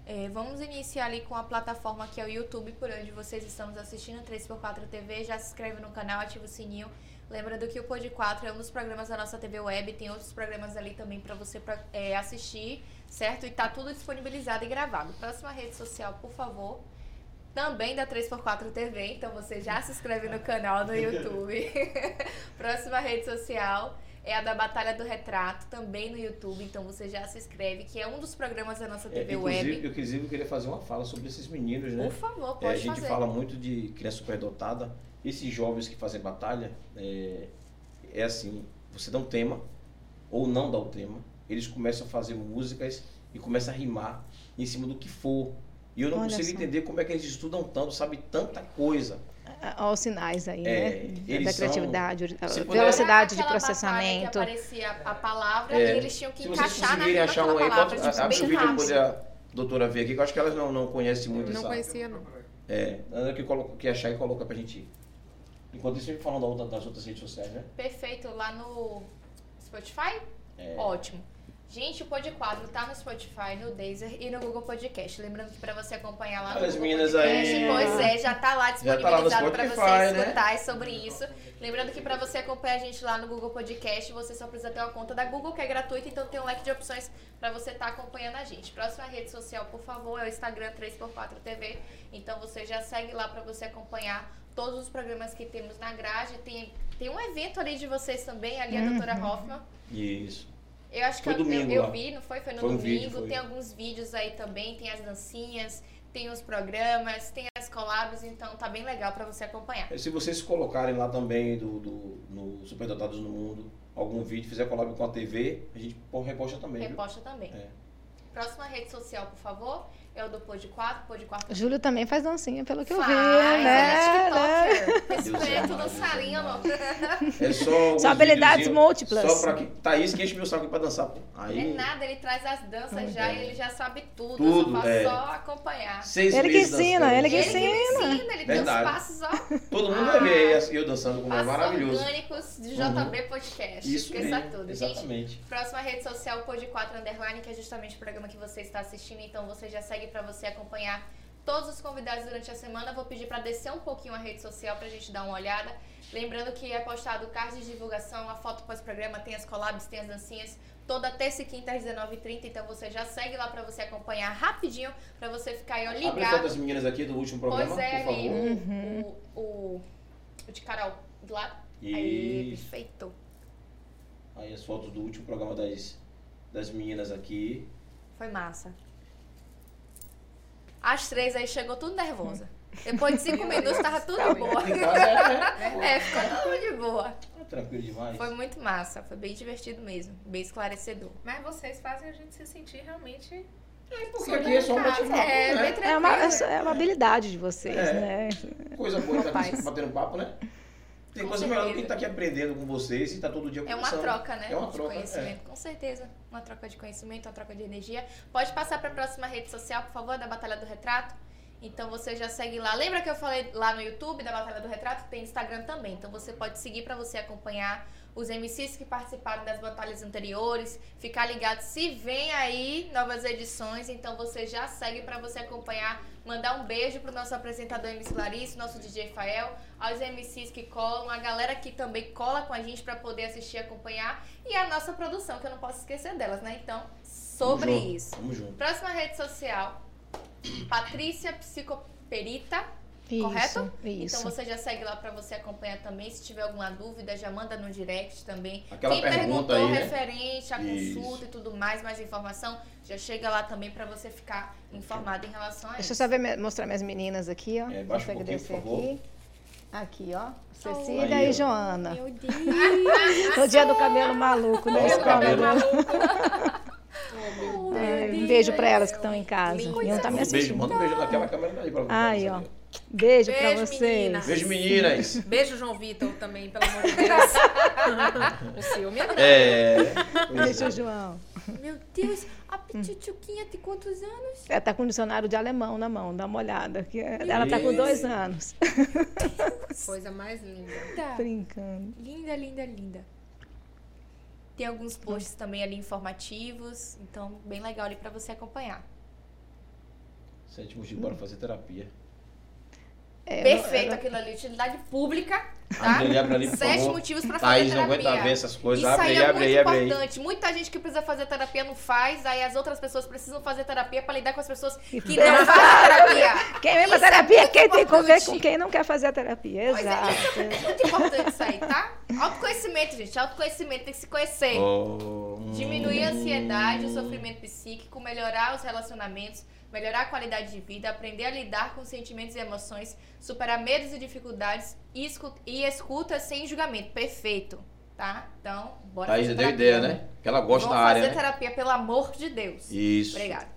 É, vamos iniciar ali com a plataforma que é o YouTube, por onde vocês estão nos assistindo, 3x4 TV. Já se inscreve no canal, ativa o sininho. Lembrando que o Pod 4 é um dos programas da nossa TV Web, tem outros programas ali também para você pra, é, assistir, certo? E tá tudo disponibilizado e gravado. Próxima rede social, por favor. Também da 3x4 TV, então você já se inscreve no canal no YouTube. Próxima rede social é a da Batalha do Retrato, também no YouTube, então você já se inscreve, que é um dos programas da nossa É, TV inclusive, Web. eu, inclusive, eu queria fazer uma fala sobre esses meninos, né? Por favor, É, pode a gente fazer. fala muito de criança superdotada. Esses jovens que fazem batalha, é, é assim, você dá um tema, ou não dá o tema, eles começam a fazer músicas e começam a rimar em cima do que for. E eu não Olha consigo só. entender como é que eles estudam tanto, sabem tanta coisa. Olha os sinais aí, É, né? Da são- criatividade, puder- velocidade de processamento. aparecia a palavra É, e eles tinham que Se vocês encaixar na conseguirem rima achar um aí, palavra, bota, tipo, abre o vídeo poder a doutora ver aqui, que eu acho que elas não, não conhecem muito Não essa. conhecia, não. É, Ana que, coloca, que achar e coloca pra gente ir. Enquanto isso, a gente falando das outras redes sociais, né? Perfeito, lá no Spotify? É. Ótimo. Gente, o Pod 4 tá no Spotify, no Deezer e no Google Podcast. Lembrando que pra você acompanhar lá no Olha as Google meninas Podcast, aí. pois é, já tá lá Já tá lá disponibilizado pra Spotify, você né? escutar é sobre isso. Lembrando que pra você acompanhar a gente lá no Google Podcast, você só precisa ter uma conta da Google, que é gratuita, então tem um leque de opções pra você estar acompanhando a gente. Próxima rede social, por favor, é o Instagram 3x4 TV. Então você já segue lá pra você acompanhar todos os programas que temos na grade. Tem, tem um evento ali de vocês também, ali a doutora Hoffman. Isso. Eu acho que Foi eu, domingo eu, eu vi, não foi? Foi no Foi um domingo. vídeo, foi. Tem alguns vídeos aí também, tem as dancinhas, tem os programas, tem as collabs, então tá bem legal pra você acompanhar. Se vocês colocarem lá também do, do, no Superdotados no Mundo algum vídeo, fizer collab com a TV, a gente reposta também. viu? Reposta também. É. Próxima rede social, por favor, é o do Pod 4, Pod 4 Júlio também faz dancinha, pelo que eu Faz, vi, ele né? é né? TikToker. É mais, dançarino. É só. Só habilidades múltiplas. Só pra que. Thaís que enche meu saco pra dançar, pô. Não Aí. é nada, ele traz as danças já e ele já sabe tudo. Tudo, eu só faço é. só acompanhar. Seis Ele que ensina, dançando. ele que Ele que ensina. ensina, ele tem os Verdade. passos, ó. Todo mundo vai ver eu dançando como é maravilhoso. orgânicos de Uhum. JB Podcast. Isso Esqueça mesmo. tudo. Gente, Exatamente. próxima rede social, o Pod 4 Underline, que é justamente o programa que você está assistindo. Então você já segue pra você acompanhar todos os convidados durante a semana. Vou pedir pra descer um pouquinho a rede social pra gente dar uma olhada. Lembrando que é postado card de divulgação, a foto pós-programa, tem as collabs, tem as dancinhas. Toda terça e quinta às 19h30. Então você já segue lá pra você acompanhar rapidinho, pra você ficar aí ó, Abre a foto ligado. das meninas aqui do último programa, Pois é, por ali, favor. Uhum. o, o, o de Carol do lado. Aí, perfeito. Aí as fotos do último programa das, das meninas aqui. Foi massa. As três aí chegou tudo nervosa. Depois de cinco minutos tava tudo de boa. É, É, ficou tudo de boa. é tranquilo demais. Foi muito massa, foi bem divertido mesmo, bem esclarecedor. Mas vocês fazem a gente se sentir realmente. Porque aqui é só um bate-papo, É, né? bem É uma, tranquilo. é uma habilidade de vocês, É. né? Coisa boa tá batendo papo, né? Tem Com coisa melhor do que certeza. tá aqui aprendendo com vocês e tá todo dia É uma conversando. troca, né? É uma de troca, conhecimento, com certeza. Uma troca de conhecimento, uma troca de energia. Pode passar para a próxima rede social, por favor, da Batalha do Retrato. Então você já segue lá. Lembra que eu falei lá no YouTube da Batalha do Retrato? Tem Instagram também. Então você pode seguir para você acompanhar os MCs que participaram das batalhas anteriores, ficar ligado se vem aí novas edições. Então você já segue para você acompanhar. Mandar um beijo pro nosso apresentador MC Larissa, nosso DJ Fael, aos MCs que colam, a galera que também cola com a gente para poder assistir e acompanhar, e a nossa produção, que eu não posso esquecer delas, né? Então, sobre Tamo isso. Tamo junto. Próxima rede social, Patrícia Psicoperita. Isso, Correto? isso. Então você já segue lá pra você acompanhar também. Se tiver alguma dúvida, já manda no direct também. Aquela Quem pergunta perguntou aí, né? referente à Isso. consulta e tudo mais, mais informação, já chega lá também pra você ficar informado em relação a Deixa isso. eu só ver, mostrar minhas meninas aqui, ó. É, baixa um Consegue pouquinho, descer por favor. aqui. Aqui, ó. Cecília Aí, e ó. Joana. Meu Deus! No dia do cabelo maluco, né? Escola, cabelo. Oh, É, meu um beijo pra elas que estão em casa. Lindo. E não tá me um beijo, assistindo. manda um beijo naquela câmera daí pra Aí, ó. você. Beijo, pra Beijo, vocês. meninas. Beijo, meninas. Beijo, João Vitor, também, pelo amor de Deus. o ciúme é grande. É. Beijo, João. Meu Deus, a Pitituquinha tem quantos anos? Ela tá com um dicionário de alemão na mão, dá uma olhada. que Ela tá com dois anos. Coisa mais linda. Tá. Brincando. Linda, linda, linda. Tem alguns posts também ali informativos, então bem legal ali pra você acompanhar. Sétimo de bora fazer terapia. É, Perfeito ela- aquilo ali, utilidade pública, tá? Abre ali, abre ali, por Sete favor. motivos pra fazer Thaís não terapia. aguenta ver essas coisas. Isso abre aí é abre muito abre importante. Muita gente que precisa fazer terapia não faz, aí as outras pessoas precisam fazer terapia pra lidar com as pessoas que não fazem terapia. Quem vem pra Isso é terapia, muito quem tem que ver importante. com quem não quer fazer a terapia. Pois é, Exato. isso é muito importante isso aí, tá? Autoconhecimento, gente. Autoconhecimento, tem que se conhecer. Oh, Diminuir a ansiedade, o sofrimento psíquico, melhorar os relacionamentos, melhorar a qualidade de vida, aprender a lidar com sentimentos e emoções, superar medos e dificuldades e escuta, e escuta sem julgamento. Perfeito, tá? Então, bora Thaís fazer deu terapia. ideia, né? Que ela gosta Vamos da área, fazer né? terapia, pelo amor de Deus. Isso. Obrigada.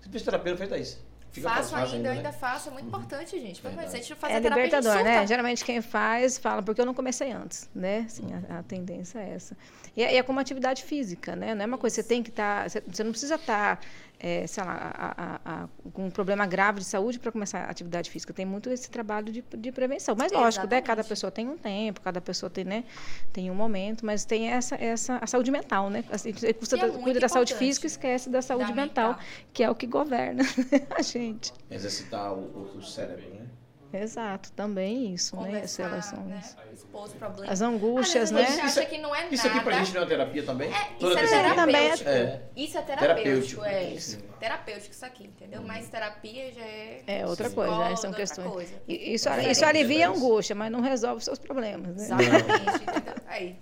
Você fez terapia, não fez, Thaís? Fica faço fácil ainda, né? ainda faço. É muito importante, gente. Mas Verdade. se a gente não fazer É terapia, a gente libertador, né? Geralmente quem faz fala, porque eu não comecei antes, né? Assim, a, a tendência é essa. E, é- é como atividade física, né? Não é uma coisa, você tem que estar, você, você não precisa estar, é, sei lá, a- a- a- com um problema grave de saúde para começar a atividade física. Tem muito esse trabalho de, de prevenção. Mas lógico, né? Cada pessoa tem um tempo, cada pessoa tem, né? Tem um momento, mas tem essa, essa a saúde mental, né? Assim, Você cuida, é cuida da saúde física e esquece da saúde Da mental, mental. que é o que governa a gente. Exercitar o- o cérebro, né? Exato, também isso, né? As Conversar, relações. né? Expor os problemas. As angústias, né? Isso acha que não é nada. Isso aqui pra gente não é terapia também? É, Toda isso terapia é terapêutico. também é- Isso é Terapêutico. terapêutico, é Isso. isso. Terapêutico isso aqui, entendeu? Mas terapia já é... É outra coisa, né? são outra questões. coisa. Isso, Diferente. isso alivia a angústia, mas não resolve os seus problemas, né? Exatamente, entendeu? Aí.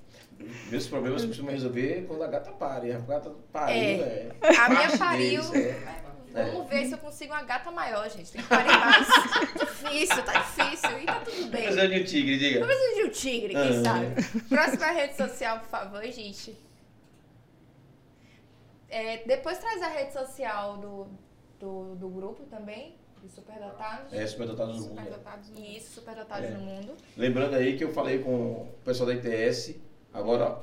Meus problemas costumo resolver quando a gata pare. A gata pariu, é. A minha pariu. deles, é. Vamos ver se eu consigo uma gata maior, gente. Tem que parir mais. difícil, tá difícil. E tá tudo bem. Precisando de um tigre, diga. Vamos ver de um tigre, quem Ah. sabe. Próxima rede social, por favor, gente. É, depois traz a rede social do, do, do grupo também, de Superdotados. É, superdotados no mundo. é. Isso, Superdotados É. no Mundo. Lembrando aí que eu falei com o pessoal da ITS, agora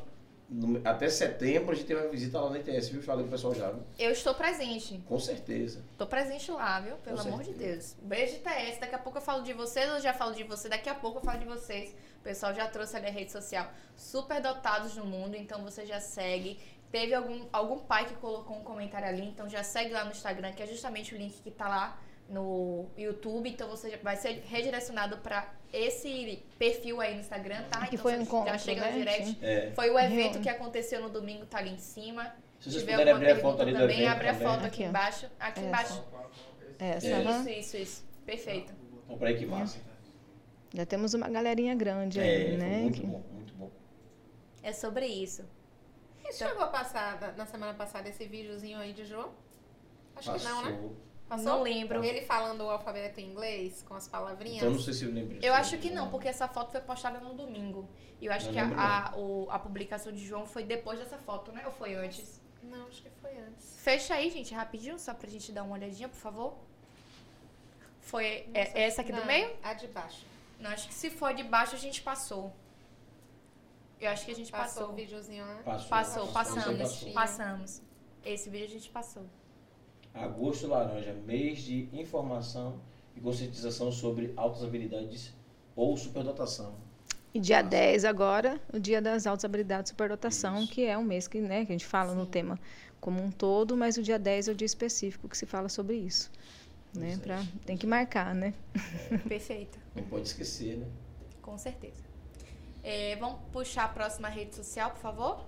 no- até setembro a gente tem uma visita lá na ITS, viu? Falei com o pessoal já, viu? Eu estou presente. com certeza. Tô presente lá, viu? Pelo Com amor de certeza. Deus. Beijo TS. Daqui a pouco eu falo de vocês, eu já falo de você. Daqui a pouco eu falo de vocês. O pessoal já trouxe ali a rede social. Super dotados no mundo, então você já segue. Teve algum, algum pai que colocou um comentário ali, então já segue lá no Instagram, que é justamente o link que tá lá no YouTube. Então você já vai ser redirecionado pra esse perfil aí no Instagram, tá? Que então foi você um já encontro, chega né? no direct. É. Foi o evento Reunião. que aconteceu no domingo, tá ali em cima. Se vocês puderem alguma abrir a foto pergunta ali também, abre a foto aqui, embaixo. Aqui Essa. embaixo. Essa, É. aham. Isso, isso, isso. Perfeito. Então, peraí que massa. Já temos uma galerinha grande É, aí, né? muito que- bom, muito bom. É sobre isso. E chegou a passar na- na semana passada esse videozinho aí de João? Acho que não, né? Passou. Passou? Não lembro. Ele falando o alfabeto em inglês, com as palavrinhas. Então não sei se eu lembro. Eu acho que não, porque essa foto foi postada no domingo. E eu acho Não que a, a, o- a publicação de João foi depois dessa foto, né? Ou foi antes? Não, acho que foi antes. Fecha aí, gente, rapidinho, só pra gente dar uma olhadinha, por favor. Foi Não é, essa aqui do Não, meio? A de baixo. Não, acho que se for de baixo a gente passou. Eu acho que a gente Passou passou. o videozinho, né? Passou, Passou, Você passamos. passou. Passamos. Esse vídeo a gente passou. Agosto Laranja, mês de informação e conscientização sobre altas habilidades ou superdotação. E dia Massa. 10 agora, o dia das altas habilidades de superdotação, Isso. que é um mês que, né, que a gente fala no Sim. tema como um todo, mas o dia 10 é o dia específico que se fala sobre isso. Né, é. pra, tem que marcar, né? Perfeito. Não pode esquecer, né? Com certeza. É, vamos puxar a próxima rede social, por favor?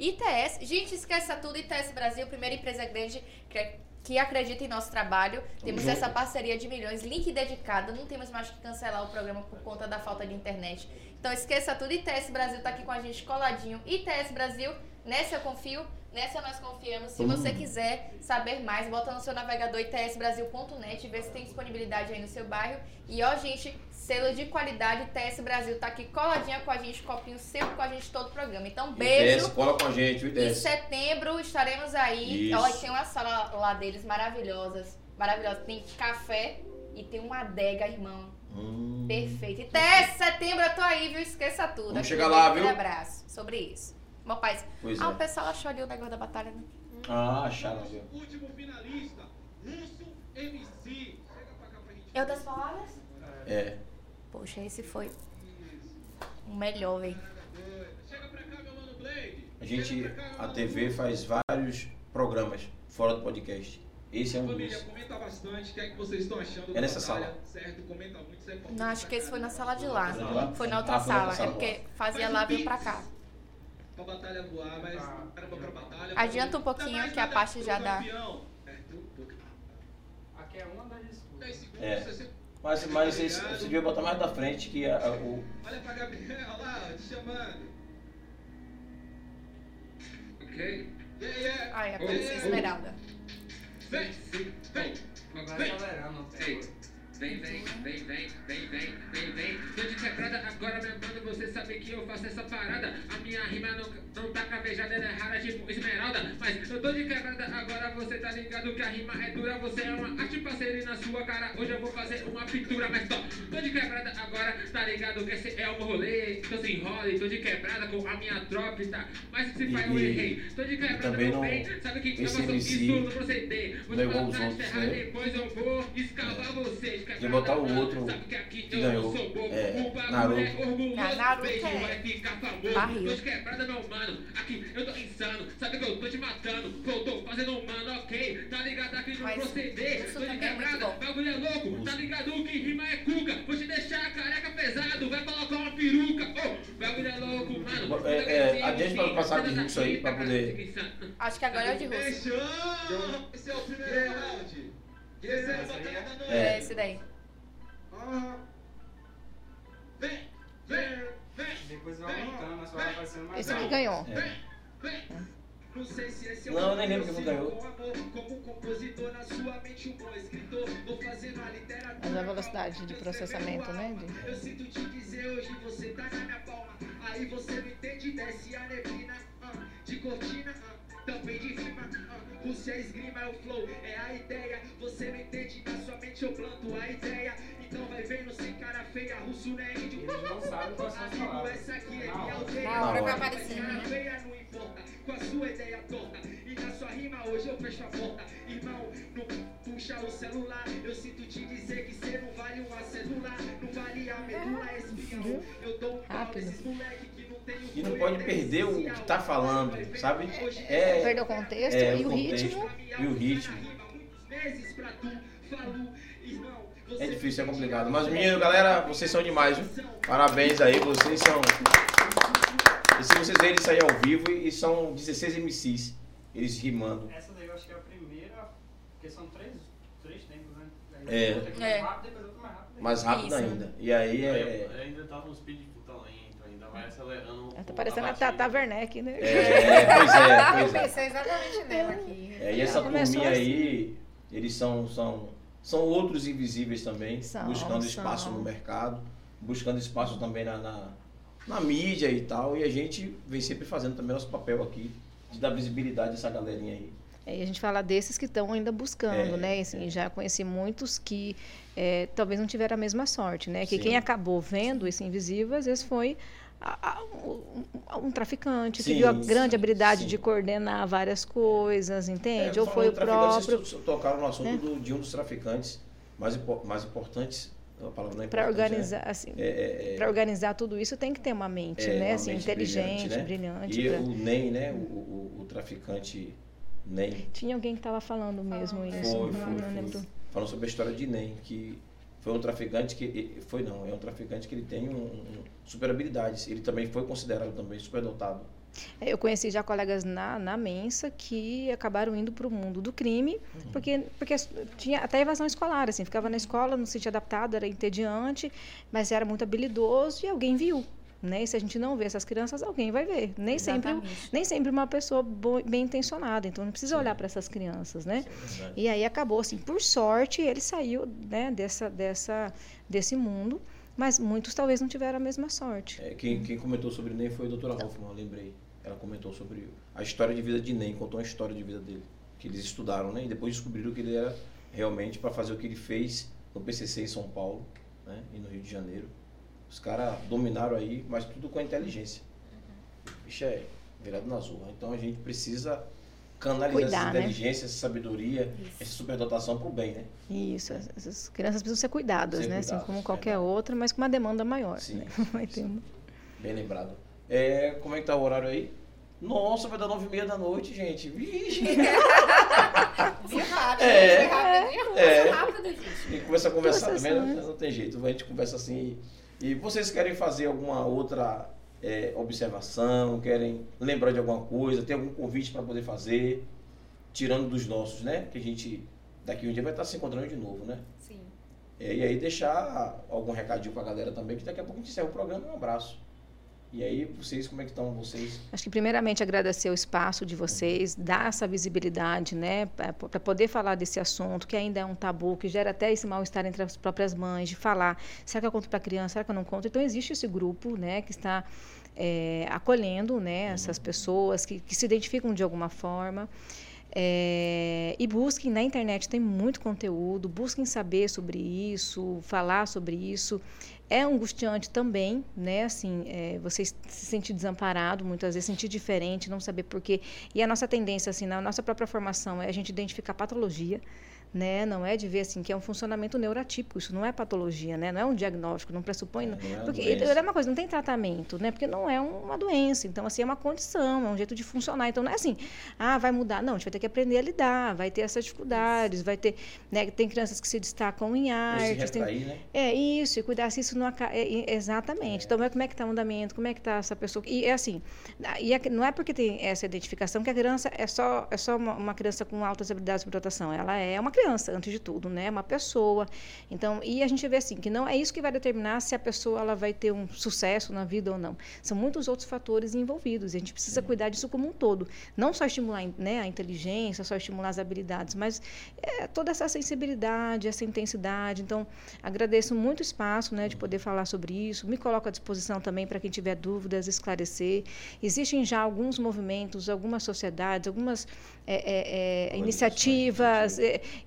ITS. Gente, esqueça tudo. ITS Brasil, primeira empresa grande que, que acredita em nosso trabalho. Temos essa parceria de milhões, link dedicado. Não temos mais que cancelar o programa por conta da falta de internet. Então esqueça tudo. ITS Brasil tá aqui com a gente coladinho. ITS Brasil, nessa eu confio. Nessa nós confiamos. Se você quiser saber mais, bota no seu navegador itsbrasil.net, vê se tem disponibilidade aí no seu bairro. E ó, gente, selo de qualidade, ITS Brasil tá aqui coladinha com a gente, copinho sempre com a gente todo o programa. Então, beijo. ITS, cola com a gente, o Em ITS. setembro estaremos aí. Isso. Ó, tem uma sala lá deles maravilhosas. Maravilhosa. Tem café e tem uma adega, irmão. Hum. Perfeito. E até setembro eu tô aí, viu? Esqueça tudo. Vamos chegar lá, grande viu? abraço sobre isso. Meu pai. Pois Ah, o é. pessoal achou ali o negócio da batalha, né? Ah, acharam, viu? Último finalista, Russo MC. Chega pra cá pra gente. Eu das palavras? É. Poxa, esse foi o melhor, velho. Chega pra cá, meu mano Blade. A gente, a TV faz vários programas fora do podcast. Esse é um Família, dos. comenta bastante. O que é que vocês estão achando É nessa batalha, sala. Certo? Comenta muito. Isso é importante Não, acho que esse foi na sala de lá. Sala de lá? Foi na outra Ah, foi na sala. sala. É porque fazia Mas lá o veio pra cá. Pra batalha voar, mas caramba pra batalha. Adianta um pouquinho que a parte já dá. É, Aqui é uma das disputas. 10 segundos, É. 60. Mas, mas esse, você devia botar mais da frente que a- a- o. Olha pra Gabriela lá, te chamando. Ok. Yeah, yeah. Ai, a Princesa. Esmeralda. Vem, vem. Agora Vem. acelerando até Ei, agora. Vem, vem, vem, vem, vem, vem, vem, vem. Tô de quebrada agora, meu mano, você sabe que eu faço essa parada. A minha rima não, não tá cravejada, ela é rara, tipo esmeralda. Mas eu tô de quebrada agora, você tá ligado que a rima é dura. Você é uma arte parceira e na sua cara hoje eu vou fazer uma pintura. Mas tô, tô de quebrada agora, tá ligado que esse é o meu rolê. Tô sem enrole, tô de quebrada com a minha tropa, tá? Mas se vai, eu errei. Tô de quebrada, meu não- bem. Sabe que eu faço isso no proceder. Vou te os botar outros, terra, né? depois eu vou escalar vocês. De botar o outro Sabe que aqui que eu ganhou, sou bobo, é, o bagulho Naruto. é Ah, Naruto beijo é vai ficar famoso. barril. Tô de quebrada, meu mano, aqui eu tô insano. Sabe que eu tô te matando, fazendo um mano, ok? Tá ligado aqui no proceder. Tô de é quebrada, bagulho é louco. Tá ligado que rima é cuca. Vou te deixar careca pesado, vai colocar uma peruca. Ô, bagulho é louco, mano. É, é, adiante pra passar de isso aí, pra poder- Acho que agora é o de russo. Esse é o primeiro round. Esse é. É esse daí. Ah. Vem, vem, vem, Depois vai aumentando, a sua vai parecendo mais Esse aqui ganhou. É. vem. Não sei se esse é o Não, eu nem lembro quem se ganhou. Mas a velocidade de processamento, né? de- Eu sinto te dizer hoje, você tá na minha palma. Aí você não entende, desce a neblina ah, de cortina. Ah. também de rima. ah, Rússia esgrima é o flow, é a ideia. Você não entende, na sua mente eu planto a ideia. Então vai vendo sem cara feia, russo não é índio. Eles não sabem quais são as palavras. essa aqui é minha hora. aldeia. Na hora vai Cara né? feia não importa, com a sua ideia torta. E na sua rima hoje eu fecho a porta. Irmão, não puxa o celular. Eu sinto te dizer que cê não vale uma cedula. Não vale a medula espinhal. Eu dou um pau nesses moleque que E não pode perder o que essencial. tá falando, sabe? Perdeu É, o contexto é, e o contexto ritmo. E o ritmo. É difícil, é complicado. Mas, menino, galera, vocês são demais, viu? Parabéns aí, vocês são. E se vocês verem isso aí ao vivo, e são 16 MCs, eles rimando. Essa daí eu acho que é a primeira, porque são três, três tempos, né? É. que É. mais rápido, depois outra mais rápido. Mais rápido ainda. E aí é. Ainda no speed ainda vai acelerando. um Tá parecendo a. Tata Werneck, né? É, pois é, Eu pois é. pensei exatamente nela aqui. É, e essa turminha assim. aí, eles são, são, são outros invisíveis também, São, buscando espaço são. no mercado, buscando espaço também na, na, na mídia e tal. E a gente vem sempre fazendo também nosso papel aqui, de dar visibilidade a essa galerinha aí. É, E a gente fala desses que estão ainda buscando, É, né? E, Assim, Já conheci muitos que é, talvez não tiveram a mesma sorte, né? Que Sim. quem acabou vendo esse invisível, às vezes foi um, um traficante que Sim, viu a grande sim, habilidade sim. de coordenar várias coisas, entende? É, Ou foi o próprio Vocês to- tocaram no assunto né? do- de um dos traficantes mais, mais importantes, a palavra não é para importante, né? organizar, assim, É, é, é, para organizar tudo isso tem que ter uma mente, É, né? uma Assim, mente inteligente, brilhante, né? brilhante. E pra- o NEM, né? O, o, o traficante NEM. Tinha alguém que estava falando mesmo isso. Foi, não, foi, não foi. Falando sobre a história de NEM, que foi um traficante que. Foi não, é um traficante que ele tem um, um super habilidades. Ele também foi considerado também super dotado. É, Eu conheci já colegas na, na Mensa que acabaram indo para o mundo do crime, Uhum. porque, porque tinha até evasão escolar, assim, ficava na escola, não se sentia adaptado, era entediante, mas era muito habilidoso e alguém viu. Né? E se a gente não vê essas crianças, alguém vai ver. Nem sempre, Exatamente. nem sempre uma pessoa bem intencionada. Então não precisa Sim. olhar para essas crianças, né? Isso é. E aí acabou assim, por sorte, ele saiu né, dessa, dessa, desse mundo, mas muitos talvez não tiveram a mesma sorte. É, quem, quem comentou sobre NEM foi a doutora Hoffman, eu lembrei. Ela comentou sobre a história de vida de NEM, contou a história de vida dele. Que eles estudaram, né? E depois descobriram que ele era realmente para fazer o que ele fez no PCC em São Paulo né? e no Rio de Janeiro. Os caras dominaram aí, mas tudo com a inteligência. Bicho é virado na zorra. Então a gente precisa canalizar Cuidar, essa né? inteligência, essa sabedoria, essa superdotação para o bem, né? Isso, as- essas crianças precisam ser cuidadas, Ser né? Assim cuidadas, como qualquer verdade. outra, mas com uma demanda maior. Sim, né? Vai ter sim. uma- Bem lembrado. É, como é que tá o horário aí? Nossa, vai dar nove e meia da noite, gente. Vixe. Rápido, É. rápido. É. rápido, gente. E começa a conversar também, não, sessões. não tem jeito. A gente conversa assim. E vocês querem fazer alguma outra é, observação? Querem lembrar de alguma coisa? Tem algum convite para poder fazer? Tirando dos nossos, né? Que a gente daqui um dia vai estar se encontrando de novo, né? Sim. É, e aí deixar algum recadinho pra galera também, que daqui a pouco a gente encerra o programa. Um abraço. E aí, vocês, como é que estão vocês? Acho que primeiramente agradecer o espaço de vocês, dar essa visibilidade, né, para poder falar desse assunto que ainda é um tabu, que gera até esse mal-estar entre as próprias mães, de falar, será que eu conto para a criança, será que eu não conto? Então existe esse grupo, né, que está é, acolhendo, né, essas pessoas que, que se identificam de alguma forma. É, e busquem na internet, tem muito conteúdo, busquem saber sobre isso, falar sobre isso. É angustiante também, né? Assim, é, você se sentir desamparado, muitas vezes sentir diferente, não saber porquê. E a nossa tendência, assim, na nossa própria formação, é a gente identificar patologia, né? Não é de ver assim que é um funcionamento neurotípico, isso não é patologia, né? Não é um diagnóstico, não pressupõe. É, não é porque é uma coisa, não tem tratamento, né? Porque não é uma doença, então assim é uma condição, é um jeito de funcionar. Então não é assim, ah, vai mudar, não, a gente vai ter que aprender a lidar, vai ter essas dificuldades, vai ter, né? Tem crianças que se destacam em artes, tem, né? é isso, e cuidar se isso não é, é, exatamente. Então, como é que está o andamento, como é que está essa pessoa. E é assim, e é não é porque tem essa identificação que a criança é só, é só uma, uma criança com altas habilidades de rotação. Ela é uma criança criança, antes de tudo, né? É uma pessoa. Então, e a gente vê assim, que não é isso que vai determinar se a pessoa ela vai ter um sucesso na vida ou não. São muitos outros fatores envolvidos. E a gente precisa cuidar disso como um todo. Não só estimular né, a inteligência, só estimular as habilidades, mas é, toda essa sensibilidade, essa intensidade. Então, agradeço muito o espaço né, de poder falar sobre isso. Me coloco à disposição também para quem tiver dúvidas, esclarecer. Existem já alguns movimentos, algumas sociedades, algumas é, é, é, iniciativas,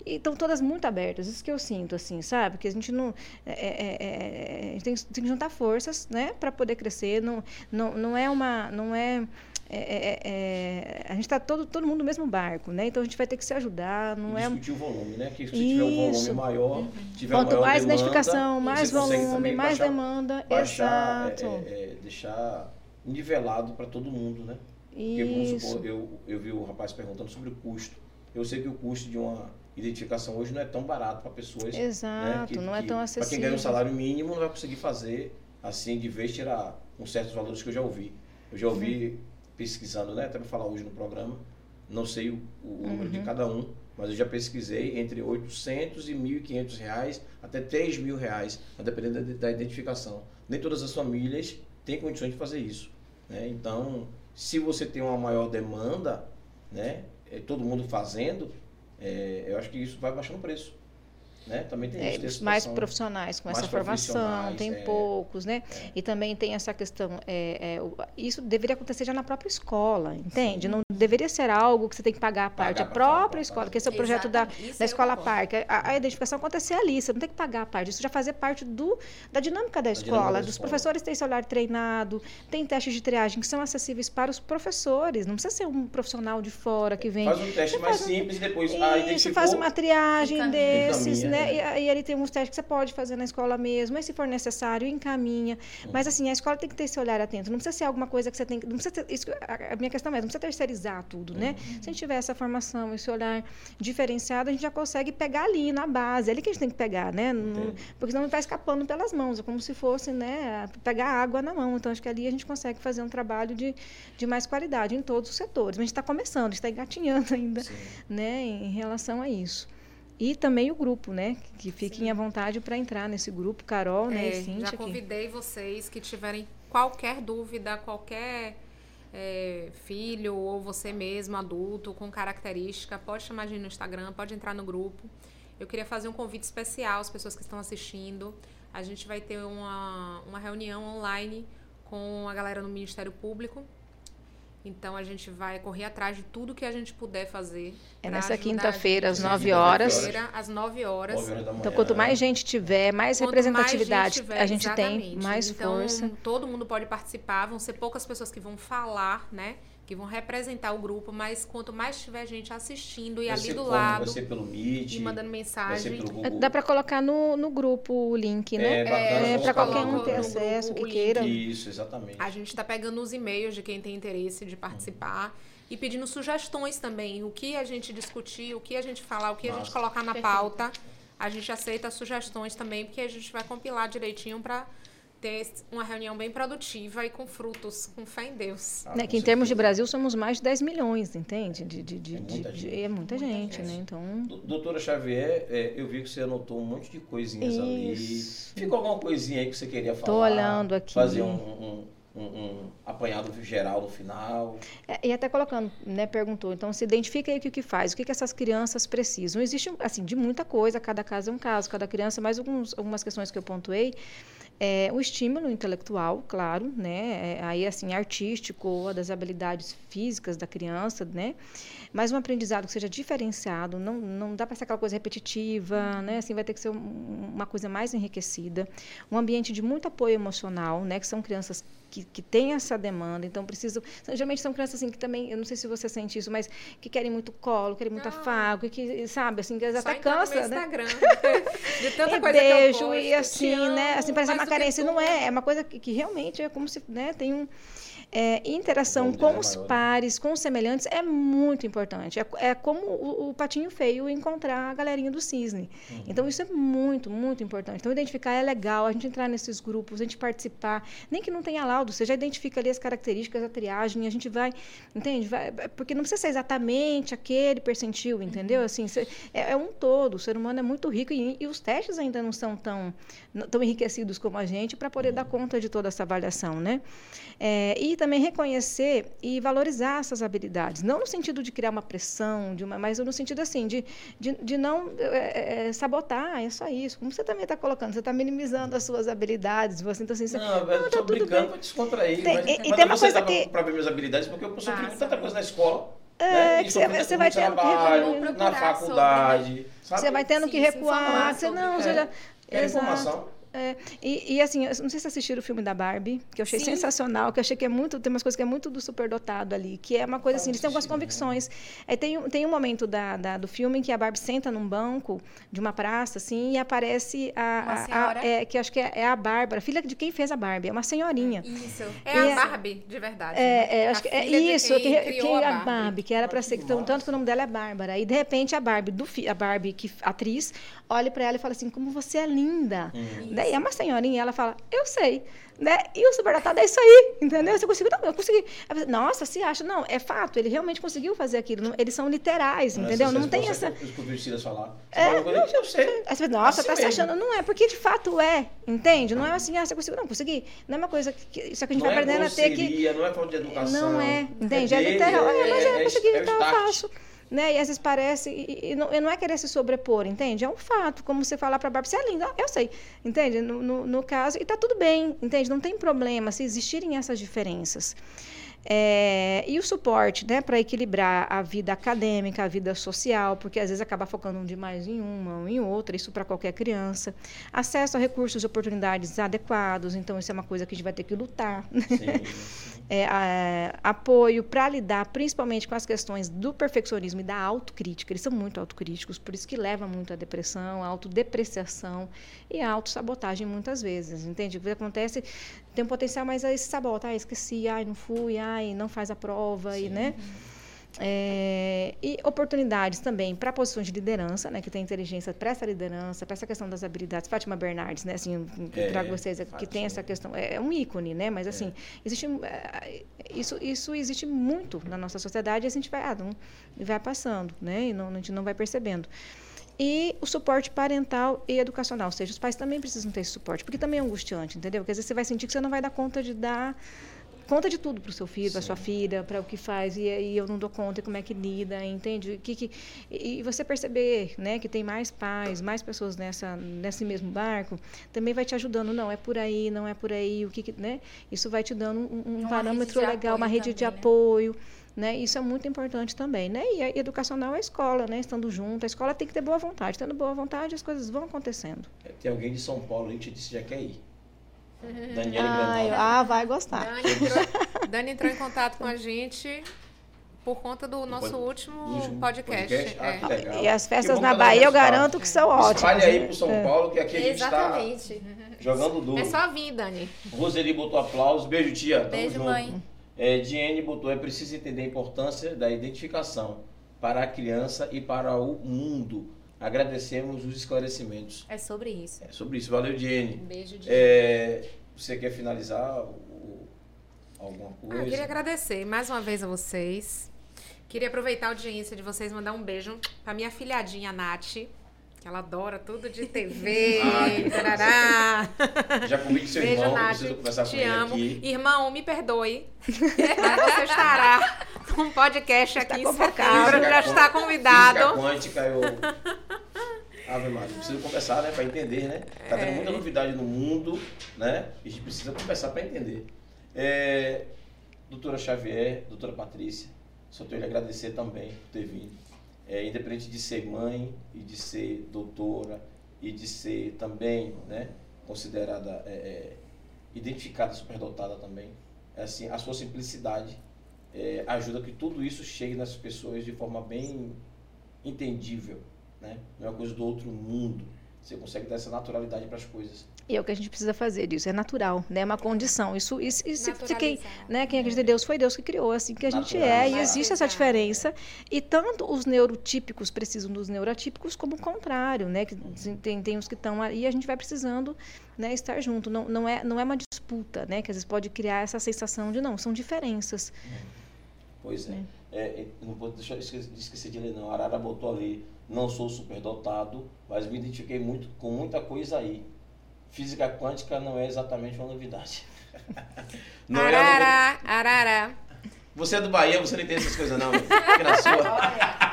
e estão todas muito abertas. Isso que eu sinto, assim, sabe? Que a gente não é, é, é, a gente tem, tem que juntar forças, né, para poder crescer. Não, não, não é uma, não é é, é, é, a gente está todo, todo mundo no mesmo barco, né? Então a gente vai ter que se ajudar, não e é discutir o volume, né? Que se tiver um volume Isso. maior, Uhum. tiver Quanto maior mais demanda, identificação, mais volume, mais baixar- demanda, baixar, exato. é, é, é, deixar nivelado para todo mundo, né? Porque, vamos Isso. supor, eu, eu vi o rapaz perguntando sobre o custo. Eu sei que o custo de uma identificação hoje não é tão barato para pessoas. Exato, não é tão Para acessível. quem ganha um salário mínimo, não vai conseguir fazer assim, de vez tirar uns certos valores que eu já ouvi. Eu já ouvi Uhum. pesquisando, né? Até para falar hoje no programa. Não sei o, o número de Uhum. cada um, mas eu já pesquisei entre 800 e 1.500 reais até 3 mil reais, a depender da, da identificação. Nem todas as famílias têm condições de fazer isso. Né? Então, se você tem uma maior demanda, né? é, todo mundo fazendo, é, eu acho que isso vai baixando o preço. Né? Também tem É, isso. mais situação. profissionais com Mais essa formação, tem é. poucos, né? É. E também tem essa questão, é, é, isso deveria acontecer já na própria escola, entende? Não deveria ser algo que você tem que pagar a parte, Pagar a própria escola, fazer. que esse é o projeto da, da eu escola parque. A, a identificação acontecer ali, você não tem que pagar a parte, isso já fazia parte do, da dinâmica da dinâmica escola, da dos escola. professores têm esse olhar treinado, tem testes de triagem que são acessíveis para os professores, não precisa ser um profissional de fora que vem Faz um teste Você mais faz um- simples e depois ah, isso, identificou. faz uma triagem desses, Encaminha, né? é. E aí ele tem uns testes que você pode fazer na escola mesmo, mas se for necessário, encaminha. Mas assim, a escola tem que ter esse olhar atento. Não precisa ser alguma coisa que você tem que. Não precisa ter, isso, a, minha questão é, não precisa terceirizar tudo, né? Uhum. Se a gente tiver essa formação, esse olhar diferenciado, a gente já consegue pegar ali na base. É ali que a gente tem que pegar, né? Porque senão vai escapando pelas mãos, é como se fosse, né, pegar água na mão. Então, acho que ali a gente consegue fazer um trabalho de, de mais qualidade em todos os setores. Mas a gente está começando, a gente está engatinhando ainda Sim. né, em relação a isso. E também o grupo, né? Que fiquem Sim. à vontade para entrar nesse grupo, Carol, né? É, e Cíntia. já convidei vocês que tiverem qualquer dúvida, qualquer é, filho ou você mesmo, adulto, com característica, pode chamar a gente no Instagram, pode entrar no grupo. Eu queria fazer um convite especial às pessoas que estão assistindo. A gente vai ter uma, uma reunião online com a galera no Ministério Público. Então a gente vai correr atrás de tudo que a gente puder fazer. É nessa quinta-feira, às gente. nove Quinta-feira, horas. Quinta-feira, às 9 horas. Nove horas da Então, quanto mais gente tiver, mais Quanto representatividade mais gente tiver, a gente tem, exatamente. mais então, força. Todo mundo pode participar, vão ser poucas pessoas que vão falar, né? Que vão representar o grupo, mas quanto mais tiver gente assistindo e Vai ali ser do como? lado Vai ser pelo Meet, e mandando vai ser mensagem. pelo Google. Dá para colocar no, no grupo o link, né? É, bacana, É, vamos para qualquer um ter acesso, que queira. Isso, exatamente. A gente está pegando os e-mails de quem tem interesse de participar e pedindo sugestões também. O que a gente discutir, o que a gente falar, o que a gente colocar na Perfeito. pauta. A gente aceita sugestões também, porque a gente vai compilar direitinho para ter uma reunião bem produtiva e com frutos, com fé em Deus. Ah, Né, com que em termos de. Brasil somos mais de 10 milhões, entende? De, de, de, É muita de- gente. é muita, Muita gente, gente. né? Então. Do- Doutora Xavier, é, eu vi que você anotou um monte de coisinhas ali. Isso. Ficou alguma coisinha aí que você queria falar? Tô olhando aqui. Fazer um, um, um- um apanhado geral no final. É, e até colocando, né, perguntou, então se identifica aí o que, que faz, o que, que essas crianças precisam. Existe, assim, de muita coisa, cada caso é um caso, cada criança, mas alguns, algumas questões que eu pontuei, é, o estímulo intelectual, claro, né, é, aí assim, artístico, ou das habilidades físicas da criança, né, mas um aprendizado que seja diferenciado, não, não dá para ser aquela coisa repetitiva, né, assim, vai ter que ser um- uma coisa mais enriquecida, um ambiente de muito apoio emocional, né, que são crianças que, que têm essa demanda, então precisam, são- geralmente são crianças assim que também, eu não sei se você sente isso, mas que querem muito colo, querem muito Ah. afago, que, sabe, assim, que até entrar no cansa, né? Instagram, de tanta E coisa que eu beijo posto, e assim, né? Assim, parece uma carência. Não é, é uma coisa que, que realmente é como se, né, tem um... É, interação com dizer, os né? pares, com os semelhantes, é muito importante. É, é como o, o patinho feio encontrar a galerinha do cisne. Uhum. Então, isso é muito, muito importante. Então, identificar é legal, a gente entrar nesses grupos, a gente participar. Nem que não tenha laudo, você já identifica ali as características da triagem, a gente vai, entende? Vai, porque não precisa ser exatamente aquele percentil, entendeu? Assim, cê- é, é um todo. O ser humano é muito rico e, e os testes ainda não são tão, tão enriquecidos como a gente para poder dar conta de toda essa avaliação, né? É, e também reconhecer e valorizar essas habilidades. Não no sentido de criar uma pressão, de uma, mas no sentido assim, de, de, de não é, é, sabotar, é só isso. Como você também está colocando, você está minimizando as suas habilidades. Você, então, assim, você, Não, eu tá tô tudo brincando bem. pra descontrair. Tem- mas e- e mas tem uma você coisa que- ver minhas habilidades, porque eu sofri Massa. muito tanta coisa na escola. É, né? que E você- você vai tendo que Vamos na faculdade. sabe? Você vai tendo Sim, que recuar, você sobre- não, você É. já... Quer Exato. informação? É, e, e, assim, eu não sei se assistiram o filme da Barbie, que eu achei Sim. sensacional, que eu achei que é muito, tem umas coisas que é muito do superdotado ali, que é uma coisa assim, eles têm algumas né? convicções. Aí tem, um- tem um momento da, da- do filme em que a Barbie senta num banco de uma praça, assim, e aparece a, a- a- senhora? é, que acho que é, é a Bárbara, filha de quem fez a Barbie, é uma senhorinha. Isso. É E a a- Barbie, de verdade. É, né? é, acho que é isso, quem que, que a a Barbie, que era para ser, então, tanto que o nome dela é Bárbara. E de repente a Barbie, do, a Barbie que atriz, olha para ela e fala assim: "Como você é linda". Daí é uma senhorinha, ela fala: "Eu sei". Né? E o superdotado é isso aí, entendeu? Você conseguiu? Não, eu consegui. Nossa, se acha? Não, é fato, ele realmente conseguiu fazer aquilo. Não- Eles são literais, entendeu? Não tem essa. Eu escutei o Silas falar. Você É, coisa que eu sei. Aí você fala, nossa, Assim tá se mesmo. achando. Não é, porque de fato é, entende? Não é assim, ah, você conseguiu. Não, consegui. Não é uma coisa que. Só que a gente Não vai é aprendendo a ter que. Não é falta de educação. Não é, entende? É, dele, literal. É, mas é, consegui, é então eu faço. Né? E às vezes parece, e, e não, e não é querer se sobrepor, entende? É um fato, como você falar para a Bárbara, você é linda, eu sei, entende? No, no, no caso, e tá tudo bem, entende? Não tem problema se existirem essas diferenças. É, e o suporte, né, para equilibrar a vida acadêmica, a vida social, porque às vezes acaba focando demais em uma ou em outra, isso para qualquer criança. Acesso a recursos e oportunidades adequados, então isso é uma coisa que a gente vai ter que lutar, Sim. é, a- apoio para lidar principalmente com as questões do perfeccionismo e da autocrítica. Eles são muito autocríticos, por isso que leva muito à depressão, à autodepreciação e à autossabotagem muitas vezes, entende? O que acontece, tem um potencial, mas aí se sabota, ah, esqueci, ai, não fui, ai, não faz a prova, e, né? É, e oportunidades também para posições de liderança, né, que tem inteligência para essa liderança, para essa questão das habilidades. Fátima Bernardes, né, assim, É, trago vocês aqui, que tem essa questão, é, é um ícone, né, mas assim, existe eh, isso isso existe muito na nossa sociedade e a gente vai ah, não, vai passando, né, e não, a gente não vai percebendo. E o suporte parental e educacional, ou seja, os pais também precisam ter esse suporte, porque também é angustiante, entendeu? Porque às vezes você vai sentir que você não vai dar conta de dar conta de tudo para o seu filho, para sua filha, para o que faz e aí eu não dou conta e como é que lida, entende? Que, que, e você perceber, né, que tem mais pais, mais pessoas nessa nesse mesmo barco, também vai te ajudando. Não é por aí, não é por aí, o que, que né? Isso vai te dando um, um Uma parâmetro de legal, uma rede de também, né? apoio. Né? Isso é muito importante também, né? E a educacional é a escola, né? Estando junto, a escola tem que ter boa vontade. Tendo boa vontade, as coisas vão acontecendo. Tem alguém de São Paulo aí que te disse que já quer ir. Daniela Ai, Grandal. ah, vai gostar. Dani entrou, Dani entrou em contato com a gente por conta do nosso pod- último, podcast. podcast. Ah, é. E as festas na Bahia eu garanto que são ótimas. Espalhe aí pro São É. Paulo, que aqui a gente Exatamente. está jogando duro. É só vir, Dani. Roseli botou aplausos. Beijo, tia. Tamo Beijo, junto. mãe. É, Diene botou, é preciso entender a importância da identificação para a criança e para o mundo. Agradecemos os esclarecimentos. É sobre isso. É sobre isso. Valeu, Diene. Um beijo de É, você quer finalizar alguma Ah, coisa? eu queria agradecer mais uma vez a vocês. Queria aproveitar a audiência de vocês e mandar um beijo pra minha filhadinha Nath, ela adora tudo de TV. Ah, que tarará. Já convide seu Beijo, irmão, Nath. preciso conversar com Te ele amo. aqui. Irmão, me perdoe. Mas você estará num podcast aqui em setembro. Já está Física convidado. quântica, eu... Ave Maria, preciso conversar, né, para entender, né? Tá tendo muita novidade no mundo, né? E a gente precisa conversar para entender. É, doutora Xavier, doutora Patrícia, só tenho a lhe agradecer também por ter vindo. É, independente de ser mãe e de ser doutora e de ser também, né, considerada, é, é, identificada superdotada também, é assim, a sua simplicidade é, ajuda que tudo isso chegue nas pessoas de forma bem entendível, né? Não é uma coisa do outro mundo. Você consegue dar essa naturalidade para as coisas. E é o que a gente precisa fazer disso, é natural, né? É uma condição. Isso, isso, isso se quem, né, quem acredita em Deus foi Deus que criou, assim que a gente Natural, é, e existe essa diferença. E tanto os neurotípicos precisam dos neurotípicos, como o contrário, né? Que tem, tem os que estão aí, e a gente vai precisando né, estar junto. Não, não, é, não é uma disputa, né? Que às vezes pode criar essa sensação de não, são diferenças. Pois é. É, é, não vou deixar esquecer, esquecer de ler, não. A Arara botou ali, não sou superdotado, mas me identifiquei muito com muita coisa aí. Física quântica não é exatamente uma novidade. Não é uma novidade. Arará, arará. Você é do Bahia, você não entende essas coisas, não. Fica na sua.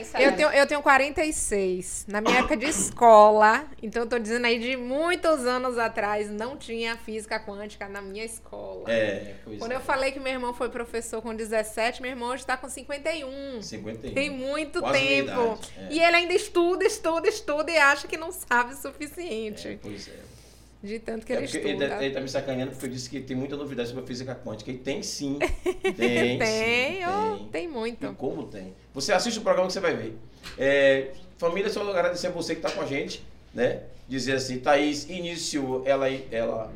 Isso, eu tenho, eu tenho 46. Na minha época de escola, então eu tô dizendo aí de muitos anos atrás, não tinha física quântica na minha escola. É, pois Quando é. eu falei que meu irmão foi professor com 17, meu irmão hoje tá com 51. 51. Tem muito Quase minha tempo. idade, é. E ele ainda estuda, estuda, estuda e acha que não sabe o É, suficiente. pois é. De tanto que É ele estuda. ele, ele tá me sacaneando porque eu disse que tem muita novidade sobre a física quântica. E tem sim. Tem, tem, sim, tem. tem E muito. como tem. Você assiste o programa que você vai ver. É, família, só agradecer a você que está com a gente, né? Dizer assim, Thaís iniciou, ela, ela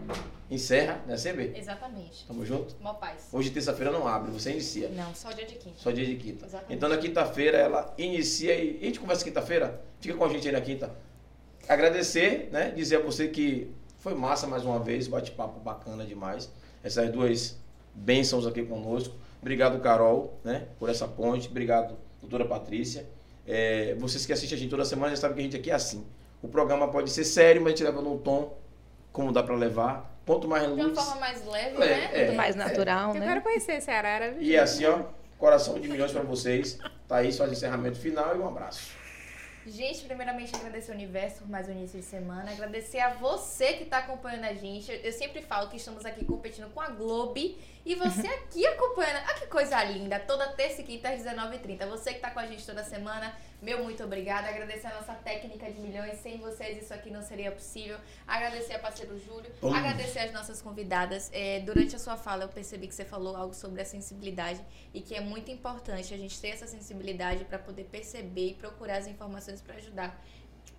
encerra, né, CB? Exatamente. Tamo junto? Mó paz. Hoje, terça-feira, não abre, você inicia. Não, só dia de quinta. Só dia de quinta. Exatamente. Então, na quinta-feira, ela inicia e a gente conversa quinta-feira. Fica com a gente aí na quinta. Agradecer, né? Dizer a você que foi massa mais uma vez, bate-papo bacana demais. Essas duas bênçãos aqui conosco. Obrigado, Carol, né? Por essa ponte. Obrigado, doutora Patrícia. É, vocês que assistem a gente toda semana já sabem que a gente aqui é assim. O programa pode ser sério, mas a gente leva num tom como dá pra levar. Quanto mais De uma luz. forma mais leve, É, né? é. Muito mais natural, Eu né? quero conhecer esse Arara. E é assim, ó, coração de milhões pra vocês. Thaís faz o encerramento final e um abraço. Gente, primeiramente agradecer ao universo por mais um início de semana. Agradecer a você que está acompanhando a gente. Eu, sempre falo que estamos aqui competindo com a Globe. E você aqui acompanhando. Ah, que coisa linda! Toda terça e quinta às 19h30. Você que está com a gente toda semana, meu muito obrigada. Agradecer a nossa técnica de milhões. Sem vocês isso aqui não seria possível. Agradecer a parceiro Júlio. Bom. Agradecer as nossas convidadas. É, durante a sua fala, eu percebi que você falou algo sobre a sensibilidade e que é muito importante a gente ter essa sensibilidade para poder perceber e procurar as informações para ajudar.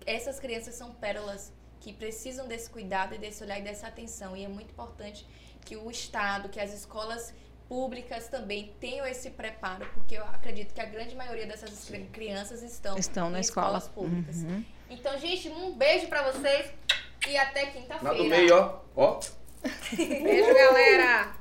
Essas crianças são pérolas que precisam desse cuidado e desse olhar e dessa atenção. E é muito importante que o Estado, que as escolas públicas também tenham esse preparo, porque eu acredito que a grande maioria dessas cri- crianças estão, Estão na em escola. escolas públicas. Uhum. Então, gente, um beijo para vocês e até Na quinta-feira. do meio, ó. Ó. Beijo, galera!